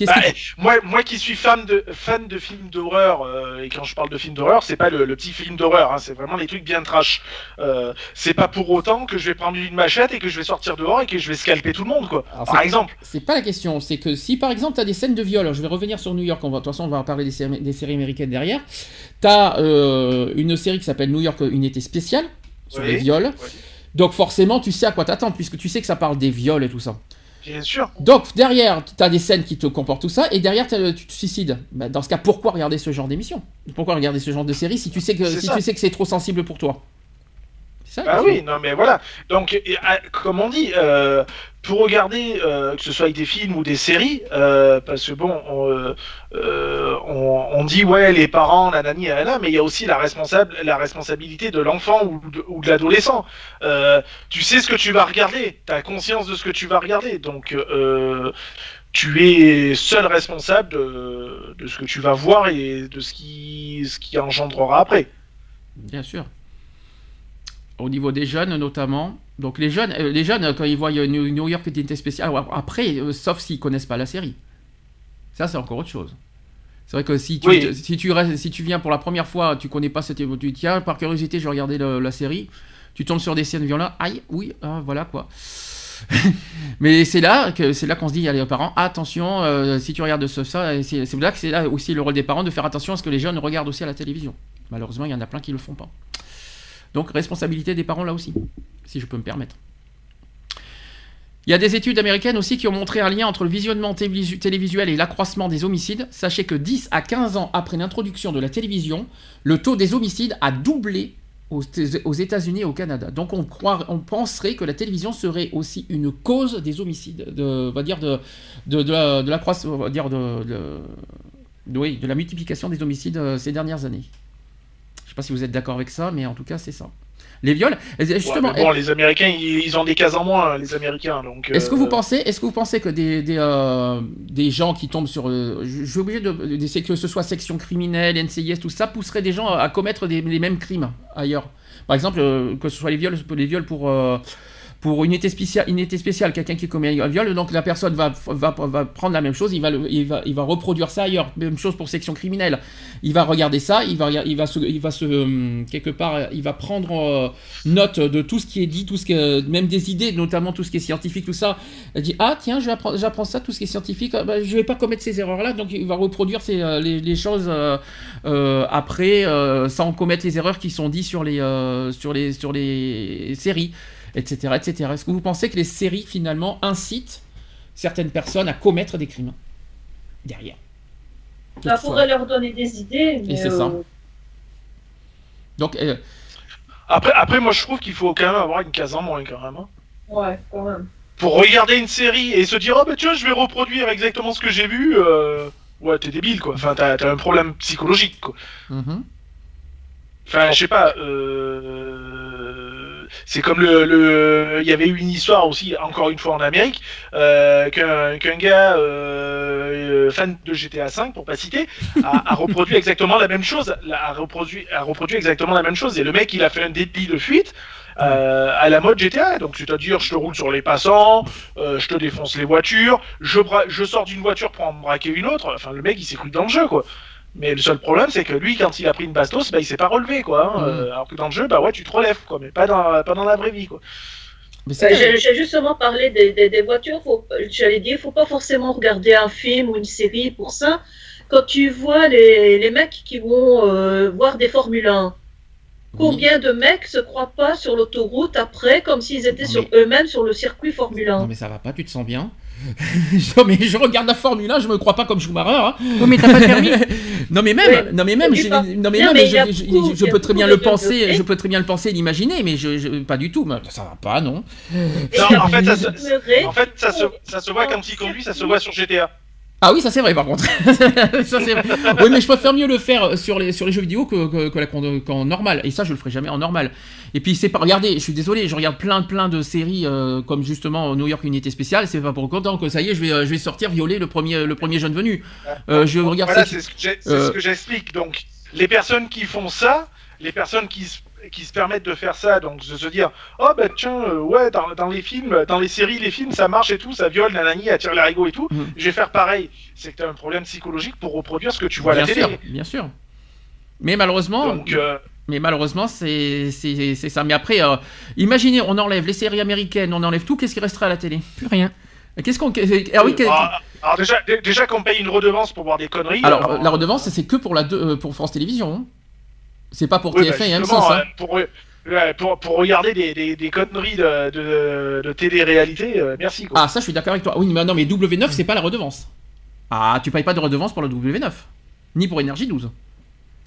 Bah, que moi, moi qui suis fan de, fan de films d'horreur, euh, et quand je parle de films d'horreur, c'est pas le, le petit film d'horreur, hein, c'est vraiment les trucs bien trash. Euh, c'est pas pour autant que je vais prendre une machette et que je vais sortir dehors et que je vais scalper tout le monde, quoi. Alors, Par exemple. C'est pas la question, c'est que si par exemple tu as des scènes de viol, je vais revenir sur New York, on va, de toute façon on va parler des séries, des séries américaines derrière, tu as une série qui s'appelle New York Unité Spéciale, sur Oui. les viols, Oui. donc forcément tu sais à quoi t'attendre, puisque tu sais que ça parle des viols et tout ça. Bien sûr. Donc derrière, tu as des scènes qui te comportent tout ça, et derrière tu te suicides. Bah, dans ce cas, pourquoi regarder ce genre d'émission? Pourquoi regarder ce genre de série si tu sais que, C'est si ça. tu sais que c'est trop sensible pour toi? C'est ça Bah oui, non mais voilà. Donc, ah, comme on dit, euh, pour regarder, euh, que ce soit avec des films ou des séries, euh, parce que bon, on, euh, on, dit ouais les parents, nanani, nanana, mais il y a aussi la responsable, la responsabilité de l'enfant ou de, l'adolescent. Tu sais ce que tu vas regarder, tu as conscience de ce que tu vas regarder, donc tu es seul responsable de, de ce que tu vas voir et de ce qui, ce qui engendrera après. Bien sûr. Au niveau des jeunes, notamment. Donc les jeunes, euh, les jeunes quand ils voient New, York Unité Spéciale, après, euh, sauf s'ils connaissent pas la série. Ça, c'est encore autre chose. C'est vrai que si tu, Oui. si, tu restes- si tu viens pour la première fois, tu connais pas cette tu tiens, par curiosité, je le- la série, tu tombes sur des scènes violentes, aïe, oui, ah, voilà quoi. Mais c'est là que c'est là qu'on se dit, allez, aux parents, attention, euh, si tu regardes ce, ça, c'est là que c'est là aussi le rôle des parents de faire attention à ce que les jeunes regardent aussi à la télévision. Malheureusement, il y en a plein qui le font pas. Donc responsabilité des parents là aussi, si je peux me permettre. Il y a des études américaines aussi qui ont montré un lien entre le visionnement télévisu- télévisuel et l'accroissement des homicides. Sachez que 10 à 15 ans après l'introduction de la télévision, le taux des homicides a doublé aux, États-Unis et au Canada. Donc on, croit, on penserait que la télévision serait aussi une cause des homicides, va dire de, de, dire de la multiplication des homicides euh, ces dernières années. Je sais pas si vous êtes d'accord avec ça, mais en tout cas c'est ça. Les viols, Ouais, justement, bon, les Américains, ils, ont des cases en moins, les Américains. Donc. est-ce que euh, vous pensez, est-ce que vous pensez que des, des, euh, des gens qui tombent sur, euh, je suis obligé de, que ce soit section criminelle, NCIS, tout ça, pousserait des gens à commettre des, les mêmes crimes ailleurs. Par exemple, euh, que ce soit les viols, les viols pour euh, pour une unité spéciale, une unité spéciale, quelqu'un qui commet un viol, donc la personne va, va, va prendre la même chose, il va, il, va, il va reproduire ça ailleurs. Même chose pour section criminelle. Il va regarder ça, il va, il va se, il va se hum, quelque part, il va prendre euh, note de tout ce qui est dit, tout ce que, même des idées, notamment tout ce qui est scientifique, tout ça. Il dit ah tiens, je j'apprends ça, tout ce qui est scientifique, ah, bah, je vais pas commettre ces erreurs-là, donc il va reproduire ces, euh, les, choses euh, euh, après euh, sans commettre les erreurs qui sont dites sur les, euh, sur les, sur les séries, etc., etc. Est-ce que vous pensez que les séries finalement incitent certaines personnes à commettre des crimes derrière? Ça Toutefois. pourrait leur donner des idées. mais, c'est ça. euh, Donc euh, Après, après, moi, je trouve qu'il faut quand même avoir une case en moins, quand même. hein. Ouais, quand même. Pour regarder une série et se dire, oh bah tiens, je vais reproduire exactement ce que j'ai vu. euh, Ouais, t'es débile, quoi. Enfin, t'as t'as un problème psychologique, quoi. mhm. Enfin, je sais pas. Euh... C'est comme le, le. Il y avait eu une histoire aussi, encore une fois en Amérique, euh, qu'un gars euh, fan de GTA V, pour pas citer, a, reproduit exactement la même chose. A reproduit, a reproduit exactement la même chose. Et le mec, il a fait un délit de fuite. euh, à la mode GTA, donc c'est-à-dire je te roule sur les passants, euh, je te défonce les voitures, je, je sors d'une voiture pour en braquer une autre, enfin le mec il s'est cru dans le jeu quoi. Mais le seul problème, c'est que lui, quand il a pris une bastos, bah, il s'est pas relevé, quoi. hein. Mhm. Euh, alors que dans le jeu, bah ouais, tu te relèves, quoi, mais pas dans, pas dans la vraie vie, quoi. Ouais, J'ai justement parlé des, des, des voitures. J'allais dire, faut pas forcément regarder un film ou une série pour ça. Quand tu vois les, les mecs qui vont euh, voir des Formule 1, combien de mecs se croient pas sur l'autoroute après, comme s'ils étaient sur eux-mêmes sur le circuit Formule 1 Non mais ça va pas, tu te sens bien? Non mais je regarde la Formule 1, je me crois pas comme Schumacher. Hein. Oh, mais t'as pas de permis non mais même, non mais même, pas- non mais Non, même, mais je, je- beaucoup- je peux très bien le penser, je peux très bien le penser, et l'imaginer, mais je, je- pas du tout. Mais ça va pas, non. Non, en fait, ça se, Degrés. en fait, ça se, ça se voit quand il conduit, ça se voit sur GTA. Ah oui, ça c'est vrai par contre. ça c'est vrai. Oui, mais je préfère mieux le faire sur les sur les jeux vidéo que, que, que qu'en normal. Et ça, je le ferai jamais en normal. Et puis c'est pas. Regardez, je suis désolé, je regarde plein plein de séries euh, comme justement New York Unité Spéciale. C'est pas pour autant que ça y est, je vais euh, je vais sortir violer le premier le premier jeune venu. Euh, je regarde Voilà, ça- c'est ce que ce j'explique. Donc, les personnes qui font ça, les personnes qui se, qui se permettent de faire ça, donc de se dire, oh bah tiens, euh, ouais, dans, dans les films, dans les séries, les films, ça marche et tout, ça viole, nanani, attire l'arigot et tout, Mhm. je vais faire pareil. C'est que t'as un problème psychologique pour reproduire ce que tu vois à la télé. sûr, bien sûr. Mais malheureusement, Donc, euh, mais malheureusement, c'est c'est c'est ça. Mais après, euh, imaginez, on enlève les séries américaines, on enlève tout, qu'est-ce qui restera à la télé? Plus rien. Qu'est-ce qu'on ah oui, ah, alors déjà, dé- déjà qu'on paye une redevance pour voir des conneries. alors la redevance, c'est que pour la deux- euh, pour France Télévisions. hein. C'est pas pour Oui, bah, TF1 et M6. justement, hein. euh, pour, ouais, pour, pour regarder des, des, des conneries de, de, de télé-réalité, euh, merci. Quoi. Ah, ça, je suis d'accord avec toi. Oui, mais non, mais W9, c'est pas la redevance. Ah, tu payes pas de redevance pour le W9. Ni pour Énergie 12.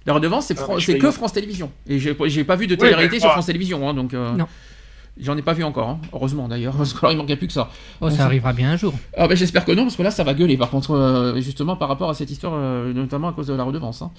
La redevance, c'est Ah, Fran- que France Télévisions. Et j'ai j'ai pas vu de Oui, télé-réalité mais sur France Télévisions. hein, donc, euh, Non. J'en ai pas vu encore. hein. Heureusement d'ailleurs. Parce que alors, il manquait plus que ça. Oh, ça- ça arrivera bien un jour. Ah, ben, J'espère que non, parce que là, ça va gueuler. Par contre, euh, justement, par rapport à cette histoire, euh, notamment à cause de la redevance. hein.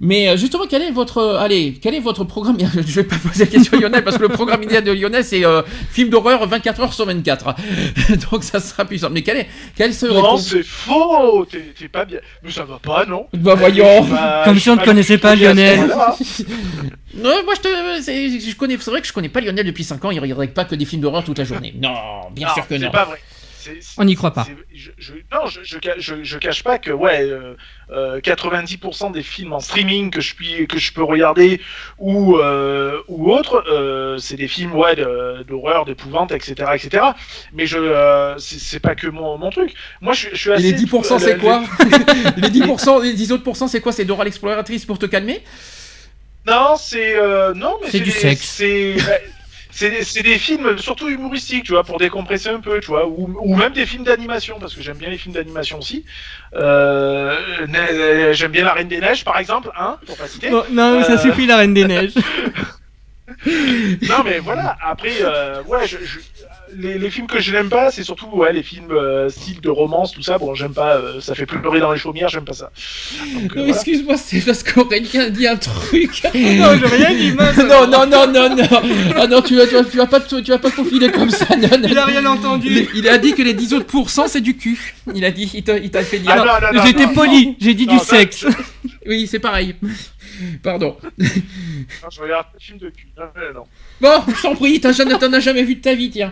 Mais euh, justement, quel est votre, euh, allez, quel est votre programme? Je vais pas poser la question à Lionel parce que le programme idéal de Lionel c'est euh, film d'horreur 24 heures sur 24. Donc ça sera puissant. Mais quel est, quel serait Non, ton- c'est faux T'es t'es pas bien. Mais ça va pas, non Bah voyons. Bah, Comme si on te connaissait pas, Lionel. Non, moi je te, c'est, je connais, c'est vrai que je connais pas Lionel depuis 5 ans. Il regarde pas que des films d'horreur toute la journée. Non, bien Non, sûr que c'est non. pas vrai. On n'y croit pas. je- je- non, je, je, je, je cache pas que ouais, euh, euh, 90% des films en streaming que je puis que je peux regarder ou euh, ou autres, euh, c'est des films ouais d'horreur, d'épouvante, etc., etc. Mais je, euh, c'est pas que mon, mon truc. Moi, je, je suis Et assez. les 10% euh, c'est quoi Les 10%, les 10 autres pourcents c'est quoi? C'est Dora l'exploratrice pour te calmer? Non, c'est euh, non, mais C'est du sexe. C'est bah, c'est c'est des films surtout humoristiques, tu vois, pour décompresser un peu, tu vois, ou, ou même des films d'animation, parce que j'aime bien les films d'animation aussi. Euh, ne- j'aime bien La Reine des Neiges, par exemple, hein, pour pas citer. Bon, non, ça Euh. suffit la Reine des Neiges. Non, mais voilà, après, euh, ouais, je, je- les, les films que je n'aime pas, c'est surtout ouais, les films euh, style de romance, tout ça. Bon, j'aime pas, euh, ça fait pleurer dans les chaumières, j'aime pas ça. Donc, euh, Non, voilà. Excuse-moi, c'est parce qu'Aurélien dit un truc. non, j'ai rien dit, mince. non, non, non, non, non. Ah non, tu vas, tu vas, tu vas pas, te- tu vas pas te faufiler comme ça. Non, non. Il a rien entendu. Il, il a dit que les 10 autres pourcents c'est du cul. Il a dit, il t'a il t'a fait dire. Ah, non, non, non, J'étais non, poli, j'ai dit Non, du sexe. Oui, c'est pareil. Pardon. Non, je regarde de film de cul. Non, non, non. Bon, je t'en prie, t'en as jamais vu de ta vie, tiens.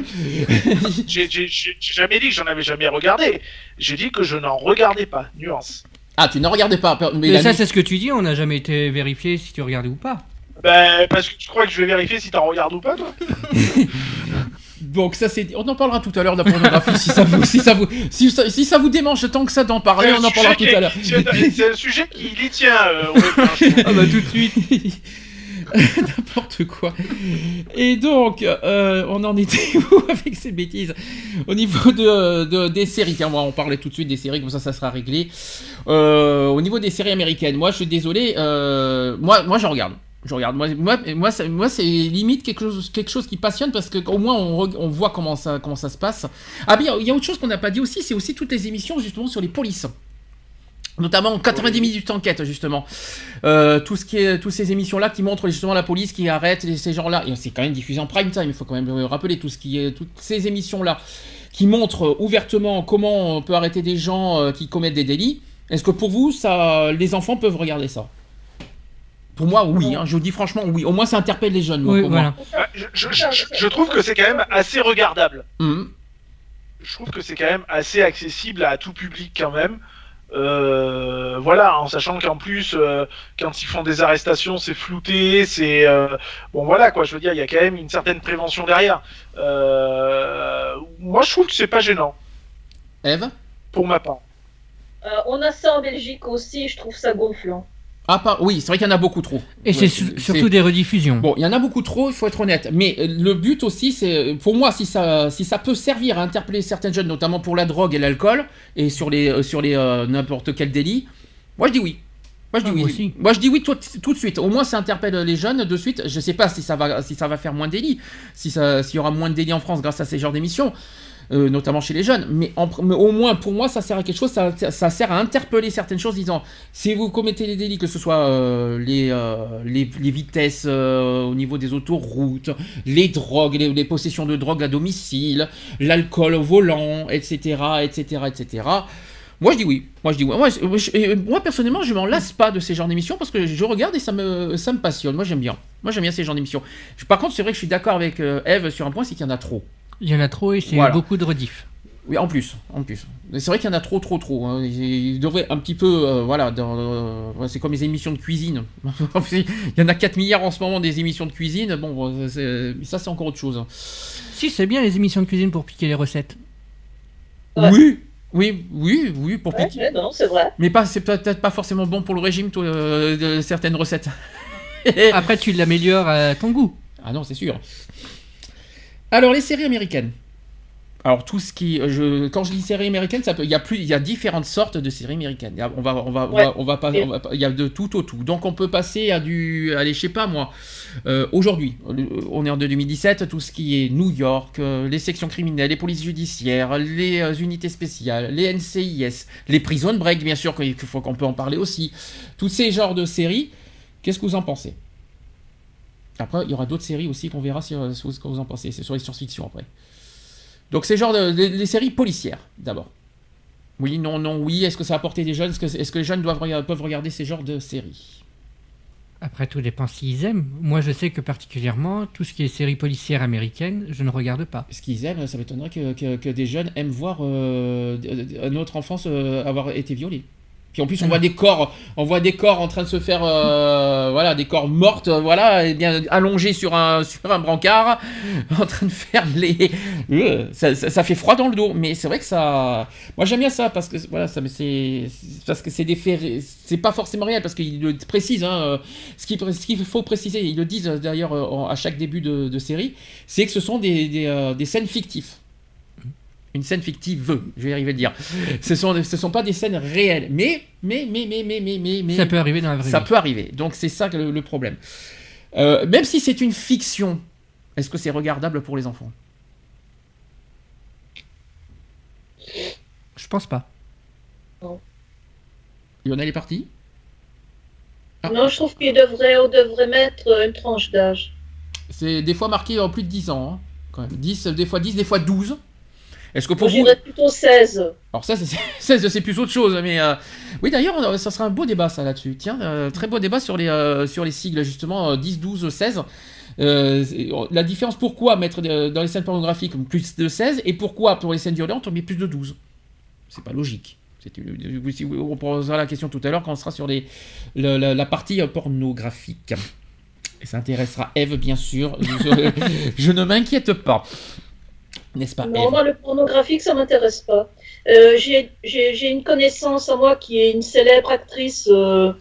J'ai jamais dit que j'en avais jamais regardé. J'ai dit que je n'en regardais pas. Nuance. Ah, tu ne regardais pas. Mais, Mais ça, nuit- c'est ce que tu dis, on n'a jamais été vérifié si tu regardais ou pas. Ben, parce que tu crois que je vais vérifier si t'en regardes ou pas, toi Donc ça c'est, on en parlera tout à l'heure de la pornographie si ça vous, si ça vous, si ça, si ça vous démange tant que ça d'en parler, on en parlera tout à l'heure. C'est un sujet qui y tient. euh. Ah bah tout de suite. N'importe quoi. Et donc, euh, on en était où avec ces bêtises? Au niveau de, de- des séries, tiens, moi, on parlait tout de suite des séries, comme ça, ça sera réglé. Euh, au niveau des séries américaines, moi, je suis désolé, euh, moi, moi, je regarde. Je regarde. Moi, moi, moi, c'est limite quelque chose, quelque chose qui passionne parce que au moins on, voit comment ça, comment ça se passe. Ah, bien, il y a autre chose qu'on n'a pas dit aussi, c'est aussi toutes les émissions justement sur les polices. Notamment 90 minutes d'enquête justement. Euh, tout ce qui est, toutes ces émissions-là qui montrent justement la police qui arrête ces gens-là. Et c'est quand même diffusé en prime time, il faut quand même rappeler tout ce qui est, toutes ces émissions-là qui montrent euh, ouvertement comment on peut arrêter des gens euh, qui commettent des délits. Est-ce que pour vous, ça, les enfants peuvent regarder ça? Pour moi, oui. hein, je vous dis franchement, oui. Au moins, ça interpelle les jeunes. moi, Oui, pour voilà. Ah, je, je- je- je trouve que c'est quand même assez regardable. moi. Mhm. Je trouve que c'est quand même assez accessible à tout public quand même. Euh, voilà, en sachant qu'en plus, euh, quand ils font des arrestations, c'est flouté, c'est euh, bon, voilà quoi. Je veux dire, il y a quand même une certaine prévention derrière. Euh, moi, je trouve que c'est pas gênant Eve? Pour ma part. Euh, on a ça en Belgique aussi, je trouve ça gonflant. Ah, pas... oui, c'est vrai qu'il y en a beaucoup trop. Et Ouais, c'est su- c'est- surtout des rediffusions. Bon, il y en a beaucoup trop, il faut être honnête. Mais euh, le but aussi, c'est, pour moi, si ça, si ça peut servir à interpeller certains jeunes, notamment pour la drogue et l'alcool, et sur les, euh, sur les euh, n'importe quel délit, moi je dis oui. Moi je dis Ah, oui. moi aussi. Moi je dis oui tout, tout de suite. Au moins ça interpelle les jeunes de suite. Je sais pas si ça va, si ça va faire moins de délits, si s'il y aura moins de délits en France grâce à ces genres d'émissions. Euh, notamment chez les jeunes, mais, au moins pour moi ça sert à quelque chose, ça, sert à interpeller certaines choses, disant si vous commettez les délits, que ce soit euh, les, euh, les, vitesses au niveau des autoroutes, les drogues, les, possessions de drogue à domicile, l'alcool au volant, etc., etc., etc. Moi je dis oui. Moi je dis oui. Moi, je- moi, personnellement je m'en lasse pas de ces genres d'émissions parce que je regarde et ça me, ça me passionne. Moi j'aime bien. Moi j'aime bien ces genres d'émissions. Par contre c'est vrai que je suis d'accord avec Eve sur un point, c'est qu'il y en a trop. Il y en a trop et c'est Voilà. beaucoup de rediff. Oui, en plus, en plus. C'est vrai qu'il y en a trop, trop, trop. hein. Il il devrait un petit peu, euh, voilà, euh, c'est comme les émissions de cuisine. Il y en a 4 milliards en ce moment des émissions de cuisine. Bon, ça c'est encore autre chose. hein. Si, c'est bien les émissions de cuisine pour piquer les recettes. Ouais. Oui, oui, oui, oui, pour Ouais, piquer. ouais, non, c'est vrai. Mais pas, c'est peut-être pas forcément bon pour le régime, toi, euh, de certaines recettes. Après, tu l'améliores à ton goût. Ah non, c'est sûr. Alors, les séries américaines. Alors, tout ce qui. Je, quand je dis séries américaines, ça peut, il, y a plus, il y a différentes sortes de séries américaines. Il y a- On va, on va, on Ouais. va, on va pas, on va pas- il y a de tout au tout. Donc, on peut passer à du. Allez, je sais pas moi. euh, Aujourd'hui, on est en 2017, tout ce qui est New York, euh, les sections criminelles, les polices judiciaires, les euh, unités spéciales, les NCIS, les prison break, bien sûr, qu'il faut qu'on peut en parler aussi. Tous ces genres de séries, qu'est-ce que vous en pensez? Après, il y aura d'autres séries aussi qu'on verra sur, sur ce que vous en pensez. C'est sur les science-fiction après. Donc, c'est genre de, les, les séries policières, d'abord. Oui, non, non, oui. Est-ce que ça a apporté des jeunes? Est-ce que, les jeunes doivent, peuvent regarder ces genres de séries? Après, tout dépend s'ils aiment. Moi, je sais que particulièrement, tout ce qui est séries policières américaines, je ne regarde pas. Ce qu'ils aiment, ça m'étonnerait que, que- que des jeunes aiment voir euh, notre enfance euh, avoir été violée. Puis en plus, on voit des corps, on voit des corps en train de se faire, euh, voilà, des corps mortes, euh, voilà, et bien allongés sur un sur un brancard, en train de faire les, Euh, ça, ça- ça fait froid dans le dos. Mais c'est vrai que ça, moi j'aime bien ça parce que voilà, ça, mais c'est parce que c'est des faits, c'est pas forcément réel parce qu'il le précise, hein, ce qu'il ce qu'il faut préciser, ils le disent d'ailleurs à chaque début de, de série, c'est que ce sont des des, des scènes fictives. Une scène fictive, je vais y arriver à le dire. Ce sont, ce sont pas des scènes réelles, mais, mais, mais, mais, mais, mais, mais, mais Ça peut arriver dans la vraie ça vie. peut arriver. Donc c'est ça que le, le problème. Euh, même si c'est une fiction, est-ce que c'est regardable pour les enfants? Je pense pas. Lionel est parti? Ah. Non, je trouve qu'il devrait, on devrait mettre une tranche d'âge. C'est des fois marqué en plus de 10 ans. hein, quand même. 10, des fois 10, des fois 12. Est-ce que Moi, pour vous... plutôt 16. Alors ça, c'est 16, c'est plus autre chose. Mais euh, oui, d'ailleurs, ça sera un beau débat ça là-dessus. Tiens, euh, très beau débat sur les euh, sur les sigles justement euh, 10, 12, 16. Euh, c'est- la différence, pourquoi mettre dans les scènes pornographiques plus de 16 et pourquoi pour les scènes violentes on met plus de 12 C'est pas logique. On posera la question tout à l'heure quand on sera sur les, le- la, la partie pornographique. Et ça intéressera Eve, bien sûr. Je, je ne m'inquiète pas. N'est-ce pas, Non, Eve moi, le pornographique, ça m'intéresse pas. Euh, J'ai une connaissance à moi qui est une célèbre actrice euh,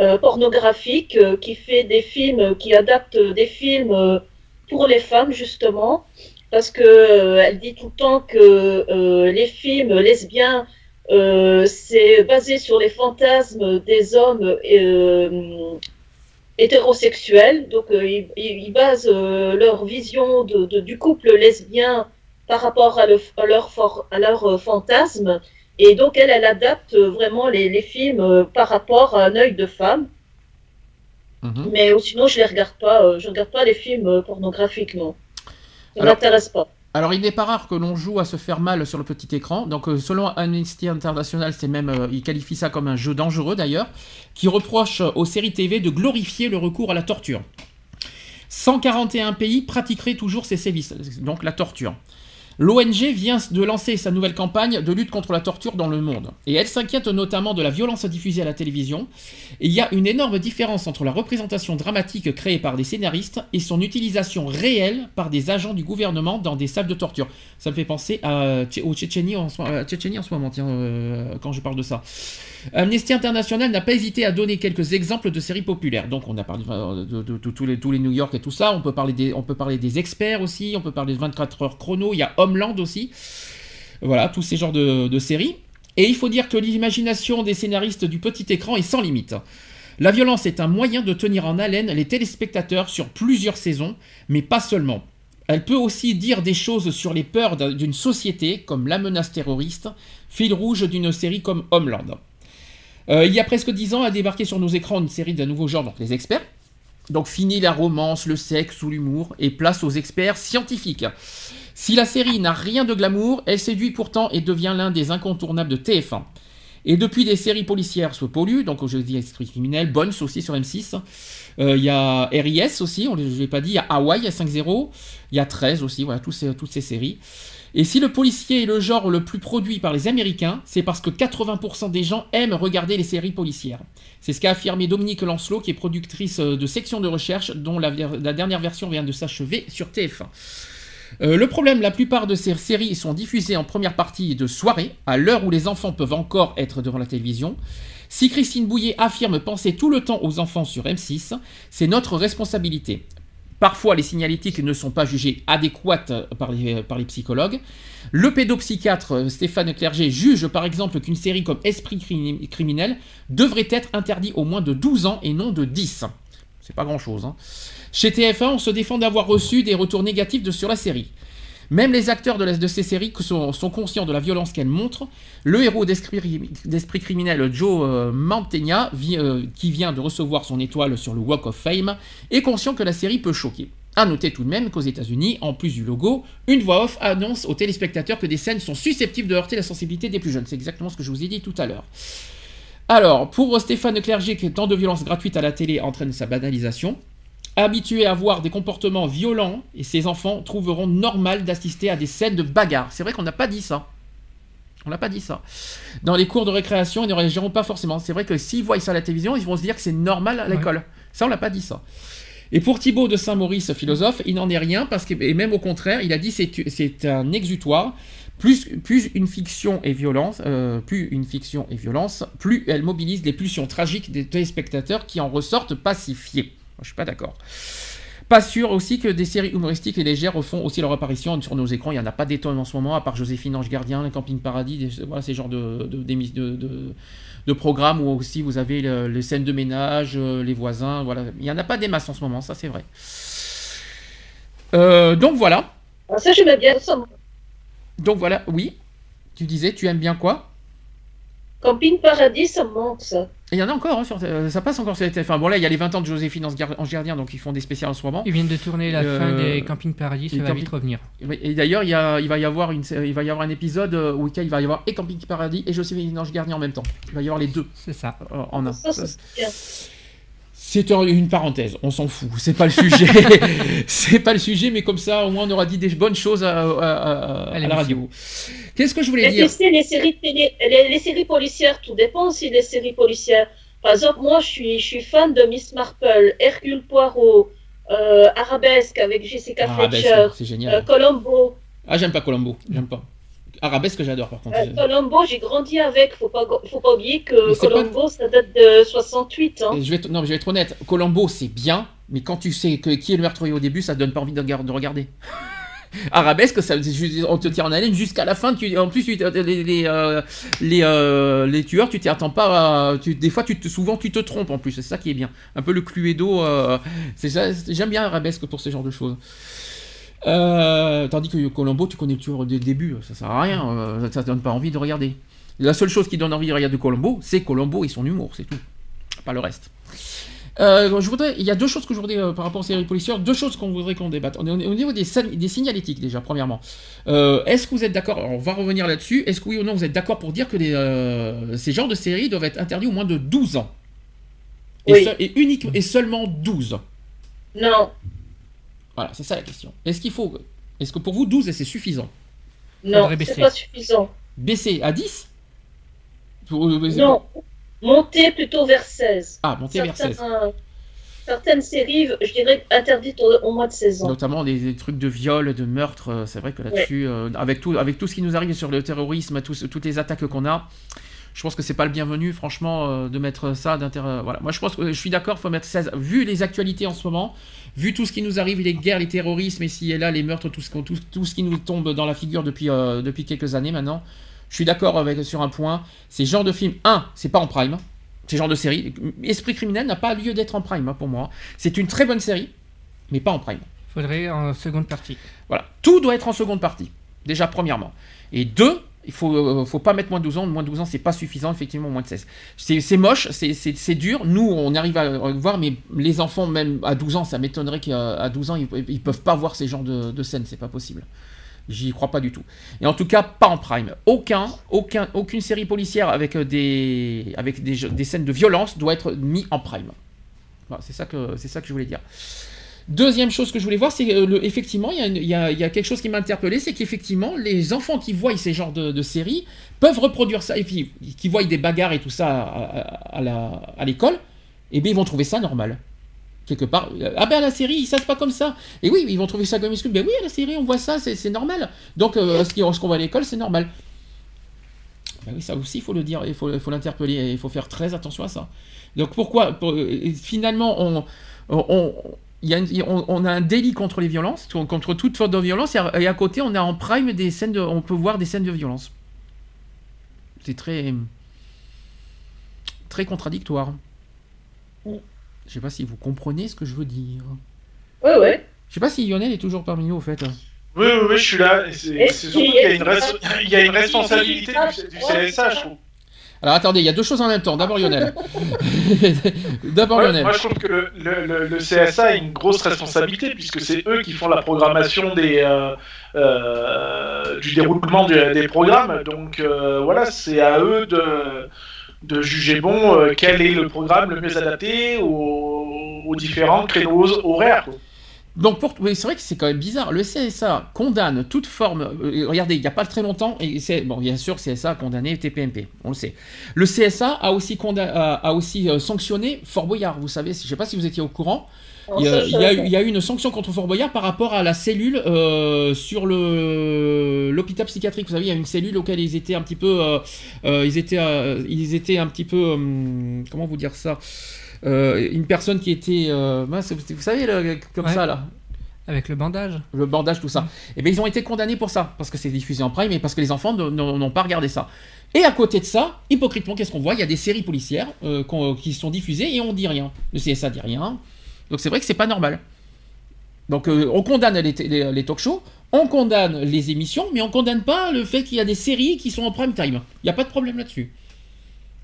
euh, pornographique qui fait des films, qui adapte des films pour les femmes, justement, parce que euh, elle dit tout le temps que les films lesbiens, c'est basé sur les fantasmes des hommes hétérosexuels. Donc, euh, ils, ils basent euh, leur vision de- de- du couple lesbien par rapport à, le- à leur, for- à leur euh, fantasme. Et donc, elle, elle adapte euh, vraiment les, les films euh, par rapport à un œil de femme. Mhm. Mais sinon, je les regarde pas. je regarde pas les films pornographiques, non. Ça Alors- m'intéresse pas. Alors, il n'est pas rare que l'on joue à se faire mal sur le petit écran. Donc, selon Amnesty International, c'est même, euh, il qualifie ça comme un jeu dangereux d'ailleurs, qui reproche aux séries TV de glorifier le recours à la torture. 141 pays pratiqueraient toujours ces sévices, donc la torture. L'ONG vient de lancer sa nouvelle campagne de lutte contre la torture dans le monde. Et elle s'inquiète notamment de la violence diffusée à la télévision. Et il y a une énorme différence entre la représentation dramatique créée par des scénaristes et son utilisation réelle par des agents du gouvernement dans des salles de torture. Ça me fait penser à, au Tchétchénie en, ce- moment, euh, quand je parle de ça. Amnesty International n'a pas hésité à donner quelques exemples de séries populaires. Donc on a parlé de, tous, les, New York et tout ça. On peut parler des, experts aussi. On peut parler de 24 heures chrono. Il y a Homeland aussi. Voilà, tous ces genres de, séries. Et il faut dire que l'imagination des scénaristes du petit écran est sans limite. La violence est un moyen de tenir en haleine les téléspectateurs sur plusieurs saisons, mais pas seulement. Elle peut aussi dire des choses sur les peurs d'un- d'une société, comme la menace terroriste, fil rouge d'une série comme Homeland. Euh, il y a presque dix ans a débarqué sur nos écrans une série d'un nouveau genre, donc les experts. Donc fini la romance, le sexe ou l'humour, et place aux experts scientifiques. Si la série n'a rien de glamour, elle séduit pourtant et devient l'un des incontournables de TF1. Et depuis des séries policières se polluent, donc je dis Esprit criminel, Bones aussi sur M6. Euh, Il y a RIS aussi, on ne l'ai pas dit, il y a Hawaii, il y a 5-0, il y a 13 aussi, voilà, toutes ces séries. Et si le policier est le genre le plus produit par les Américains, c'est parce que 80% des gens aiment regarder les séries policières. C'est ce qu'a affirmé Dominique Lancelot, qui est productrice euh, de section de recherche, dont la, dernière version vient de s'achever sur TF1. Euh, le problème, la plupart de ces séries sont diffusées en première partie de soirée, à l'heure où les enfants peuvent encore être devant la télévision. Si Christine Bouillet affirme penser tout le temps aux enfants sur M6, c'est notre responsabilité. Parfois, les signalétiques ne sont pas jugées adéquates par les, par les psychologues. Le pédopsychiatre euh, Stéphane Clerget juge par exemple qu'une série comme Esprit crimi- criminel devrait être interdite au moins de 12 ans et non de 10. C'est pas grand chose. Hein. Chez TF1, on se défend d'avoir reçu des retours négatifs sur la série. Même les acteurs de, ces séries sont, conscients de la violence qu'elles montrent. Le héros d'Esprit criminel, Joe euh, Mantegna, euh, qui vient de recevoir son étoile sur le Walk of Fame, est conscient que la série peut choquer. A noter tout de même qu'aux États-Unis, en plus du logo, une voix off annonce aux téléspectateurs que des scènes sont susceptibles de heurter la sensibilité des plus jeunes. C'est exactement ce que je vous ai dit tout à l'heure. Alors, pour Stéphane Clerget, que tant de violence gratuite à la télé entraîne sa banalisation, habitué à voir des comportements violents, et ses enfants trouveront normal d'assister à des scènes de bagarre. C'est vrai qu'on n'a pas dit ça. On n'a pas dit ça. Dans les cours de récréation, ils ne réagiront pas forcément. C'est vrai que s'ils voient ça à la télévision, ils vont se dire que c'est normal à l'école. Ça, on l'a pas dit ça. Et pour Thibaut de Saint-Maurice, philosophe, il n'en est rien, parce que, et même au contraire, il a dit c'est c'est un exutoire. Plus, plus une fiction est violence, euh, plus une fiction est violence, plus elle mobilise les pulsions tragiques des téléspectateurs qui en ressortent pacifiés. Je suis pas d'accord. Pas sûr aussi que des séries humoristiques et légères refont aussi leur apparition sur nos écrans. Il n'y en a pas d'étonnement en ce moment, à part Joséphine Ange Gardien, les Camping Paradis, des- voilà, ces genres de, de, d'émis- de, de- de programmes où aussi vous avez le- les scènes de ménage, euh, les voisins. Voilà. Il n'y en a pas des masses en ce moment, ça c'est vrai. Euh, donc voilà. Ah, ça, j'aimais bien ça. Donc voilà, oui. Tu disais, tu aimes bien quoi? Camping Paradis, ça me manque, ça. Et Il y en a encore, hein, sur- euh, ça passe encore sur les Enfin bon là, il y a les 20 ans de Joséphine Ange Gar- Ange Gardien, donc ils font des spéciales en ce moment. Ils viennent de tourner la Euh, fin des Camping Paradis, ça va camping- vite revenir. Et d'ailleurs, il, va y avoir une, il va y avoir un épisode euh, où il va y avoir et Camping Paradis et Joséphine Ange Gardien en même temps. Il va y avoir les deux C'est ça. en un. Ça, c'est une parenthèse, on s'en fout, c'est pas le sujet. c'est pas le sujet, mais comme ça, au moins, on aura dit des bonnes choses à, à- à- à la radio. Qu'est-ce que je voulais Mais dire tu sais, les séries, télé- les, les séries policières, tout dépend aussi des séries policières. Par exemple, moi, je suis, je suis fan de Miss Marple, Hercule Poirot, euh, Arabesque avec Jessica Arabesque, Fletcher, euh. Colombo. Ah, j'aime pas Colombo, j'aime pas. Arabesque, j'adore par contre. Euh, Colombo, j'ai grandi avec. Faut pas, faut pas oublier que Colombo, ça date de 68. Hein. Je vais non, mais je vais être honnête, Colombo c'est bien, mais quand tu sais que, qui est le meurtrier au début, ça te donne pas envie de, regar- de regarder. Arabesque, ça, on te tire en haleine jusqu'à la fin. Tu, en plus, tu- les, les, euh, les, euh, les tueurs, tu t'y attends pas. à- tu- des fois, tu te, souvent, tu te trompes en plus. C'est ça qui est bien. Un peu le Cluedo. c'est ça, c'est- J'aime bien Arabesque pour ce genre de choses. Euh, tandis que Colombo, tu connais tueur dès le début, ça sert à rien, euh, ça te donne pas envie de regarder. La seule chose qui donne envie de regarder Colombo, c'est Colombo et son humour, c'est tout. Pas le reste. Euh, je voudrais, il y a deux choses que je voudrais euh, par rapport aux séries policières, deux choses qu'on voudrait qu'on débatte. On est au niveau des, des signalétiques déjà, premièrement. Est-ce que vous êtes d'accord On va revenir là-dessus. Est-ce que oui ou non vous êtes d'accord pour dire que les, ces genres de séries doivent être interdits au moins de 12 ans? Et, Oui. seul- et unique, et seulement 12 Non, Voilà, c'est ça la question. Est-ce qu'il faut, est-ce que pour vous 12 c'est suffisant? Non, c'est pas suffisant. Baisser à 10 Pour- euh, Non, monter plutôt vers 16. Ah, monter vers 16. Certains- Certaines séries, je dirais, interdites au, au moins de 16 ans. Notamment des, des trucs de viol, de meurtre, euh, c'est vrai que là-dessus, euh, avec, tout, avec tout ce qui nous arrive sur le terrorisme, toutes les attaques qu'on a, je pense que c'est pas le bienvenu, franchement, euh, de mettre ça d'intérêt. Voilà, moi je pense que je suis d'accord, il faut mettre 16. Vu les actualités en ce moment, vu tout ce qui nous arrive, les guerres, les terrorismes, ici et là, les meurtres, tout ce, tout, tout ce qui nous tombe dans la figure depuis, euh, depuis quelques années maintenant, je suis d'accord avec sur un point. Ces genres de films, un, c'est pas en prime. Ces genres de séries. Esprit criminel n'a pas lieu d'être en prime hein, pour moi. C'est une très bonne série, mais pas en prime. Faudrait en seconde partie. Voilà, tout doit être en seconde partie, déjà premièrement. Et deux, il faut, euh, faut pas mettre moins de 12 ans, moins de 12 ans c'est pas suffisant, effectivement moins de 16. C'est moche, c'est- dur, nous on arrive à le voir, mais les enfants même à 12 ans, ça m'étonnerait qu'à à 12 ans ils, ils peuvent pas voir ces genres de, de scènes, c'est pas possible. J'y crois pas du tout. Et en tout cas, pas en prime. Aucun, aucun, aucune série policière avec euh, des, avec des, des scènes de violence doit être mis en prime. Voilà, c'est ça c'est ça que je voulais dire. Deuxième chose que je voulais voir, c'est euh, le, effectivement, il y, a quelque chose qui m'a interpellé, c'est qu'effectivement, les enfants qui voient ces genres de, séries peuvent reproduire ça, et puis qui voient des bagarres et tout ça à, l'école, et bien ils vont trouver ça normal. Quelque part, Euh, ah ben la série, ils savent pas comme ça. Et oui, ils vont trouver ça comme excuse. Ben oui, à la série, on voit ça, c'est normal. Donc, euh, ce qu'on voit à l'école, c'est normal. Ben oui, ça aussi, il faut le dire, il faut, l'interpeller, il faut faire très attention à ça. Donc pourquoi pour- Finalement, on- il y a une- on- on a un délit contre les violences, contre toute forme de violence, et à, et à côté, on a en prime des scènes de, on peut voir des scènes de violence. C'est très, très contradictoire. Mm. Je sais pas si vous comprenez ce que je veux dire. Ouais, ouais. Je sais pas si Lionel est toujours parmi nous, au fait. Oui, oui, oui, je suis là. C'est surtout qu'il y a une, res- il y a une responsabilité du, du. CSA, je trouve. Alors attendez, il y a deux choses en même temps. D'abord Lionel. D'abord Ouais, Lionel. moi, je trouve que le, le- le- le CSA a une grosse responsabilité puisque c'est eux qui font la programmation des, euh, euh, du déroulement du- des programmes. Donc euh, voilà, c'est à eux de, de juger bon quel est le programme le mieux adapté aux, aux différents créneaux horaires. quoi. Donc, pour... oui, c'est vrai que c'est quand même bizarre. Le CSA condamne toute forme. euh, regardez, il n'y a pas très longtemps, et c'est bon, bien sûr, CSA a condamné TPMP, on le sait. Le CSA a aussi, conda- a, aussi euh, sanctionné Fort Boyard. Vous savez, je ne sais pas si vous étiez au courant. Il y, a, il y a eu- il y a eu une sanction contre Fort Boyard par rapport à la cellule euh, sur le l'hôpital psychiatrique. Vous savez, il y a une cellule auquel ils étaient un petit peu, euh, euh, ils étaient, euh, ils étaient un petit peu, hum, comment vous dire ça, Euh, une personne qui était, euh, vous savez, le- comme Ouais. ça là, Avec le bandage. le bandage, tout ça. Et bien, ils ont été condamnés pour ça, parce que c'est diffusé en prime et parce que les enfants n'ont pas regardé ça. Et à côté de ça, hypocritement, qu'est-ce qu'on voit? Il y a des séries policières euh, qui sont diffusées et on dit rien. Le CSA dit rien. Donc c'est vrai que c'est pas normal. Donc euh, on condamne les, les, les talk shows, on condamne les émissions, mais on condamne pas le fait qu'il y a des séries qui sont en prime time. Il n'y a pas de problème là-dessus.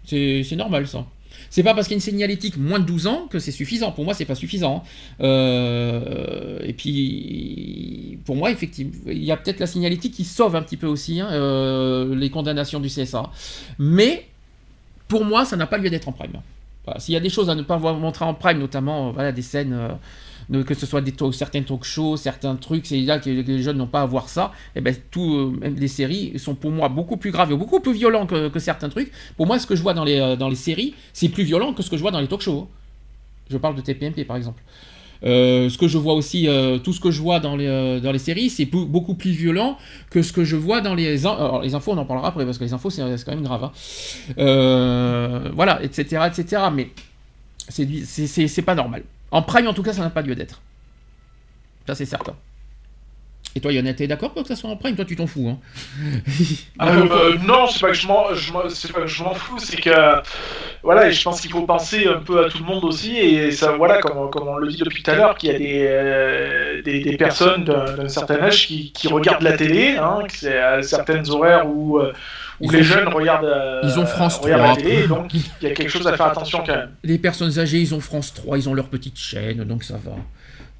C'est normal ça. C'est pas parce qu'il y a une signalétique moins de 12 ans que c'est suffisant. Pour moi, c'est pas suffisant. Euh, et puis, pour moi, effectivement, il y a peut-être la signalétique qui sauve un petit peu aussi hein, euh, les condamnations du CSA. Mais pour moi, ça n'a pas lieu d'être en prime. S'il y a des choses à ne pas montrer en prime, notamment euh, voilà, des scènes, que ce soit des talk- certains talk shows, certains trucs, c'est là que, les jeunes n'ont pas à voir ça. Et ben tout, euh, les séries sont pour moi beaucoup plus graves et beaucoup plus violents que, que certains trucs. Pour moi, ce que je vois dans les, euh, dans les séries, c'est plus violent que ce que je vois dans les talk shows. Je parle de TPMP par exemple. Euh, ce que je vois aussi, euh, tout ce que je vois dans les, dans les séries, c'est beaucoup plus violent que ce que je vois dans les... Alors, les infos, on en parlera après, parce que les infos, c'est quand même grave. hein. Voilà, etc., etc. Mais c'est pas normal. En prime, en tout cas, ça n'a pas lieu d'être. Ça, c'est certain. Et toi, Yonette, t'es d'accord pour que ça soit en prime? Toi, tu t'en fous, hein Euh, euh, non, c'est pas que je m'en, je m'en- c'est pas que je m'en fous, c'est que voilà, et je pense qu'il faut penser un peu à tout le monde aussi, et ça, voilà, comme, comme on le dit depuis tout à l'heure, qu'il y a des, euh, des, des personnes d'un, d'un certain âge qui, qui regardent la télé, hein, que c'est à certaines horaires où, euh, où les ont- jeunes regardent, euh, ils ont France regardent 3. la télé, donc il y a quelque chose à faire attention quand même. Les personnes âgées, ils ont France 3, ils ont leur petite chaîne, donc ça va.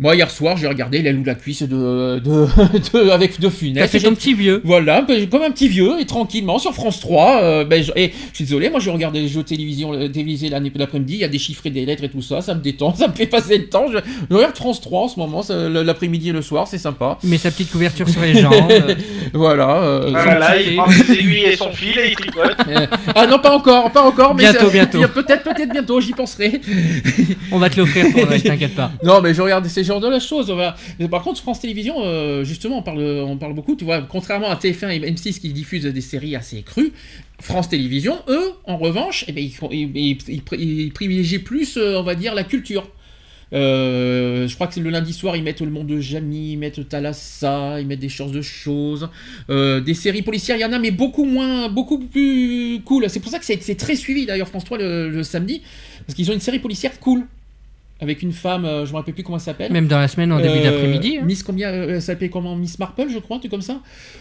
Moi, hier soir, j'ai regardé l'aile ou la cuisse de, de, de- avec de T'as funeste. fait ton petit vieux. Voilà, comme un petit vieux, et tranquillement, sur France 3. euh, ben, je, et je suis désolé, moi je regarde les jeux télévision, euh, télévisés l'année- l'après-midi, il y a des chiffres et des lettres et tout ça, ça me détend, ça me fait passer le temps. Je, je regarde France 3 en ce moment, l'après-midi et le soir, c'est sympa. Il met sa petite couverture sur les jambes. Voilà. euh, Voilà, petit il prend ses aiguilles et son fil et il tricote. euh, ah non, pas encore, pas encore, mais Bientôt, bientôt. Peut-être, peut-être bientôt, j'y penserai. On va te l'offrir t'inquiète pas. Non, mais je regarde ces genres de choses. voilà. Par contre, France Télévisions, euh, justement, on parle, on parle beaucoup. Tu vois, contrairement à TF1 et M6 qui diffusent des séries assez crues, France Télévisions, eux, en revanche, eh ben, ils, privilégient plus, euh, on va dire, la culture. Euh, je crois que c'est le lundi soir, ils mettent Le Monde de Jamie, ils mettent Thalassa, ils mettent des choses de choses. Des séries policières, il y en a, mais beaucoup moins, beaucoup plus cool. C'est pour ça que c'est très suivi d'ailleurs France 3 le, le samedi, parce qu'ils ont une série policière cool. Avec une femme, euh, je me rappelle plus comment elle s'appelle. Même dans la semaine, en début Euh, d'après-midi. hein. Miss combien euh, Elle s'appelait comment? Miss Marple, je crois, un truc comme ça.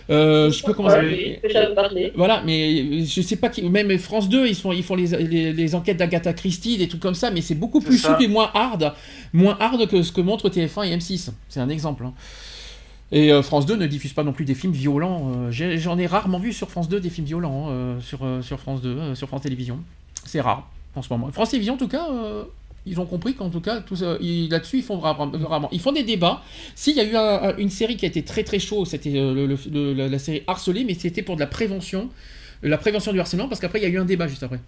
Euh, je sais pas comment Ouais, ça. Voilà, mais je sais pas qui. Même France 2, ils font, ils font les, les, les enquêtes d'Agatha Christie, des trucs comme ça, mais c'est beaucoup plus ça. souple et moins hard, moins hard que ce que montrent TF1 et M6. C'est un exemple. hein. Et euh, France 2 ne diffuse pas non plus des films violents. euh, J'en ai, rarement vu sur France 2 des films violents hein, euh, sur, euh, sur France 2, euh, sur France Télévisions. C'est rare en ce moment. France Télévisions, en tout cas, euh, ils ont compris qu'en tout cas, ils- là-dessus, ils font rarement. Ils font des débats. S'il y a eu un- un- une série qui a été très très chaud, c'était euh, la, série Harcelé, mais c'était pour de la prévention, la prévention du harcèlement, parce qu'après, il y a eu un débat juste après.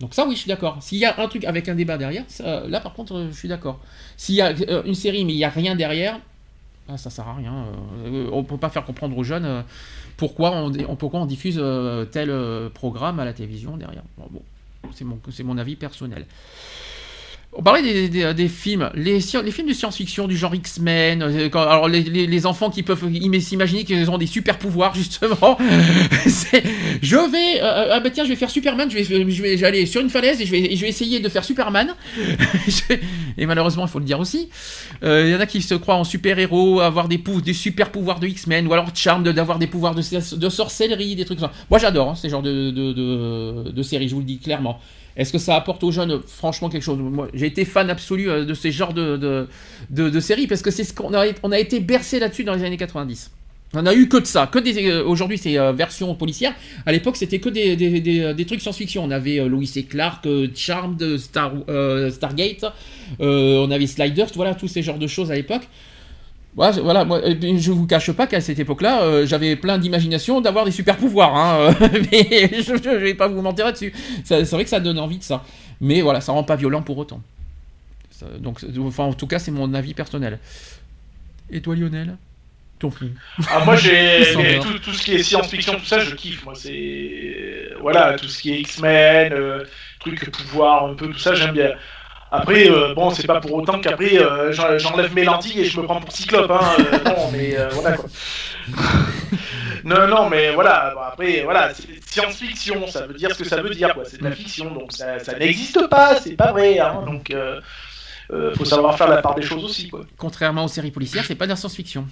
Donc ça, oui, je suis d'accord. S'il y a un truc avec un débat derrière, ça, là, par contre, euh, je suis d'accord. S'il y a euh, une série, mais il n'y a rien derrière, ah, ça sert à rien. euh, on peut pas faire comprendre aux jeunes euh, pourquoi on, pourquoi on diffuse euh, tel euh, programme à la télévision derrière. Bon, c'est mon, c'est mon avis personnel. On parlait des, des films, les, films de science-fiction du genre X-Men. euh, Alors les, enfants qui peuvent im- s'imaginer qu'ils ont des super pouvoirs justement. Je vais, euh, ah bah tiens, je vais faire Superman. Je vais, je vais, aller sur une falaise et je vais, je vais essayer de faire Superman. Et malheureusement, il faut le dire aussi. Euh, Il y en a qui se croient en super-héros, avoir des, des super pouvoirs de X-Men, ou alors Charm de- d'avoir des pouvoirs de, sorcellerie, des trucs comme ça. Moi j'adore hein, ces genres de, de séries, je vous le dis clairement. Est-ce que ça apporte aux jeunes franchement quelque chose? Moi, j'ai été fan absolu euh, de ces genres de, de, de- séries parce que c'est ce qu'on a, été bercé là-dessus dans les années 90. On a eu que de ça, que des. euh, Aujourd'hui, c'est euh, version policière. À l'époque, c'était que des, des, des- trucs science-fiction. On avait euh, Louis et Clark, Charmed, Star, Stargate, on avait Sliders, voilà, tous ces genres de choses à l'époque. Je- voilà, moi, et puis, je vous cache pas qu'à cette époque-là, euh, j'avais plein d'imagination d'avoir des super pouvoirs, hein, euh, mais je, je vais pas vous mentir là-dessus. C'est vrai que ça donne envie de ça, mais voilà, ça rend pas violent pour autant. Ça- donc, enfin, en tout cas, c'est mon avis personnel. Et toi, Lionel? Ton film. Ah, moi, j'ai tout, tout ce qui est science-fiction, tout ça, je kiffe. Moi, c'est voilà, tout ce qui est X-Men, euh, truc pouvoir, un peu tout ça, j'aime bien. Après, euh, bon, c'est pas pour autant qu'après euh, j'en- j'enlève mes lentilles et je me prends pour Cyclope, hein. euh, non, mais euh, voilà quoi. non, non, mais voilà. bon, après, voilà, c'est science-fiction, ça veut dire ce que ça veut dire, quoi. C'est de la fiction, donc ça, ça n'existe pas, c'est pas vrai, hein. Donc, faut savoir faire la part des choses aussi, quoi. Contrairement aux séries policières, c'est pas de la science-fiction.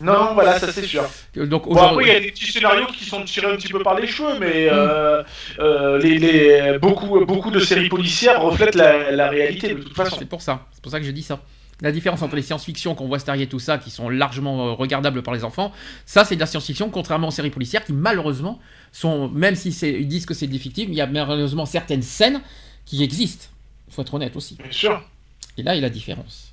Non, voilà, ça c'est sûr. Euh, Donc, Bon, après, il y a des petits scénarios qui sont tirés un petit peu par les cheveux, mais euh, euh, les, les- beaucoup, beaucoup de séries policières reflètent la, la réalité de toute façon. C'est pour ça, c'est pour ça que je dis ça. La différence entre les science-fiction qu'on voit Stargate tout ça, qui sont largement regardables par les enfants, ça c'est de la science-fiction, contrairement aux séries policières qui malheureusement sont, même si ils disent que c'est des fictifs, il y a malheureusement certaines scènes qui existent. Il faut être honnête aussi. Bien sûr. Et là, il y a la différence.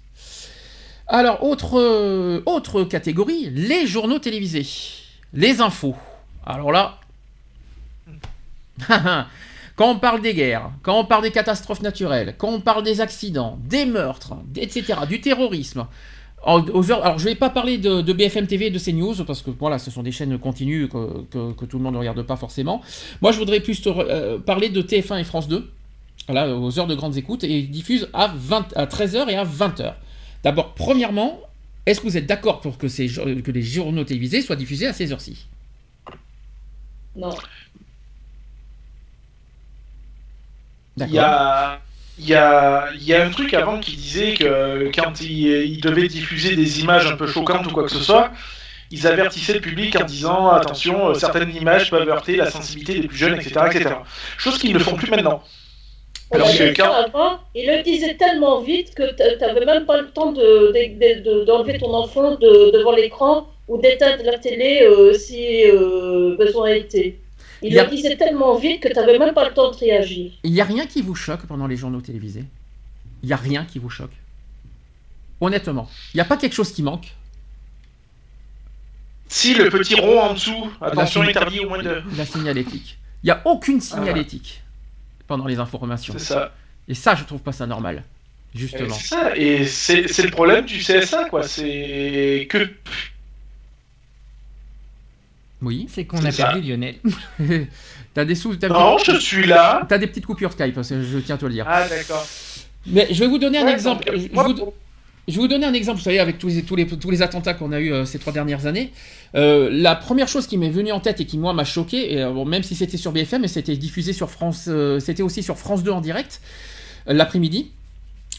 Alors, autre, euh, autre catégorie, les journaux télévisés. Les infos. Alors là, quand on parle des guerres, quand on parle des catastrophes naturelles, quand on parle des accidents, des meurtres, etc., du terrorisme, alors je vais pas parler de, BFM TV et de CNews parce que voilà, ce sont des chaînes continues que, tout le monde ne regarde pas forcément. Moi, je voudrais plus euh, parler de TF1 et France 2, voilà, aux heures de grandes écoutes, et ils diffusent à, 20, à 13h et à 20h. D'abord, premièrement, est-ce que vous êtes d'accord pour que, ces, jo- que les journaux télévisés soient diffusés à ces heures-ci? Non. Il y a, il y, a, il y a un truc avant qui disait que quand ils ils devaient diffuser des images un peu choquantes ou quoi que ce soit, ils avertissaient le public en disant attention, euh, certaines images peuvent heurter la sensibilité des plus jeunes, etc. etc. Chose qu'ils ne font plus maintenant. Alors, Alors que quand- avant, il le disait tellement vite que tu n'avais même pas le temps de- de- de- d'enlever ton enfant de- devant l'écran ou d'éteindre la télé euh, si euh, besoin était. Il Il y a- le disait tellement vite que tu n'avais même pas le temps de réagir. Il n'y a rien qui vous choque pendant les journaux télévisés? Il n'y a rien qui vous choque? Honnêtement, il n'y a pas quelque chose qui manque? Si le petit rond en dessous, attention La- interdit au moins de. La signalétique. Il n'y a aucune signalétique pendant les informations. C'est ça. Et ça, je trouve pas ça normal. Justement. C'est ça. Et c'est c'est le problème du CSA, quoi. C'est que. Oui. C'est qu'on C'est a ça. perdu Lionel. T'as des sous. T'as Non, je suis là. T'as des petites coupures Skype, parce que je tiens à te le dire. Ah, d'accord. Mais je vais vous donner un Ouais, exemple. donc, Je- je moi, vous- pour- Je vais vous donner un exemple, vous savez, avec tous les, tous les, tous les attentats qu'on a eu euh, ces trois dernières années. Euh, la première chose qui m'est venue en tête et qui, moi, m'a choqué, et, euh, bon, même si c'était sur BFM, mais c'était diffusé sur France, c'était aussi sur France 2 en direct, l'après-midi.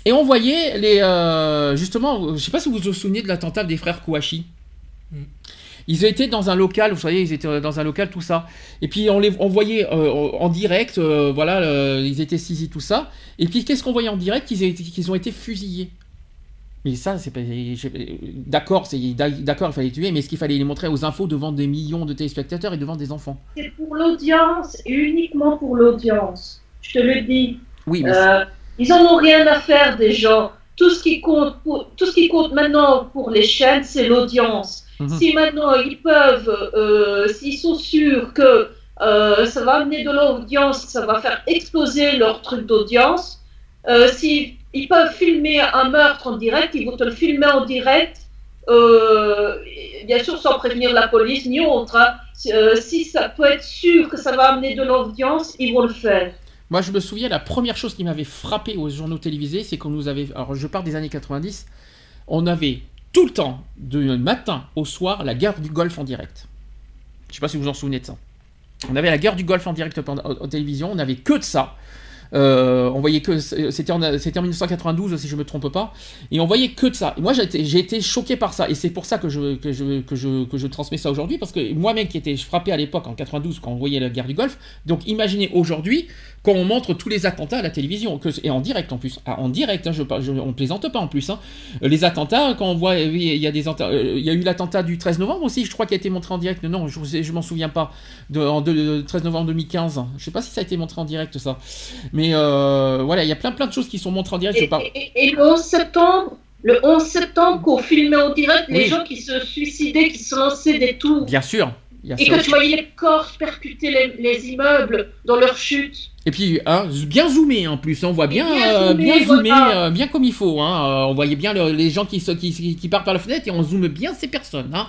Et on voyait les. justement, je sais pas si vous vous souvenez de l'attentat des frères Kouachi. Mm. Ils étaient dans un local, vous voyez, ils étaient dans un local, tout ça. Et puis on les on voyait euh, en direct, euh, voilà, euh, ils étaient saisis, tout ça. Et puis qu'est-ce qu'on voyait en direct? Qu'ils ont été fusillés. Mais ça, c'est pas. D'accord, d'accord, il fallait les tuer, mais est-ce qu'il fallait les montrer aux infos devant des millions de téléspectateurs et devant des enfants? C'est pour l'audience et uniquement pour l'audience. Je te le dis. Oui, mais Euh, ils en ont rien à faire des gens. Tout ce qui compte, pour, tout ce qui compte maintenant pour les chaînes, c'est l'audience. Mhm. Si maintenant ils peuvent, euh, s'ils sont sûrs que euh, ça va amener de l'audience, ça va faire exploser leur truc d'audience, euh, si ils peuvent filmer un meurtre en direct, ils vont te le filmer en direct. euh, bien sûr, sans prévenir la police ni autre. hein. Euh, si ça peut être sûr que ça va amener de l'audience, ils vont le faire. Moi, je me souviens, la première chose qui m'avait frappé aux journaux télévisés, c'est qu'on nous avait. Alors, je pars des années 90. On avait tout le temps, du matin au soir, la guerre du Golfe en direct. Je sais pas si vous vous en souvenez de ça. On avait la guerre du Golfe en direct en, en télévision. On n'avait que de ça. Euh, on voyait que c'était en, c'était en 1992 si je me trompe pas et on voyait que de ça moi j'ai été, choqué par ça et c'est pour ça que je, que je, que je, que je transmets ça aujourd'hui parce que moi-même qui étais frappé à l'époque en 92 quand on voyait la guerre du Golfe donc imaginez aujourd'hui quand on montre tous les attentats à la télévision, et en direct en plus, Ah, en direct, hein, je, on plaisante pas en plus. hein. Les attentats, quand on voit, euh, il y a des euh, il y a eu l'attentat du 13 novembre aussi, je crois, qui a été montré en direct. Non, je, je m'en souviens pas. De, en de- de 13 novembre 2015, je sais pas si ça a été montré en direct ça. Mais euh, voilà, il y a plein plein de choses qui sont montrées en direct. Je Et, parle. et- et le 11 septembre, le 11 septembre qu'on filmait en direct les gens qui se suicidaient, qui se lançaient des tours. Bien sûr. Et que tu voyais les corps percuter les, les immeubles dans leur chute. Et puis hein, bien zoomé en plus, on voit bien, Bien euh, zoomé, bien zoomé, voilà. euh, bien comme il faut. Hein. On voyait bien le- les gens qui, se- qui, qui partent par la fenêtre et on zoome bien ces personnes. Hein.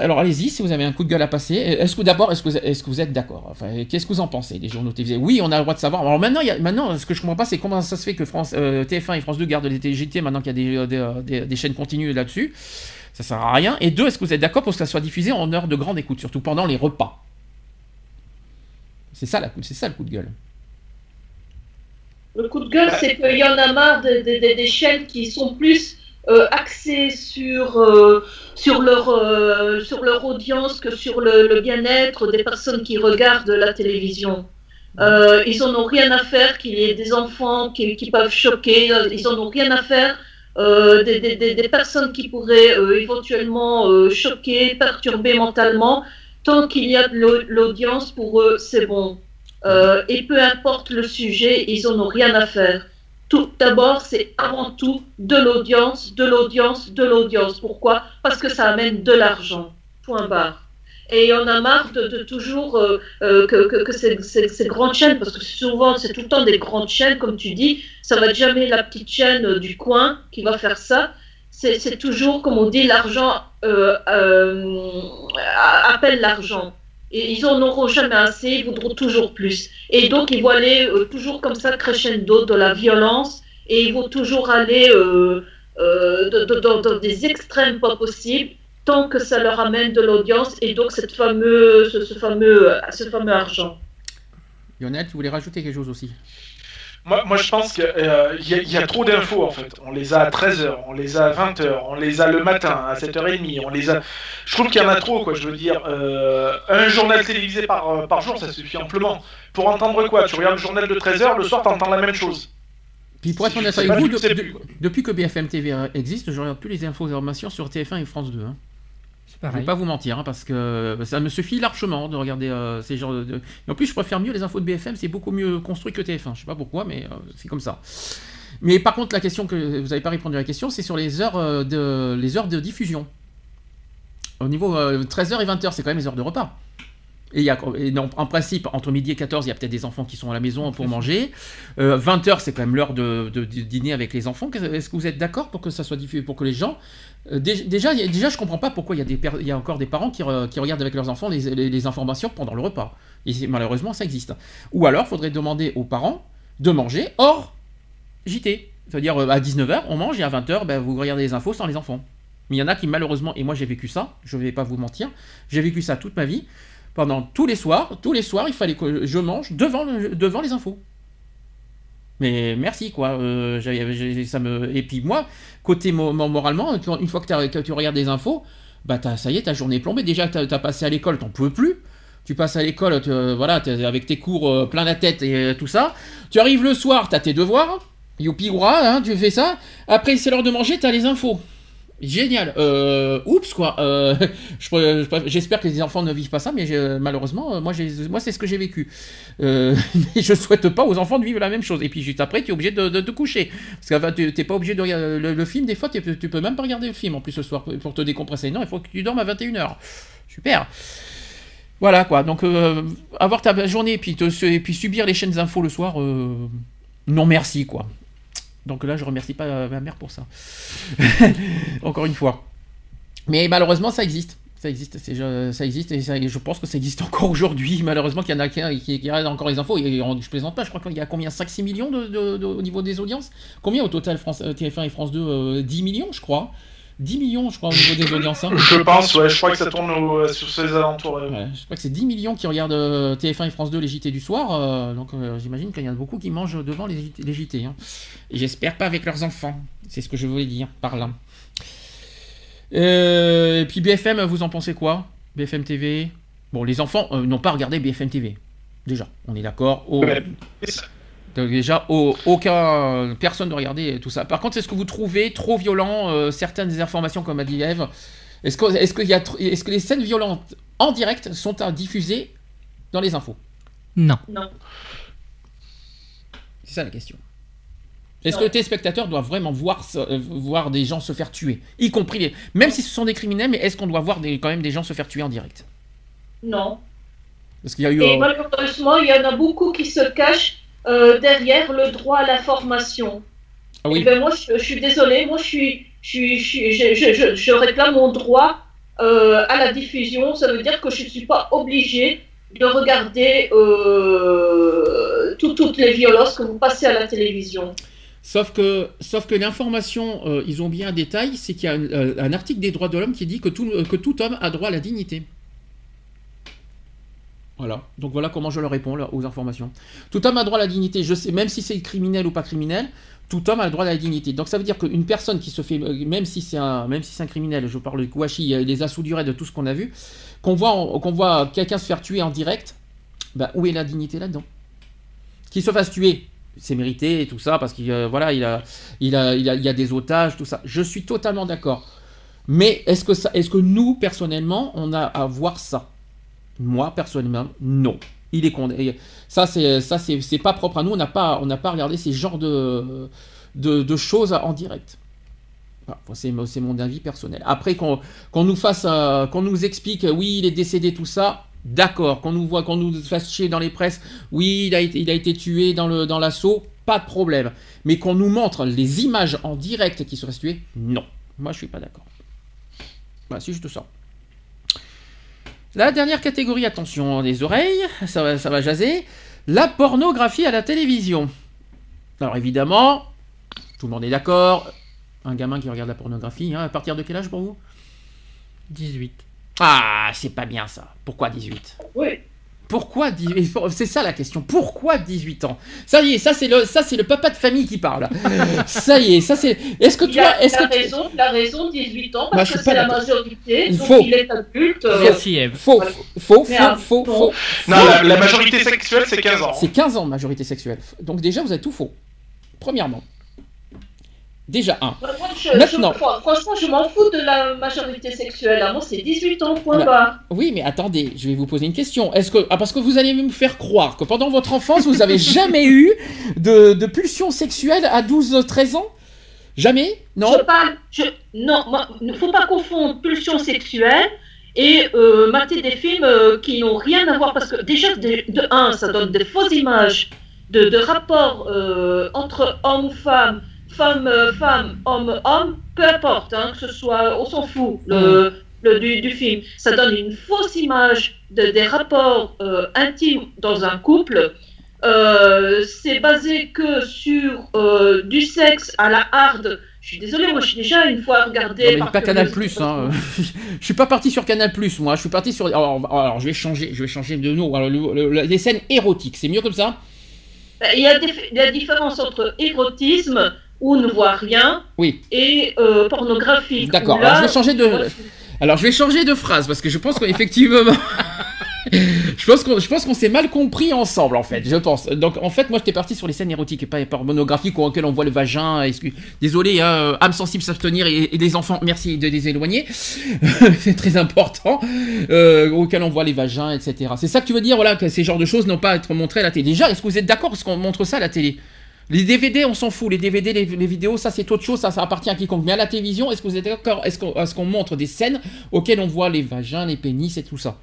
Alors allez-y si vous avez un coup de gueule à passer. Est-ce que d'abord est-ce que vous, que vous êtes d'accord? Qu'est-ce que vous en pensez des journaux télévisés? Oui, on a le droit de savoir. Alors maintenant, maintenant, ce que je comprends pas, c'est comment ça se fait que France, euh, TF1 et France 2 gardent les TGT maintenant qu'il y a des, des, des- des chaînes continues là-dessus. Ça sert à rien. Et deux, est-ce que vous êtes d'accord pour que ça soit diffusé en heure de grande écoute, surtout pendant les repas? C'est ça, ça le coup de gueule. Le coup de gueule, c'est qu'il y en a marre des chaînes qui sont plus euh, axées sur, euh, sur, leur, euh, sur leur audience que sur le, bien-être des personnes qui regardent la télévision. Euh, ils en ont rien à faire qu'il y ait des enfants qui, qui peuvent choquer, ils en ont rien à faire des, des- des- personnes qui pourraient éventuellement choquer, perturber mentalement. Tant qu'il y a de l'au- l'audience, pour eux, c'est bon. Et peu importe le sujet, ils en ont rien à faire. Tout d'abord, c'est avant tout de l'audience, de l'audience, de l'audience. Pourquoi? Parce que ça amène de l'argent. Point barre. Et on a marre de, toujours euh, euh, que, ces, grandes chaînes, parce que souvent c'est tout le temps des grandes chaînes, comme tu dis, ça va jamais la petite chaîne euh, du coin qui va faire ça. C'est toujours, comme on dit, l'argent appelle l'argent. Et ils en auront jamais assez, ils voudront toujours plus. Et donc, ils vont aller euh, toujours comme ça, crescendo de la violence, et ils vont toujours aller euh, euh, dans- des extrêmes pas possibles, tant que ça leur amène de l'audience, et donc cette fameuse, ce, fameux, ce fameux argent. Lionel, tu voulais rajouter quelque chose aussi? Moi, moi, je pense qu'il y, a- y a trop d'infos en fait. On les a à 13h, on les a à 20h, on les a le matin à 7h30, on les a. Je trouve qu'il y en a trop quoi. Je veux dire, euh, un journal télévisé par, euh, par jour, ça suffit amplement. Pour entendre quoi? Tu regardes le journal de 13h, le soir, t'entends la même chose. Puis pour être honnête avec vous, de- depuis que BFM TV existe, je regarde plus les informations sur TF1 et France 2. hein. C'est Je vais pareil. pas vous mentir, hein, parce que ça me suffit largement de regarder euh, ces genres de... Et en plus, je préfère mieux les infos de BFM, c'est beaucoup mieux construit que TF1. Je sais pas pourquoi, mais euh, c'est comme ça. Mais par contre, la question que vous n'avez pas répondu à la question, c'est sur les heures, euh, de, les heures de diffusion. Au niveau 13h et 20h, c'est quand même les heures de repas. Et, il y a, et non, en principe, entre midi et 14, il y a peut-être des enfants qui sont à la maison pour manger. Euh, 20h, c'est quand même l'heure de, de- de dîner avec les enfants. Est-ce que vous êtes d'accord pour que ça soit diffusé, pour que les gens euh, dé- déjà, déjà, je comprends pas pourquoi il y a, des per- il y a encore des parents qui, re- qui regardent avec leurs enfants les, les- les informations pendant le repas. Et malheureusement, ça existe. Ou alors, il faudrait demander aux parents de manger hors JT. C'est-à-dire, euh, à 19h, on mange et à 20h, ben, vous regardez les infos sans les enfants. Mais il y en a qui, malheureusement, et moi j'ai vécu ça, je vais pas vous mentir, j'ai vécu ça toute ma vie. Pendant tous les soirs, tous les soirs, il fallait que je mange devant, devant les infos. Mais merci quoi. euh, ça me... Et puis moi, côté mo- mo- moralement, une fois que, que tu regardes des infos, bah ça y est, ta journée est plombée. Déjà, tu as passé à l'école, t'en peux plus. Tu passes à l'école, euh, voilà, avec tes cours euh, plein la tête et euh, tout ça. Tu arrives le soir, t'as tes devoirs. Youpi hein, tu fais ça. Après, c'est l'heure de manger, t'as les infos. Génial. Euh, oups quoi. Euh, J'espère que les enfants ne vivent pas ça, mais malheureusement, euh, moi, c'est ce que j'ai vécu. Mais je souhaite pas aux enfants de vivre la même chose. Et puis juste après, tu es obligé de, te coucher. Parce que tu t'es pas obligé de regarder le, film. Des fois, tu peux même pas regarder le film en plus ce soir pour- te décompresser. Non, il faut que tu dormes à 21h. Super. Voilà quoi. Donc avoir ta journée et puis, et puis subir les chaînes infos le soir, non merci quoi. Donc là, je remercie pas euh, ma mère pour ça. Encore une fois. Mais malheureusement, ça existe. Ça existe, ça existe et je pense que ça existe encore aujourd'hui. Malheureusement, qu'il y en a qui, qui, encore les infos. Et on- je plaisante pas, je crois qu'il y a combien? 5-6 millions au niveau des audiences? Combien au total France, euh, TF1 et France 2 euh, 10 millions, je crois. 10 millions, je crois, au niveau des audiences. hein. Je pense, ouais, je crois que ça tourne au- sur ces alentours. ouais. Ouais, je crois que c'est 10 millions qui regardent euh, TF1 et France 2 les JT du soir. euh, donc euh, j'imagine qu'il y en a beaucoup qui mangent devant les JT. les JT, hein. Et j'espère pas avec leurs enfants. C'est ce que je voulais dire par là. Euh, et puis BFM, vous en pensez quoi? BFM TV Bon, les enfants euh, n'ont pas regardé BFM TV. Déjà, on est d'accord. Au- déjà, au- aucun, personne ne regardait tout ça. Par contre, est-ce que vous trouvez trop violent euh, certaines des informations, comme a dit Eve Est-ce que, y a les scènes violentes en direct sont à diffuser dans les infos? Non. Non. C'est ça la question. Est-ce que Non. les téléspectateurs doivent vraiment voir, euh, voir des gens se faire tuer? Y compris les. Même si ce sont des criminels, mais est-ce qu'on doit voir des, quand même des gens se faire tuer en direct? Non. Parce qu'il y a eu. Et malheureusement, il y en a beaucoup qui se cachent euh, derrière le droit à l'information. Ah oui. Eh ben, moi, je, je suis désolée, moi, je, suis, réclame mon droit euh, à la diffusion. Ça veut dire que je ne suis pas obligée de regarder euh, tout- toutes les violences que vous passez à la télévision. Sauf que, sauf que l'information, euh, ils ont bien un détail, c'est qu'il y a un, un article des droits de l'homme qui dit que tout, que tout homme a droit à la dignité. Voilà. Donc voilà comment je leur réponds aux informations. Tout homme a droit à la dignité. Je sais, même si c'est criminel ou pas criminel, tout homme a le droit à la dignité. Donc ça veut dire qu'une personne qui se fait, euh, même si c'est un, même si c'est un criminel, je parle de Kouachi, euh, les assauts du raid, de tout ce qu'on a vu, qu'on voit, quelqu'un se faire tuer en direct, bah, où est la dignité là-dedans? Qu'il se fasse tuer, c'est mérité et tout ça parce qu'il euh, voilà, il a, a, il y a des otages, tout ça. Je suis totalement d'accord. Mais est-ce que nous personnellement, on a à voir ça? Moi personnellement, non. Il est condamné. Ça c'est, pas propre à nous. On n'a pas, regardé ces genres de, choses en direct. C'est, mon avis personnel. Après qu'on, nous fasse, euh, qu'on nous explique, oui, il est décédé, tout ça. D'accord. Qu'on nous voit, qu'on nous fasse chier dans les presses. Oui, il a été, tué dans dans l'assaut. Pas de problème. Mais qu'on nous montre les images en direct qui seraient tués, non. Moi, je suis pas d'accord. Voilà, c'est ça. La dernière catégorie, attention les oreilles, ça va, ça va jaser. La pornographie à la télévision. Alors évidemment, tout le monde est d'accord. Un gamin qui regarde la pornographie, hein, à partir de quel âge pour vous? 18. Ah, c'est pas bien ça. Pourquoi 18 Oui. Pourquoi 18 C'est ça la question. Pourquoi 18 ans? Ça y est, ça c'est le ça c'est le papa de famille qui parle. ça y est, ça c'est Est-ce que est-ce tu- raison, il a raison, 18 ans, parce que c'est la majorité, Il donc faut. il est adulte. euh, Merci Eve. faux Voilà. faux faux faux faux Non, la, la majorité sexuelle, c'est 15 ans. C'est 15 ans majorité sexuelle. Donc déjà vous êtes tout faux. Premièrement. Déjà un. Moi, je- Maintenant. je- franchement, je m'en fous de la majorité sexuelle. À moi, c'est 18 ans, point Voilà. barre. Oui, mais attendez, je vais vous poser une question. Est-ce que ah, parce que vous allez me faire croire que pendant votre enfance vous avez jamais eu de, de pulsion sexuelle à 12-13 ans? Jamais? Non? Je parle. Je, non, il ne faut pas confondre pulsion sexuelle et euh, mater des films euh, qui n'ont rien à voir. Parce que déjà, de, de un, ça donne des fausses images de, de rapports euh, entre hommes ou femmes, femmes, euh, femmes, hommes, hommes, peu importe, hein, que ce soit, on s'en fout. Le, le- du, du film, ça donne une fausse image de, des rapports euh, intimes dans un couple. Euh, c'est basé que sur euh, du sexe à la hard. Je suis désolée, moi je suis déjà une fois regardé. Non, mais pas Canal Plus. Hein. je suis pas parti sur Canal Plus, moi. Je suis parti sur. Alors, alors, je vais changer. Je vais changer de nom. Alors, le- le- les scènes érotiques, c'est mieux comme ça? Il y a des- la différence entre érotisme on ne voit rien Oui. et euh, pornographie. D'accord. Alors, je vais changer de. Alors, je vais changer de phrase parce que je pense qu'effectivement. je pense qu'on je pense qu'on s'est mal compris ensemble, en fait. Je pense. Donc, en fait, moi, j'étais parti sur les scènes érotiques et pas pornographiques auxquelles on voit le vagin. Excuse... Désolé, hein, euh, âme sensible s'abstenir et, et les enfants, merci de les éloigner. C'est très important. Euh, auxquels on voit les vagins, etc. C'est ça que tu veux dire, voilà, que ces genres de choses n'ont pas à être montrées à la télé. Déjà, est-ce que vous êtes d'accord parce qu'on montre ça à la télé? Les DVD, on s'en fout. Les DVD, les, vidéos, ça c'est autre chose, ça, appartient à quiconque. Mais à la télévision, est-ce que vous êtes d'accord? Est-ce qu'on montre des scènes auxquelles on voit les vagins, les pénis et tout ça?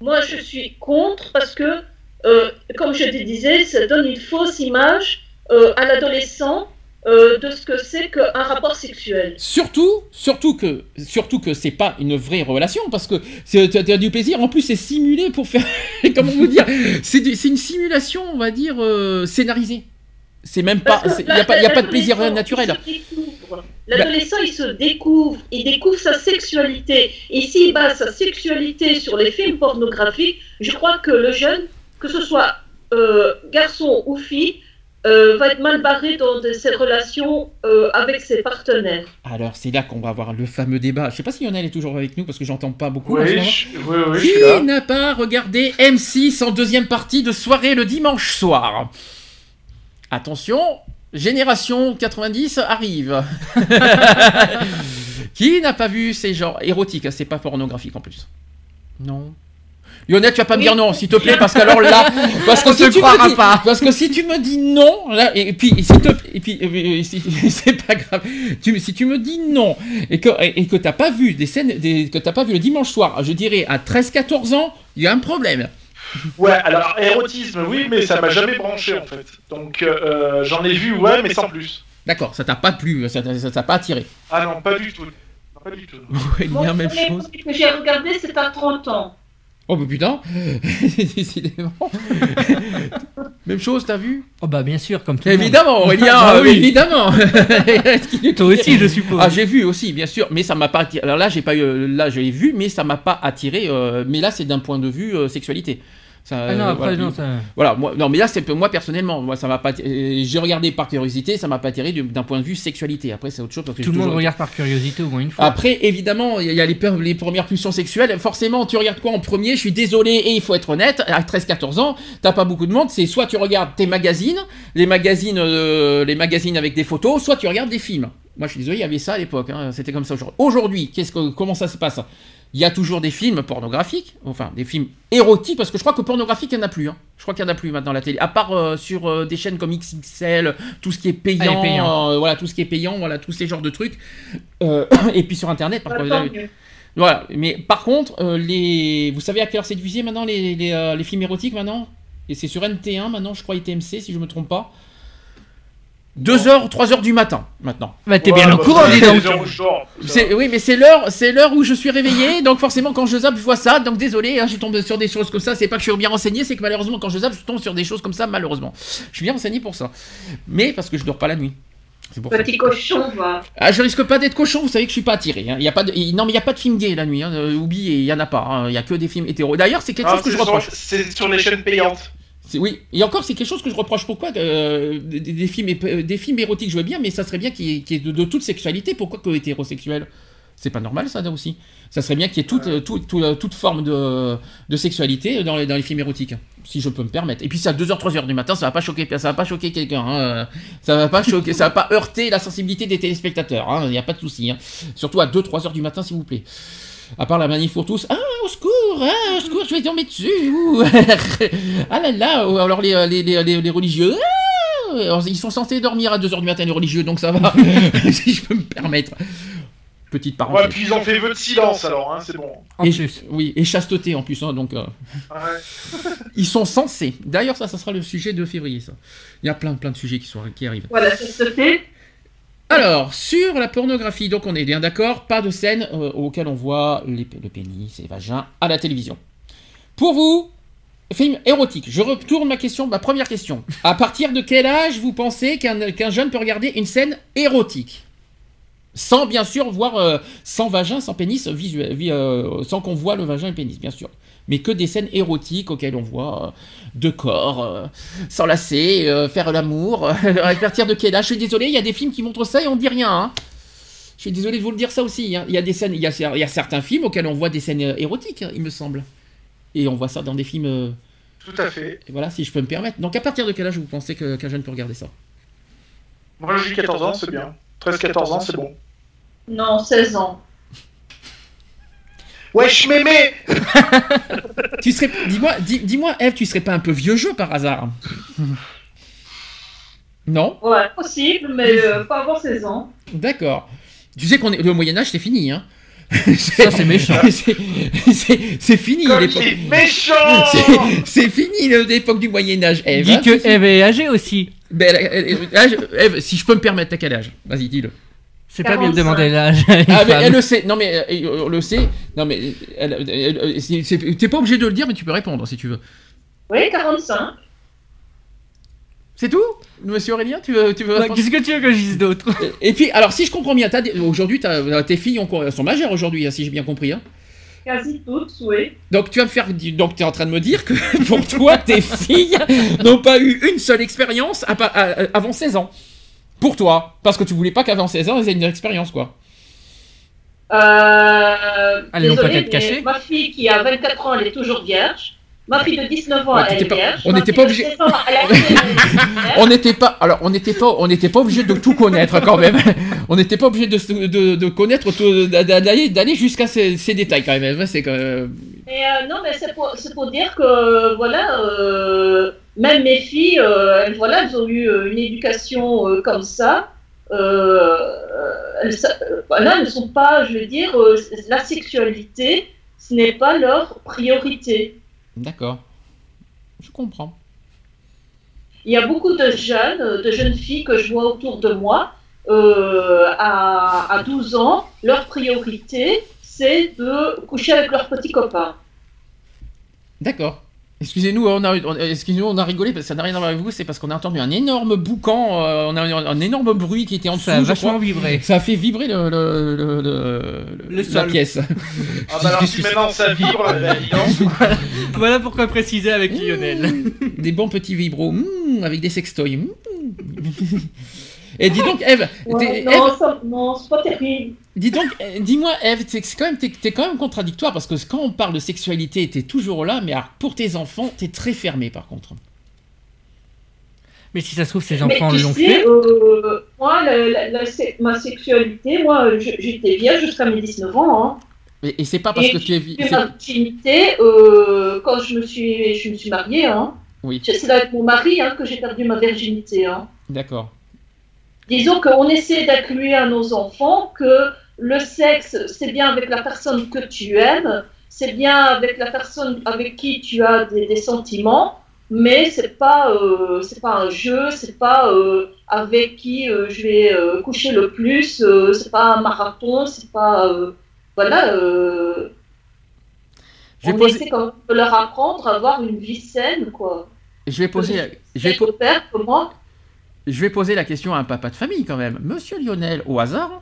Moi, je suis contre parce que, euh, comme je te disais, ça donne une fausse image euh, à l'adolescent euh, de ce que c'est qu'un rapport sexuel. Surtout, surtout que, surtout que c'est pas une vraie relation parce que t'as- t'as du plaisir. En plus, c'est simulé pour faire. comment vous dire C'est une simulation, on va dire euh, scénarisée. C'est même pas. Il n'y a, pas- y a pas de plaisir naturel. L'adolescent, il se découvre, il découvre sa sexualité. Et s'il base sa sexualité sur les films pornographiques, je crois que le jeune, que ce soit euh, garçon ou fille, euh, va être mal barré dans de ses relations euh, avec ses partenaires. Alors, c'est là qu'on va avoir le fameux débat. Je sais pas si Lionel est toujours avec nous parce que j'entends pas beaucoup. Oui, je, oui, oui, Qui n'a pas regardé M6 en deuxième partie de soirée le dimanche soir? Attention, Génération 90 arrive. Qui n'a pas vu ces genres érotiques? C'est pas pornographique en plus. Non. Lionel, tu vas pas me dire non, s'il te plaît, parce que alors là, parce que si te tu me croira dis, pas. parce que si tu me dis non, là, et, puis, et s'il te- et puis, euh, si- c'est pas grave. Tu, si tu me dis non et que et, et que t'as pas vu des scènes, des, que t'as pas vu le dimanche soir, je dirais à 13-14 ans, il y a un problème. Ouais, alors érotisme, oui, mais ça m'a jamais branché en fait. Donc euh, j'en ai vu, ouais, mais sans plus. D'accord, ça t'a pas plu, ça t'a pas attiré. Ah non, pas du tout. Pas du tout. Ouais, même chose. que j'ai regardé, c'est à 30 ans. Oh bah putain, décidément. même chose, t'as vu? Oh bah bien sûr, comme tout le monde. Évidemment, Aurélien, Ah euh, oui. évidemment. Toi aussi, je suppose. Ah, j'ai vu aussi, bien sûr, mais ça m'a pas attiré. Alors là, j'ai pas eu, là, j'ai vu, mais ça m'a pas attiré. euh, mais là, c'est d'un point de vue euh, sexualité. Ça, Ah non, euh, après, voilà. non, ça... Voilà, moi, non, mais là, c'est moi personnellement, moi, ça m'a pas. attiré- J'ai regardé par curiosité, ça m'a pas attiré du- d'un point de vue sexualité. Après, c'est autre chose parce que Tout le monde toujours- regarde par curiosité au moins une fois. Après, évidemment, il y a les, premières pulsions sexuelles. Forcément, tu regardes quoi en premier? Je suis désolé, et il faut être honnête, à 13-14 ans, t'as pas beaucoup de monde. C'est soit tu regardes tes magazines, les magazines, euh, les magazines avec des photos, soit tu regardes des films. Moi, je suis désolé, il y avait ça à l'époque. hein, C'était comme ça aujourd'hui. Aujourd'hui, qu'est-ce que, comment ça se passe? Il y a toujours des films pornographiques, enfin des films érotiques, parce que je crois que pornographique, il n'y en a plus. hein. Je crois qu'il n'y en a plus maintenant à la télé. À part euh, sur euh, des chaînes comme XXL, tout ce qui est payant, Ah, les payants. euh, voilà, tout ce qui est payant, voilà, tous ces genres de trucs. Euh, et puis sur Internet, par contre, avez- voilà, mais par contre, euh, les... vous savez à quelle heure c'est diffusé maintenant les, les, euh, les films érotiques maintenant? Et c'est sur NT1 maintenant, je crois, et TMC si je me trompe pas. 2h, 3h du matin maintenant. Bah t'es Ouais, bien au bah, courant, c'est dis donc. C'est- Oui, mais c'est l'heure, c'est l'heure où je suis réveillé, donc forcément quand je zappe, je vois ça. Donc désolé, hein, je tombe sur des choses comme ça. C'est pas que je suis bien renseigné, c'est que malheureusement quand je zappe, je tombe sur des choses comme ça. Malheureusement, je suis bien renseigné pour ça, mais parce que je dors pas la nuit. C'est pour ça. Petit cochon, va. Ah, je risque pas d'être cochon, vous savez que je suis pas attiré. hein. Il y a pas de... Non, mais il y a pas de film gay la nuit. Hein. euh, oubliez, il y en a pas. hein. Il y a que des films hétéros. D'ailleurs, c'est quelque Ah, chose que je reproche. C'est sur les chaînes payantes. Oui, et encore, c'est quelque chose que je reproche. Pourquoi euh, des, des films, ép- des films érotiques, je veux bien, mais ça serait bien qu'il y ait, qu'il y ait de, de toute sexualité. Pourquoi que hétérosexuel? C'est pas normal, ça, là aussi. Ça serait bien qu'il y ait toute, euh, toute forme de, de sexualité dans les, dans les films érotiques, si je peux me permettre. Et puis, c'est à 2h, 3h du matin, ça va pas choquer, ça va pas choquer quelqu'un. hein. Ça va pas choquer, ça va pas heurter la sensibilité des téléspectateurs. hein. Il n'y a pas de souci. hein. Surtout à 2-3h du matin, s'il vous plaît. À part la manif pour tous. Ah, au secours, ah, au secours, je vais tomber dessus. ouh. ah là là, ou alors les, les, les, les- les religieux. ah, alors, ils sont censés dormir à 2h du matin, les religieux, donc ça va, si je peux me permettre. Petite Ouais, parenthèse. puis ils ont fait vœu de silence alors, hein, c'est bon. Et. Oui, et chasteté en plus, hein, donc euh, Ouais. ils sont censés. D'ailleurs, ça, ça sera le sujet de février, ça. Il y a plein, plein de sujets qui, sont, qui arrivent. Voilà, c'est ce fait. Alors, sur la pornographie, donc on est bien d'accord, pas de scène euh, auquel on voit le pénis et les vagins à la télévision. Pour vous, film érotique, je retourne ma question, ma première question. À partir de quel âge vous pensez qu'un jeune peut regarder une scène érotique? Sans bien sûr voir, euh, sans vagin, sans pénis, vi- euh, sans qu'on voit le vagin et le pénis, bien sûr. Mais que des scènes érotiques auxquelles on voit euh, deux corps, euh, s'enlacer, euh, faire l'amour. à partir de quel âge Je suis désolé, il y a des films qui montrent ça et on dit rien. hein. Je suis désolé de vous le dire ça aussi. hein. Il y a des scènes, il y a, il y a certains films auxquels on voit des scènes érotiques, il me semble. Et on voit ça dans des films. euh, Tout à fait. et voilà, si je peux me permettre. Donc à partir de quel âge vous pensez qu'un jeune peut regarder ça? Moi j'ai 14 ans, c'est bien. 13-14 ans, c'est bon. Non, 16 ans. Wesh mémé Tu serais, dis-moi, dis, dis-moi, Eve, tu serais pas un peu vieux jeu par hasard Non Ouais, possible, mais euh, pas avant 16 ans. D'accord. Tu sais qu'on est le Moyen Âge, c'est fini, hein Ça, c'est méchant. c'est, fini l'époque. méchant C'est, fini l'époque du Moyen Âge, Eve. Dis hein, que. Eve est âgée aussi. Ben, elle- elle- elle- âge- Eve, si je peux me permettre, t'as quel âge Vas-y, dis-le. C'est pas bien de 45. demander l'âge Ah, mais elle le sait. Non, mais euh, on le sait. Non, mais elle- elle- elle- c'est- c'est- t'es pas obligé de le dire, mais tu peux répondre si tu veux. Oui, 45. C'est tout Monsieur Aurélien, tu veux, tu veux Ouais, répondre? Qu'est-ce que tu veux que je dise d'autre? Et puis, alors, si je comprends bien, aujourd'hui, t'as- tes filles ont- sont majeures aujourd'hui, hein, si j'ai bien compris. Hein. Quasi toutes, oui. Donc, tu vas me faire. Donc, tu es en train de me dire que pour toi, tes filles n'ont pas eu une seule expérience avant 16 ans. Pour toi. Parce que tu voulais pas qu'avant 16 ans, elles aient une expérience, quoi. Euh, Elles n'ont pas mais Ma fille qui a 24 ans, elle est toujours vierge. Ma fille de 19 ans, Ouais, elle est pas- vierge. on n'était pas obligé- 16 ans, elle a été vierge. On n'était pas. Alors, on n'était pas. On n'était pas obligé de tout connaître quand même. On n'était pas obligé de, de, de connaître d'aller d'aller jusqu'à ces, ces détails quand même. C'est quand même- Mais euh, non, mais c'est pour, c'est pour dire que, voilà, euh, même mes filles, euh, elles, voilà, elles ont eu euh, une éducation euh, comme ça. Elles, elles ne sont pas, je veux dire, la sexualité, ce n'est pas leur priorité. D'accord. Je comprends. Il y a beaucoup de jeunes, de jeunes filles que je vois autour de moi, euh, à, à 12 ans, leur priorité, c'est de coucher avec leurs petits copains. D'accord. Excusez-nous, on a, on- excusez-nous, on a rigolé parce que ça n'a rien à voir avec vous, c'est parce qu'on a entendu un énorme boucan, euh, on a un, un énorme bruit qui était en dessous. Ça a je vachement crois. vibré. Ça a fait vibrer le, le, le- le- Le la sol. pièce. Ah bah alors si maintenant ça vibre, bah, donc. Voilà pourquoi préciser avec Lionel. Des bons petits vibros, mmh, avec des sextoys. mmh. Et dis donc, Eve, Ouais, t'es- non, Ève, ça- non, c'est pas terrible. dis donc, euh, dis-moi, Eve, t'es c'est quand même, t'es, t'es quand même contradictoire parce que quand on parle de sexualité, t'es toujours là, mais alors, pour tes enfants, t'es très fermé par contre. Mais si ça se trouve, ces Mais enfants l'ont fait. euh, moi, la- la- la sé- ma sexualité, moi, j'étais vierge jusqu'à mes 19 ans. Hein. Et, et c'est pas parce Et que tu es. vi- J'ai eu c'est- ma virginité euh, quand je me suis, je me suis mariée. Hein. Oui, C'est avec mon mari hein, que j'ai perdu ma virginité. Hein. d'accord. Disons qu'on essaie d'inclure à nos enfants que le sexe, c'est bien avec la personne que tu aimes, c'est bien avec la personne avec qui tu as des, des sentiments, mais c'est pas, euh, c'est pas un jeu, c'est pas euh, avec qui euh, je vais coucher le plus, c'est pas un marathon, c'est pas, voilà. Je vais, on poser, essaie quand même de leur apprendre à avoir une vie saine, quoi. je vais poser, je vais, que moi, Je vais poser la question à un papa de famille quand même. Monsieur Lionel, au hasard,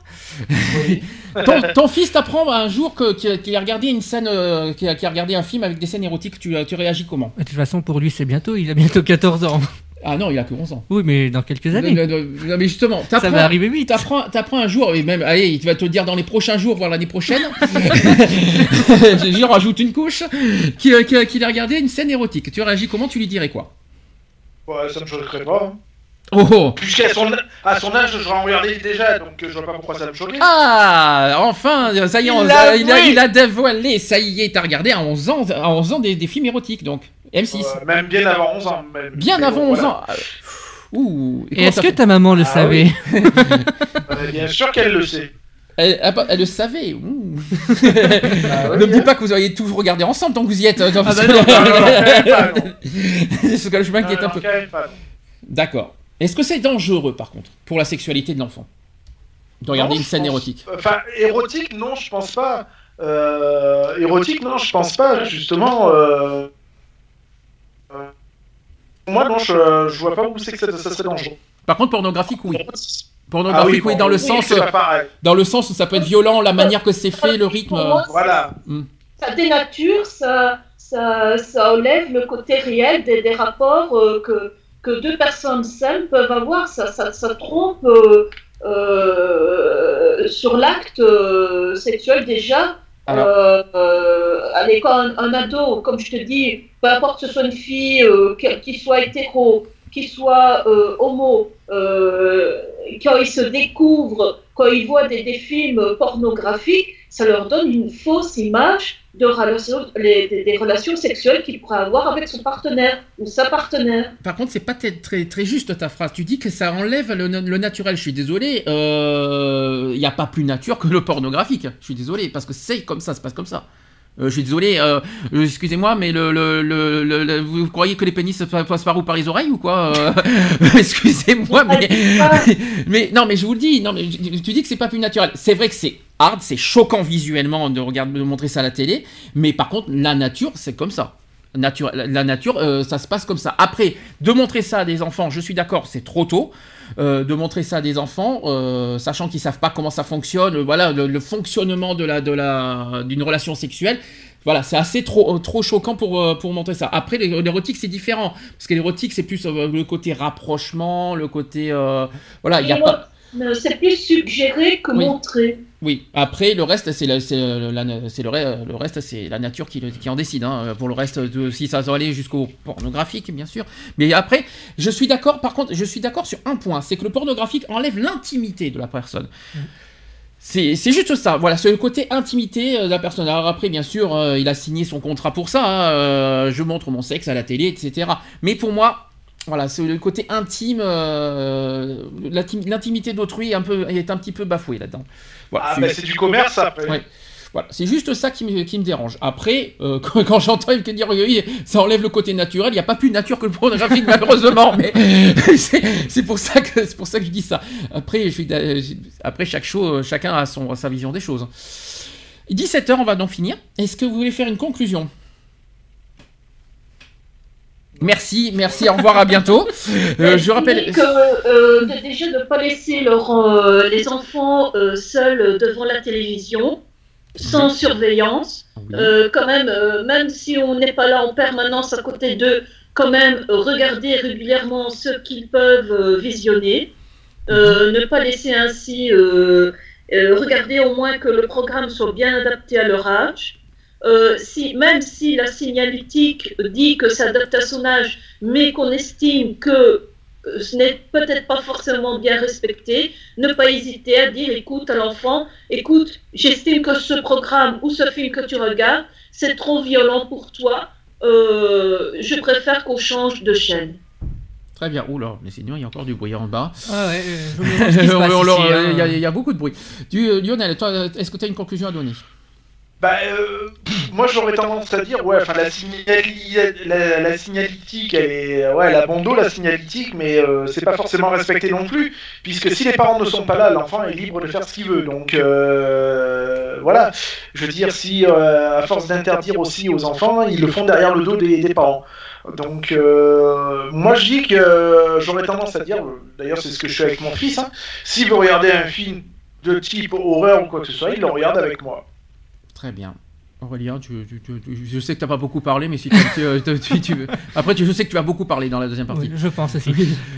ton, ton fils t'apprend un jour qu'il a regardé une scène, euh, qu'il a, regardé un film avec des scènes érotiques. Tu, tu réagis comment? De toute façon, pour lui, c'est bientôt. Il a bientôt 14 ans. Ah non, il a que 11 ans. Oui, mais dans quelques années. Non, non, non, mais justement, Ça va arriver vite. t'apprends, t'apprends un jour, et même, allez, il va te dire dans les prochains jours, voire l'année prochaine, je rajoute une couche, qu'il a regardé une scène érotique. Tu réagis comment? Tu lui dirais quoi? Ouais, ça me choquerait pas. Oh, oh Puisqu'à son, à son âge, je l'en regardais déjà, donc je vois pas pourquoi ça me choquerait. Ah, enfin, ça y est, Il on- l'a il, a, il a dévoilé, ça y est, t'as regardé à 11 ans, à 11 ans des, des films érotiques, donc. M6. Euh, même bien avant 11 ans. Même. Bien avant bon, 11 voilà. ans. Ouh. Et est-ce que ta maman le Ah savait Euh, bien sûr qu'elle le sait. elle, elle- elle le savait. ouh. Ah ne me dis pas que vous auriez tous regardé ensemble tant que vous y êtes. bah. C'est ce que je m'inquiète un peu. D'accord. Est-ce que c'est dangereux, par contre, pour la sexualité de l'enfant De regarder Non, une scène pense- érotique? Enfin, érotique, non, je pense pas. Euh, érotique, non, je pense pas. Justement, euh, moi, non, je, je vois pas où c'est que ça, ça serait dangereux. Par contre, pornographique, oui. Ah Pornographique, oui, bon, dans le sens, c'est dans le sens où ça peut être violent, la manière que c'est fait, le rythme. Moi, Voilà. ça dénature, ça, ça, ça enlève le côté réel des, des rapports euh, que, que deux personnes saines peuvent avoir. Ça, ça, ça trompe euh, euh, sur l'acte euh, sexuel déjà. Alors. Allez, quand un, un ado, comme je te dis, peu importe que ce soit une fille, qui, soit hétéro, qui soit homo, quand ils se découvrent, quand ils voient des, films pornographiques, ça leur donne une fausse image de des, relations sexuelles qu'il pourrait avoir avec son partenaire ou sa partenaire. Par contre, c'est pas très, très, juste ta phrase. Tu dis que ça enlève le, naturel. Je suis désolé. Il n'y a pas plus nature que le pornographique. Je suis désolé parce que c'est comme ça, ça se passe comme ça. Euh, je suis désolé, euh, euh, excusez-moi, mais le, le, le, vous croyez que les pénis pa- passent par où Par les oreilles ou quoi Excusez-moi, mais, mais non, mais je vous le dis, non, mais tu dis que c'est pas plus naturel. C'est vrai que c'est hard, c'est choquant visuellement de regarder, de montrer ça à la télé, mais par contre, la nature, c'est comme ça. La, nature, ça se passe comme ça. Après, de montrer ça à des enfants, je suis d'accord, c'est trop tôt. Euh, de montrer ça à des enfants, euh, sachant qu'ils savent pas comment ça fonctionne, euh, voilà, le, le fonctionnement de la, de la, d'une relation sexuelle. Voilà, c'est assez trop, trop choquant pour, pour montrer ça. Après, l'é- l'érotique, c'est différent. Parce que l'érotique, c'est plus le côté rapprochement, le côté. voilà, il y a pas. C'est plus suggéré que Oui. montré. Oui, après le reste, c'est euh, le, le reste, c'est la nature qui, en décide. hein. Pour le reste, de, si ça doit aller jusqu'au pornographique, bien sûr. Mais après, je suis d'accord. Par contre, je suis d'accord sur un point, c'est que le pornographique enlève l'intimité de la personne. C'est c'est juste ça, voilà, c'est le côté intimité euh, de la personne. Alors après, bien sûr, euh, il a signé son contrat pour ça, hein, euh, je montre mon sexe à la télé, etc. Mais pour moi, voilà, c'est le côté intime, euh, l'intim- l'intimité d'autrui est un, peu, est un petit peu bafouée là-dedans. Voilà, Ah, c'est- bah, c'est du commerce après. Ouais. Voilà, c'est juste ça qui me, qui me dérange. Après, euh, quand, quand j'entends Yves dire oui, ça enlève le côté naturel, il n'y a pas plus nature que le pornographique malheureusement, mais c'est pour ça que c'est pour ça que je dis ça. Après, je suis, d'a- après chaque show, chacun a son sa vision des choses. 17h, on va donc finir. Est-ce que vous voulez faire une conclusion? Merci, merci, au revoir, à bientôt. Euh, je rappelle. que euh, déjà de ne pas laisser leur, euh, les enfants seuls devant la télévision, sans surveillance. Oui. Quand même, même si on n'est pas là en permanence à côté d'eux, quand même regarder régulièrement ce qu'ils peuvent visionner. Euh, ne pas laisser ainsi regarder au moins que le programme soit bien adapté à leur âge. Euh, si, même si la signalétique dit que s'adapte à son âge, mais qu'on estime que euh, ce n'est peut-être pas forcément bien respecté, ne pas hésiter à dire écoute à l'enfant, écoute, j'estime que ce programme ou ce film que tu regardes, c'est trop violent pour toi, euh, je préfère qu'on change de chaîne. Très bien. Oula, mais sinon, il y a encore du bruit en bas. Ah ouais, je me demande ce qui se passe On- on- ici, il y a- hein. y, y beaucoup de bruit. Du, Lionel, toi, est-ce que tu as une conclusion à donner? Bah, euh, moi j'aurais tendance à dire, ouais, enfin la, la, la signalétique, elle est, ouais, elle a bon dos la signalétique, mais euh, c'est pas forcément respecté non plus, puisque si les parents ne sont pas là, l'enfant est libre de faire ce qu'il veut. Donc euh, voilà, je veux dire, si euh, à force d'interdire aussi aux enfants, ils le font derrière le dos des, parents. Donc euh, moi je dis que j'aurais tendance à dire, d'ailleurs c'est ce que je fais avec mon fils, hein, s'il veut regarder un film de type horreur ou quoi que ce soit, il le regarde avec moi. Très bien. Aurélien, tu, tu- tu- tu- je sais que tu n'as pas beaucoup parlé, mais si tu, veux- Après, tu- je sais que tu vas beaucoup parler dans la deuxième partie. Oui, je pense aussi.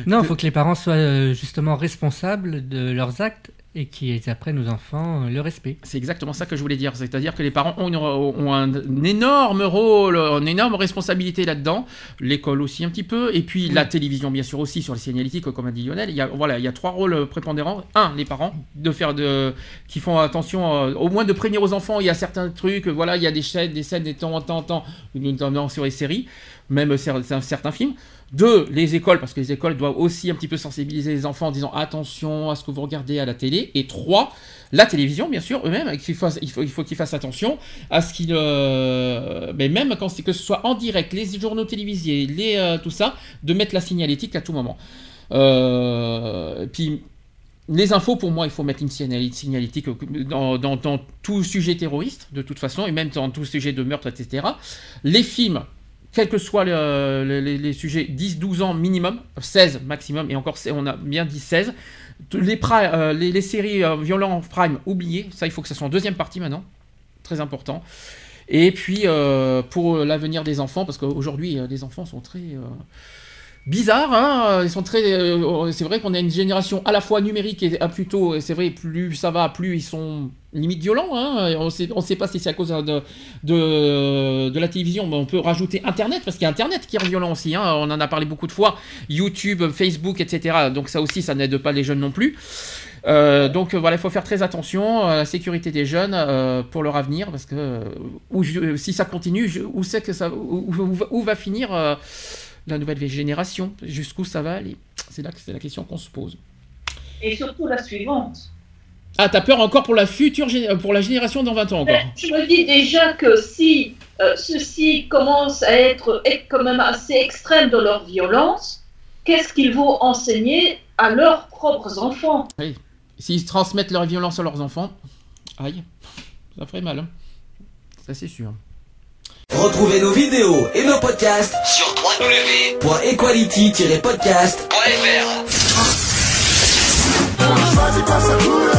non, il faut que les parents soient euh, justement responsables de leurs actes et qu'ils apprennent aux enfants euh, le respect. C'est exactement ça que je voulais dire. C'est-à-dire que les parents ont, une- ont un, un énorme rôle, une énorme responsabilité là-dedans. L'école aussi un petit peu. Et puis la télévision, bien sûr, aussi sur les signalétiques, comme a dit Lionel. Il y a, voilà, il y a trois rôles prépondérants. Un, les parents, de faire de, qui font attention, euh, au moins de prévenir aux enfants. Il y a certains trucs, voilà, il y a des scènes, des scènes de temps en temps, temps, notamment sur les séries, même cer- certains films. Deux, les écoles, parce que les écoles doivent aussi un petit peu sensibiliser les enfants en disant attention à ce que vous regardez à la télé. Et trois, la télévision, bien sûr, eux-mêmes, il faut, il faut qu'ils fassent attention à ce qu'ils. euh, mais même quand c'est que ce soit en direct, les journaux télévisés, euh, tout ça, de mettre la signalétique à tout moment. Euh, puis. Les infos, pour moi, il faut mettre une signalétique dans- dans tout sujet terroriste, de toute façon, et même dans tout sujet de meurtre, etc. Les films, quels que soient le- le- les, les sujets, 10-12 ans minimum, 16 maximum, et encore, on a bien dit 16. Tous Les, pri- euh, les, séries euh, violentes prime, oubliez, ça il faut que ça soit en deuxième partie maintenant, très important. Et puis euh, pour l'avenir des enfants, parce qu'aujourd'hui euh, les enfants sont très euh, bizarres, hein, ils sont très, euh, c'est vrai qu'on a une génération à la fois numérique et plutôt, c'est vrai, plus ça va, plus ils sont limite violents. Hein, on sait, on sait pas si c'est à cause de, la télévision, mais on peut rajouter Internet parce qu'il y a Internet qui est violent aussi. hein, on en a parlé beaucoup de fois, YouTube, Facebook, etc. Donc ça aussi, ça n'aide pas les jeunes non plus. Euh, donc euh, voilà, il faut faire très attention à la sécurité des jeunes euh, pour leur avenir, parce que euh, si ça continue, où va- finir euh, la nouvelle génération, jusqu'où ça va aller? C'est là que c'est la question qu'on se pose. Et surtout la suivante. Ah, t'as peur encore pour la future, pour la génération dans 20 ans encore je me dis déjà que si euh, ceux-ci commencent à être quand même assez extrêmes dans leur violence, qu'est-ce qu'ils vont enseigner à leurs propres enfants? S'ils transmettent leur violence à leurs enfants, aïe, ça ferait mal. hein. Ça c'est sûr. Retrouvez nos vidéos et nos podcasts sur www.equality-podcast.fr.